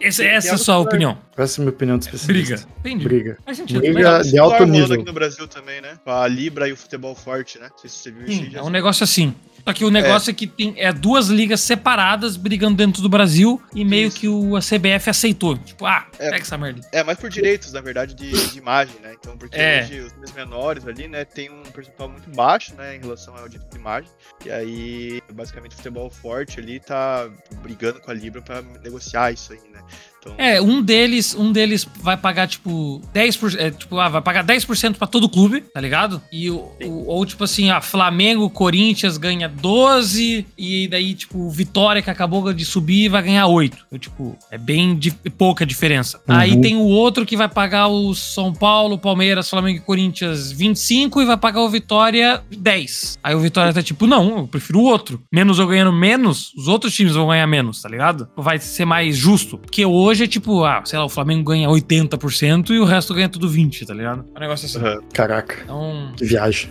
Essa, essa é a sua opinião. Essa é a minha opinião de especialista. Briga. Entendi. Briga. Faz sentido. Briga Legal. de alto nível. aqui no Brasil também, né? Com a Libra e o futebol forte, né? Não sei se você viu isso Sim, aí. já é um negócio assim. Só que o negócio é, que tem é duas ligas separadas brigando dentro do Brasil e meio Isso. que o a CBF aceitou. Tipo, ah, É. pega essa merda. É, mas por direitos, na verdade, de, de imagem, né? Então, porque É. hoje os times menores ali, né, tem um percentual muito baixo, né, em relação ao direito de imagem. E aí, basicamente, o futebol forte ali tá brigando com a Libra pra negociar isso aí, né? Então, É, um deles, um deles vai pagar, tipo, 10%, é, tipo, ah, vai pagar 10% pra todo clube, tá ligado? E o, o- ou, tipo assim, a Flamengo, Corinthians ganha 12, e daí, tipo, Vitória, que acabou de subir, vai ganhar 8. Eu, tipo, é bem di- pouca diferença. Uhum. Aí tem o outro que vai pagar o São Paulo, Palmeiras, Flamengo e Corinthians 25 e vai pagar o Vitória 10. Aí o Vitória tá tipo, não, eu prefiro o outro. Menos eu ganhando menos, os outros times vão ganhar menos, tá ligado? Vai ser mais justo. Porque hoje é tipo, ah, sei lá, o Flamengo ganha 80% e o resto ganha tudo 20, tá ligado? É um negócio assim. aham. Caraca, Então, que viagem.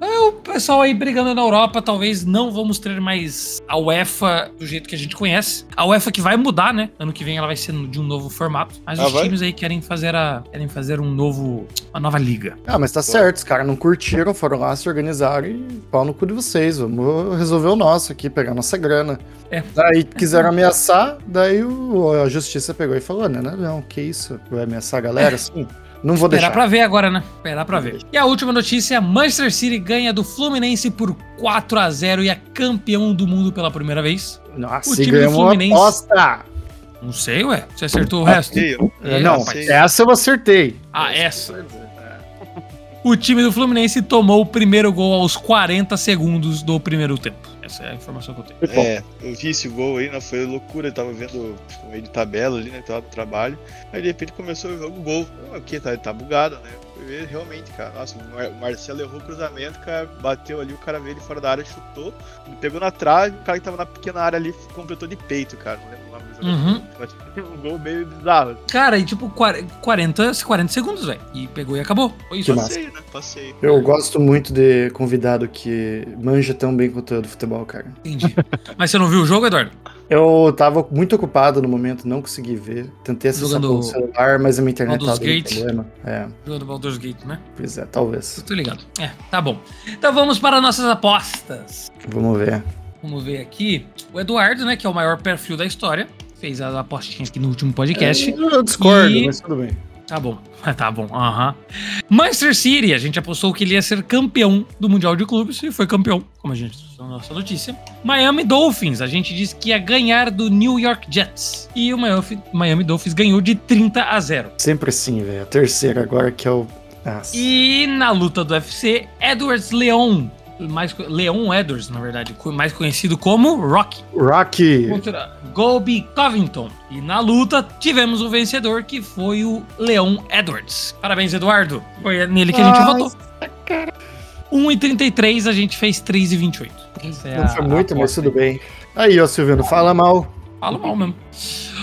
o pessoal aí brigando na Europa, talvez não vamos ter mais a UEFA do jeito que a gente conhece. A UEFA que vai mudar, né? Ano que vem ela vai ser de um novo formato. Mas Ah, os vai? times aí querem fazer a querem fazer um novo uma nova liga. Ah, mas tá certo, os caras não curtiram, foram lá, se organizaram e pau no cu de vocês. Vamos resolver o nosso aqui, pegar nossa grana. É. Daí quiseram ameaçar, daí o- a justiça pegou e falou: não, não, não, que isso? Vai ameaçar a galera assim? Não vou Esperar deixar. pra ver agora, né? Esperar pra ver. E a última notícia: Manchester City ganha do Fluminense por 4 a 0 e é campeão do mundo pela primeira vez. Nossa, o time do Fluminense- aposta. Não sei, ué. Você acertou o resto? É, É, não, rapaz. essa eu acertei. Ah, essa. O time do Fluminense tomou o primeiro gol aos 40 segundos do primeiro tempo. Essa é a informação que eu tenho. É, eu vi esse gol aí, né? Foi loucura. Eu tava vendo tipo, meio de tabela ali, né? Tava no trabalho. Aí de repente começou o jogo, gol. Ah, Ok, tá, tá bugado, né? Ver realmente, cara. Nossa, o o Marcelo errou o cruzamento, cara. Bateu ali, o cara veio ele fora da área, chutou. Pegou na trave, o cara que tava na pequena área ali completou de peito, cara. Não lembro Uhum. Mas tipo, um gol meio bizarro. Cara, e tipo, 40, 40 segundos, velho. E pegou e acabou. Foi isso. Que massa. Passei, né? Passei. Eu gosto muito de convidado que manja tão bem quanto eu do futebol, cara. Entendi. [LAUGHS] Mas você não viu o jogo, Eduardo? Eu tava muito ocupado no momento, não consegui ver. Tentei acessar Jogando pelo celular, mas a minha internet Baldur's tava Gate. problema. É, Jogo do Baldur's Gate, né? pois é, talvez. Tô ligado. É, tá bom. Então vamos para nossas apostas. Vamos ver. Vamos ver aqui. O Eduardo, né, que é o maior perfil da história, fez a apostinha aqui no último podcast. Eu discordo, E- mas tudo bem. Tá bom, [LAUGHS] tá bom, aham. Manchester City, a gente apostou que ele ia ser campeão do Mundial de Clubes e foi campeão, como a gente na nossa notícia. Miami Dolphins, a gente disse que ia ganhar do New York Jets. E o Miami, Dolphins ganhou de 30 a 0. Sempre assim, velho. A terceira agora que é o. Nossa. E na luta do UFC, Edwards Leon, mais, Leon Edwards, na verdade, mais conhecido como Rocky, Rocky. contra Gobi Covington. E na luta tivemos o vencedor, que foi o Leon Edwards. Parabéns, Eduardo. Foi nele que a gente votou. 1,33 a gente fez 3,28. Essa é Não foi muito, mas tudo bem. Aí, ó, Silvino, fala mal. Fala mal mesmo.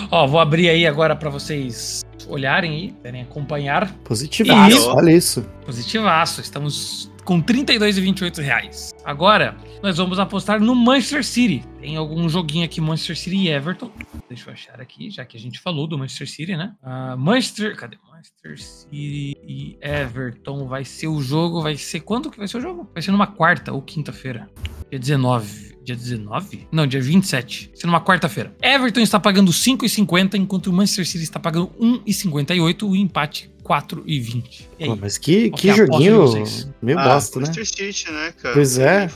Ó, vou abrir aí agora pra vocês olharem aí, querem acompanhar. Positivaço, Isso. olha isso. Positivaço, estamos com 32,28 reais. Agora, nós vamos apostar no Manchester City. Tem algum joguinho aqui, Manchester City e Everton. Deixa eu achar aqui, já que a gente falou do Manchester City, né? Ah, Manchester, cadê? Manchester City e Everton vai ser o jogo, vai ser quando que vai ser o jogo? Vai ser numa quarta ou quinta-feira. Dia 19. Dia 19? Não, dia 27. Vai ser numa quarta-feira. Everton está pagando 5,50, enquanto o Manchester City está pagando 1,58. O empate 4,20. E aí? Pô, mas que, Qual que é joguinho meio ah, bosta, né? City, né, cara? Pois é.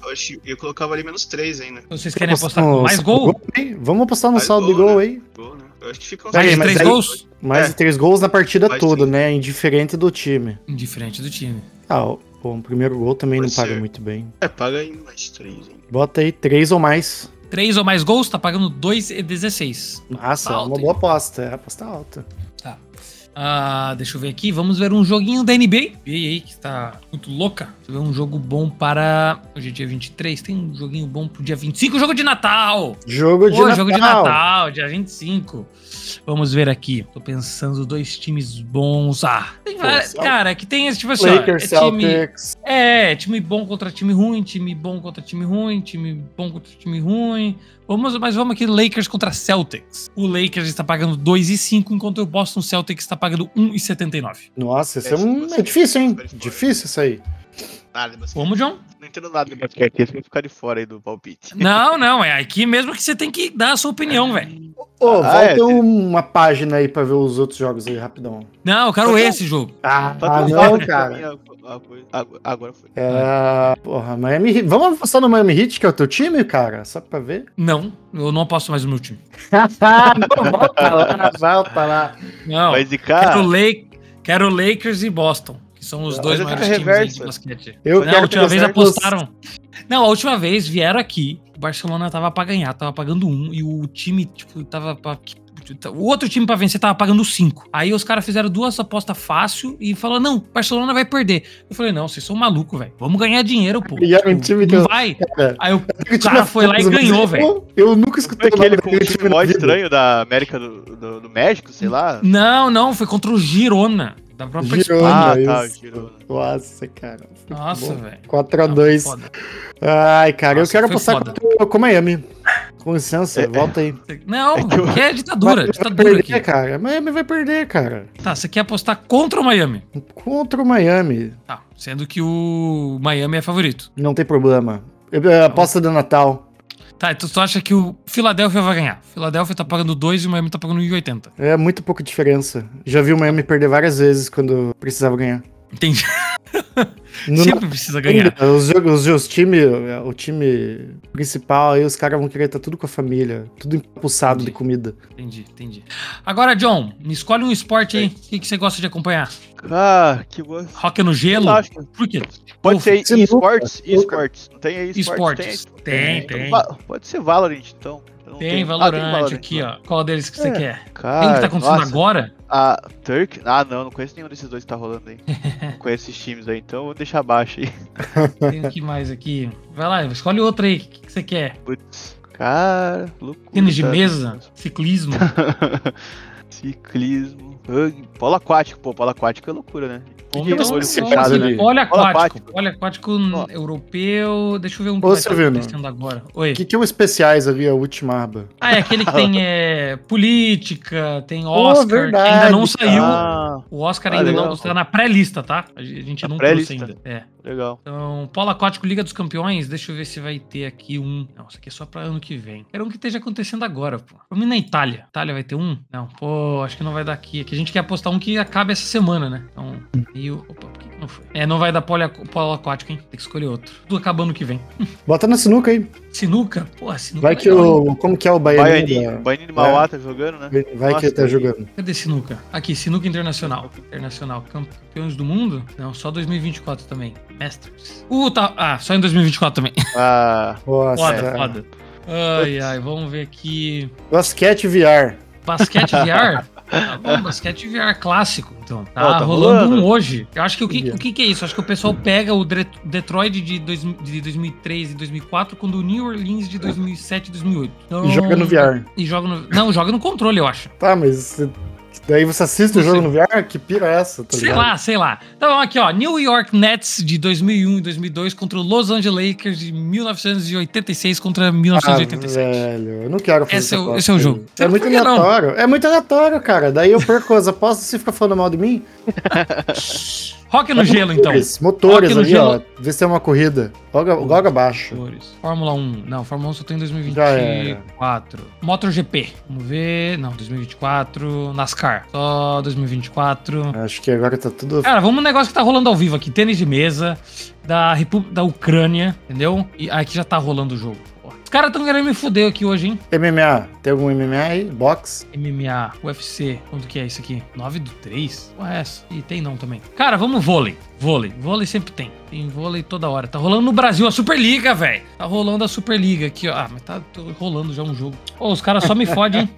Eu, colocava ali menos 3 ainda. Vocês querem apostar com mais gol? aí? Vamos apostar no Mais saldo de gol, gol né? aí. Gol, né? Eu acho que fica uns Mais de mas três aí- gols? Mais É. de três gols na partida Mais toda, três. né? Indiferente do time. Diferente do time. Ah, o, o primeiro gol também Pode não paga ser. muito bem. É, paga aí mais 3 hein? Bota aí três ou mais. Três ou mais gols, tá pagando 2,16. Nossa, Tá é uma boa aposta. É aposta alta. Ah, deixa eu ver aqui. Vamos ver um joguinho da NBA. NBA aí, que tá muito louca. Deixa eu ver um jogo bom para. Hoje é dia 23. Tem um joguinho bom pro dia 25. Jogo de Natal! Jogo de Pô, Natal. jogo de Natal, dia 25. Vamos ver aqui. Tô pensando dois times bons. Ah, tem várias- Cel- cara, é que tem esse tipo assim, ó, Lakers, é time, Celtics. é, time bom contra time ruim, time bom contra time ruim, time bom contra time ruim. Vamos, mas vamos aqui, Lakers contra Celtics. O Lakers está pagando 2,5, enquanto o Boston Celtics está pagando 1,79. Nossa, isso é, É, um... você- é difícil, hein? você. Difícil isso aí. Nada. Vamos, John? Não entendo nada de basquete. Basquete, esse vai ficar de fora aí do palpite. Não, não, é aqui mesmo que você tem que dar a sua opinião, velho. Ô, Ah, volta é, tem- uma página aí pra ver os outros jogos aí, rapidão. Não, eu quero Tá esse jogo. Ah, Tá tudo não, cara. agora- foi. É, porra, Miami Heat. Vamos apostar no Miami Heat, que é o teu time, cara? Só pra ver. Não, eu não aposto mais no meu time. Não, [LAUGHS] volta lá, volta lá. Não, Vai quero, zicar. Lake, quero Lakers e Boston, que são os Não, dois mas maiores times de basquete. Eu não, quero a última vez apostaram. Não, a última vez vieram aqui, o Barcelona tava pra ganhar, tava pagando um, e o time, tipo, tava pra. O outro time pra vencer tava pagando cinco. Aí os caras fizeram duas apostas fácil e falou: não, Barcelona vai perder. Eu falei, não, vocês são malucos, velho. Vamos ganhar dinheiro, pô. E era um time que não eu- vai. Cara, Aí o cara é foi lá e ganhou, eu- velho. Eu nunca escutei o aquele com um time mó estranho da América do, do, do México, sei lá. Não, não, foi contra o Girona. Da própria Girona. Espanha. Ah, tá. Girona. Nossa, cara. Nossa, velho. 4x2. Foda. Ai, cara, Nossa, eu quero apostar foda. com, com Miami. Com licença, É, volta aí. Não, É que eu- é ditadura, Miami vai ditadura perder, aqui. cara. Miami vai perder, cara. Tá, você quer apostar contra o Miami? Contra o Miami. Tá, sendo que o Miami é favorito. Não tem problema. Eu- eu- Aposta do Natal. Tá, então tu acha que o Philadelphia vai ganhar? Philadelphia tá pagando 2 e o Miami tá pagando 1,80. É muito pouca diferença. Já vi o Miami perder várias vezes quando precisava ganhar. Entendi. [LAUGHS] No Sempre precisa ganhar. Os, jogos- os, time, o time principal aí, os caras vão querer estar tudo com a família, tudo impulsado de Entendi. comida. Entendi, entendi. Agora, John, me escolhe um esporte aí. O que, que você gosta de acompanhar? Ah, que gosto. Rock no gelo? Quê? Pode ser esportes, esportes. Não tem aí esportes? Esportes. Tem, Então tem. va- Pode ser Valorant, então. Tem tenho- Valorant Ah, aqui, lá. ó. Qual deles que você É. quer? Tem um Cara, que tá acontecendo nossa, agora? A Turk. Ah, não, não conheço nenhum desses dois que tá rolando aí. [LAUGHS] não conheço esses times aí, então eu vou deixar abaixo aí. Tem o que mais aqui? Vai lá, escolhe outro aí. O que, que você quer? Putz, cara, loucura. Tênis de mesa? [LAUGHS] Ciclismo? Ciclismo. rugby, Polo aquático, pô, polo aquático é loucura, né? Então, olho fechado ali. Olha aquático. Olha aquático Ó. europeu. Deixa eu ver um que Ô, vai estar Silvino. acontecendo agora. Oi. O que, que é o especiais ali, a última aba? Ah, é aquele que tem [LAUGHS] é, política, tem Oscar, que verdade, ainda não saiu. Ah, O Oscar Ah, ainda não está na pré-lista, tá? A gente não trouxe pré-lista. ainda. É. Legal. Então, Polo Aquático Liga dos Campeões, deixa eu ver se vai ter aqui um. Não, isso aqui é só pra ano que vem. Quero um que esteja acontecendo agora, pô. Mim na Itália. Itália vai ter um? Não, pô, acho que não vai dar aqui. Aqui a gente quer apostar um que acabe essa semana, né? Então, e o. Opa, por que que não foi? É, não vai dar polo, polo aquático, hein? Tem que escolher outro. Tudo acabando que vem. [LAUGHS] Bota na sinuca aí. Sinuca? Pô, sinuca. Vai é que legal, hein? o. Como que é o Baianinho? Baianinho, da- Baianinho de Mauá tá jogando, né? Vai que Nossa, ele tá e- jogando. Cadê sinuca? Aqui, sinuca internacional. Internacional. Campeões do mundo? Não, só 2024 também. Masters. Uh, tá. Ah, só em 2024 também. [LAUGHS] Ah, Nossa, Foda, cara. foda. Ai, ai, vamos ver aqui. Basquete VR. Basquete VR? Tá bom, basquete VR clássico. Então, tá, Ó, tá rolando rolando. um hoje. Eu acho que o que, o que que é isso? Acho que o pessoal pega o Detroit de, dois, de 2003 e 2004 com o do New Orleans de 2007 e 2008. Então- E joga no VR. E joga no... Não, joga no controle, eu acho. Tá, mas daí você assiste o jogo sei. no VR? Que pira é essa? Tá sei ligado? lá, sei lá. Então, aqui, ó. New York Nets de 2001 e 2002 contra o Los Angeles Lakers de 1986 contra Ah, 1987. velho, eu não quero fazer Esse é o- esse é o jogo. É muito que não? aleatório. É muito aleatório, cara. Daí eu perco as apostas e você fica falando mal de mim. [LAUGHS] Rock no gelo, então. Motores, motores Rock no ali, gelo. ó. Vê se tem uma corrida. Logo, logo abaixo. Motores. Fórmula 1. Não, Fórmula 1 só tem em Já era. 2024. MotoGP. Vamos ver. Não, 2024. NASCAR. Só 2024. Acho que agora tá tudo. Cara, vamos no negócio que tá rolando ao vivo aqui. Tênis de mesa da República da Ucrânia, entendeu? E aqui já tá rolando o jogo. Caras tão querendo me fuder aqui hoje, hein? MMA. Tem algum MMA aí? Box? MMA, UFC, quanto que é isso aqui? 9 do 3? Qual é essa? Ih, tem não também. Cara, vamos vôlei. Vôlei. Vôlei sempre tem. Tem vôlei toda hora. Tá rolando no Brasil a Superliga, velho. Tá rolando a Superliga aqui, ó. Ah, mas tá rolando já um jogo. Ô, os caras só me fodem, hein?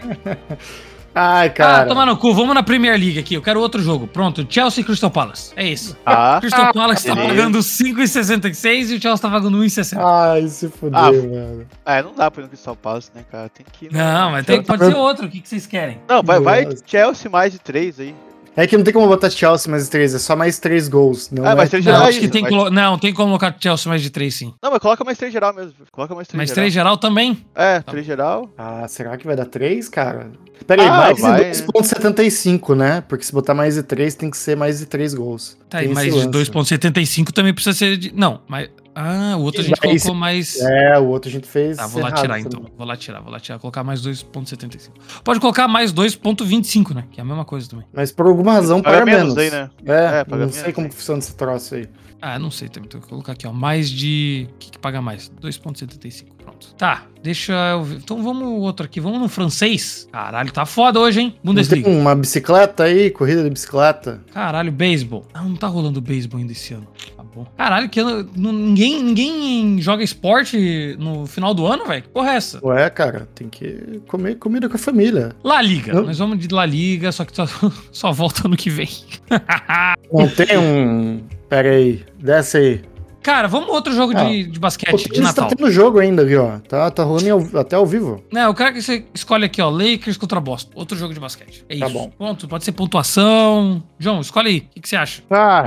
[LAUGHS] Ai, Ah, cara. toma no cu. Vamos na Premier League aqui. Eu quero outro jogo. Pronto. Chelsea e Crystal Palace. É isso. ah, Crystal Palace tá beleza. pagando 5,66 e o Chelsea tá pagando 1,60. Ai, se fudeu, Ah, mano. é, não dá pra ir no Crystal Palace, né, cara? Tem que ir. no- Não, mas tem, pode ser outro. O que, que vocês querem? Não, vai, vai. Chelsea mais de três aí. É que não tem como botar Chelsea mais três, é só mais três gols. Não Ah, é... mas três Não, geral é acho que tem, mas- colo- não, tem como colocar Chelsea mais de 3, sim. Não, mas coloca mais três geral mesmo. Coloca mais três Mas geral. 3 geral também? É, três geral. Ah, será que vai dar três, cara? Pera aí, Ah, mais vai. de 2.75, né? Porque se botar mais de três, tem que ser mais de três gols. Tá aí, mas esse de lance. 2,75 também precisa ser de. Não, mas. Ah, o outro a gente colocou mais. É, o outro a gente fez. Tá, vou lá errado tirar também. então. Vou lá tirar, vou lá tirar. Colocar mais 2,75. Pode colocar mais 2,25, né? Que é a mesma coisa também. Mas por alguma razão Paga paga, menos menos. aí, né? É, É, paga não sei menos, como funciona esse troço aí. Ah, não sei também. Então, vou colocar aqui, ó. Mais de. O que, que paga mais? 2,75. Pronto. Tá, deixa eu ver. Então vamos outro aqui. Vamos no francês. Caralho, tá foda hoje, hein? Não tem Bundesliga. uma bicicleta aí, corrida de bicicleta? Caralho, beisebol. Ah, não tá rolando beisebol ainda esse ano. Tá. Caralho, que ano, não- ninguém, ninguém joga esporte no final do ano, velho? Que porra é essa? Ué, cara, tem que comer comida com a família. La Liga. Hã? Nós vamos de La Liga, só que só, [LAUGHS] só volta ano que vem. [LAUGHS] Não tem um. Pera aí, desce aí. Cara, vamos outro jogo Ah, de, de O basquete, de tênis tá Natal. tendo jogo ainda ó. Tá, tá rolando até ao vivo. Não, eu quero que você escolhe aqui, ó. Lakers contra Boston. Outro jogo de basquete. É Tá isso. bom. Ponto. Pode ser pontuação. João, escolhe aí. O que, que você acha? Ah,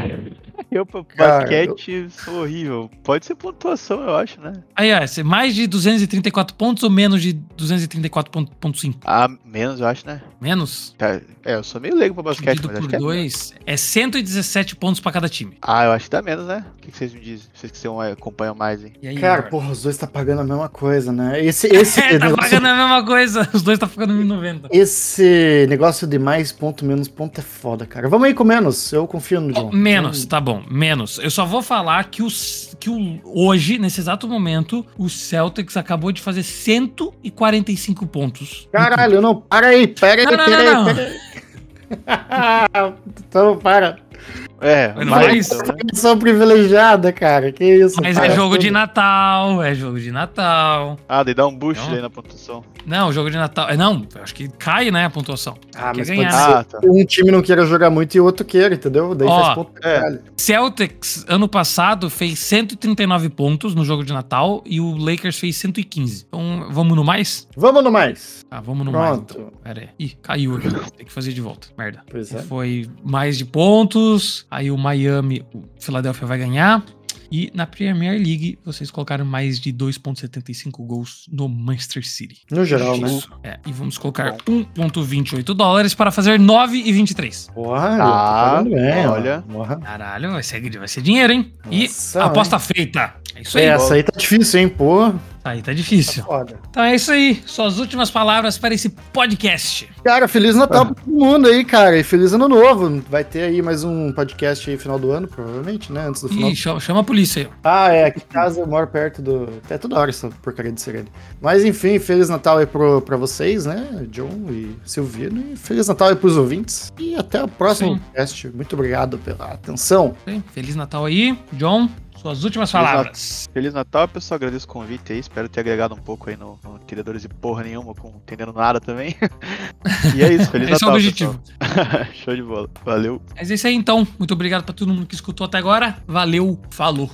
Eu, basquete, sou horrível. Pode ser pontuação, eu acho, né? Aí, ó. Ser mais de 234 pontos ou menos de 234,5? Ah, menos, eu acho, né? Menos? Tá, É, eu sou meio leigo pra basquete, Dividido mas por é. 2 é 117 pontos pra cada time. Ah, eu acho que dá menos, né? O que que vocês me dizem? Vocês que são, é, acompanham mais, hein? Aí, cara, porra, os dois tá pagando a mesma coisa, né? [LAUGHS] Esse, esse, É, tá negócio, pagando a mesma coisa. Os dois tá ficando 1.090. esse negócio de mais ponto, menos ponto é foda, cara. Vamos aí com menos. Eu confio no João. Menos, tá bom, menos. Eu só vou falar que, os, que o, hoje, nesse exato momento, o Celtics acabou de fazer 145 pontos. Caralho, não. Para aí, pera aí, Não, não, pera aí, não, não. pera aí. [LAUGHS] então, para. É, Mas mais não é então, né? Informação privilegiada, cara. Que isso? Mas para é jogo tudo. de Natal, é jogo de Natal. Ah, daí dá um boost Não. aí na pontuação. Não, jogo de Natal. é, Não, acho que cai, né, a pontuação. Ah, mas ganhar. pode ser Ah, tá. um time não queira jogar muito e o outro queira, entendeu? Daí Ó, faz ponto é. Celtics, ano passado, fez 139 pontos no jogo de Natal e o Lakers fez 115. Então, vamos no mais? Vamos no mais. Ah, vamos no mais, Pronto. então. Pera aí. Ih, caiu aqui. Tem que fazer de volta. Merda. Pois é. Foi mais de pontos. Aí o Miami, o Philadelphia vai ganhar. E na Premier League, vocês colocaram mais de 2,75 gols no Manchester City. No geral, né? Isso. É, e vamos colocar 1,28 dólares para fazer 9,23. Porra, Ah, tá bem, olha. Porra. Caralho, vai ser, vai ser dinheiro, hein? E Nossa, aposta feita. É isso aí. Essa aí tá difícil, hein? Pô, Aí tá difícil. foda. Então é isso aí. Suas últimas palavras para esse podcast. Cara, Feliz Natal pra todo mundo aí, cara. E Feliz Ano Novo. Vai ter aí mais um podcast aí final do ano, provavelmente, né? Antes do final. Ih, chama, chama a polícia aí. Ah, é. Aqui em casa eu moro perto do. Até toda hora essa porcaria de sirene. Mas enfim, Feliz Natal aí pro, pra vocês, né? John e Silvino. E Feliz Natal aí pros ouvintes. E até o próximo Sim. podcast. Muito obrigado pela atenção. Feliz Natal aí. John, suas últimas palavras. Feliz Natal, pessoal. Agradeço o convite aí. Espero ter agregado um pouco aí no, no Entendedores de porra nenhuma, com entendendo nada também. [LAUGHS] e é isso, Feliz [LAUGHS] Esse é o Natal. objetivo. [LAUGHS] Show de bola. Valeu. Mas é isso aí então. Muito obrigado pra todo mundo que escutou até agora. Valeu, falou.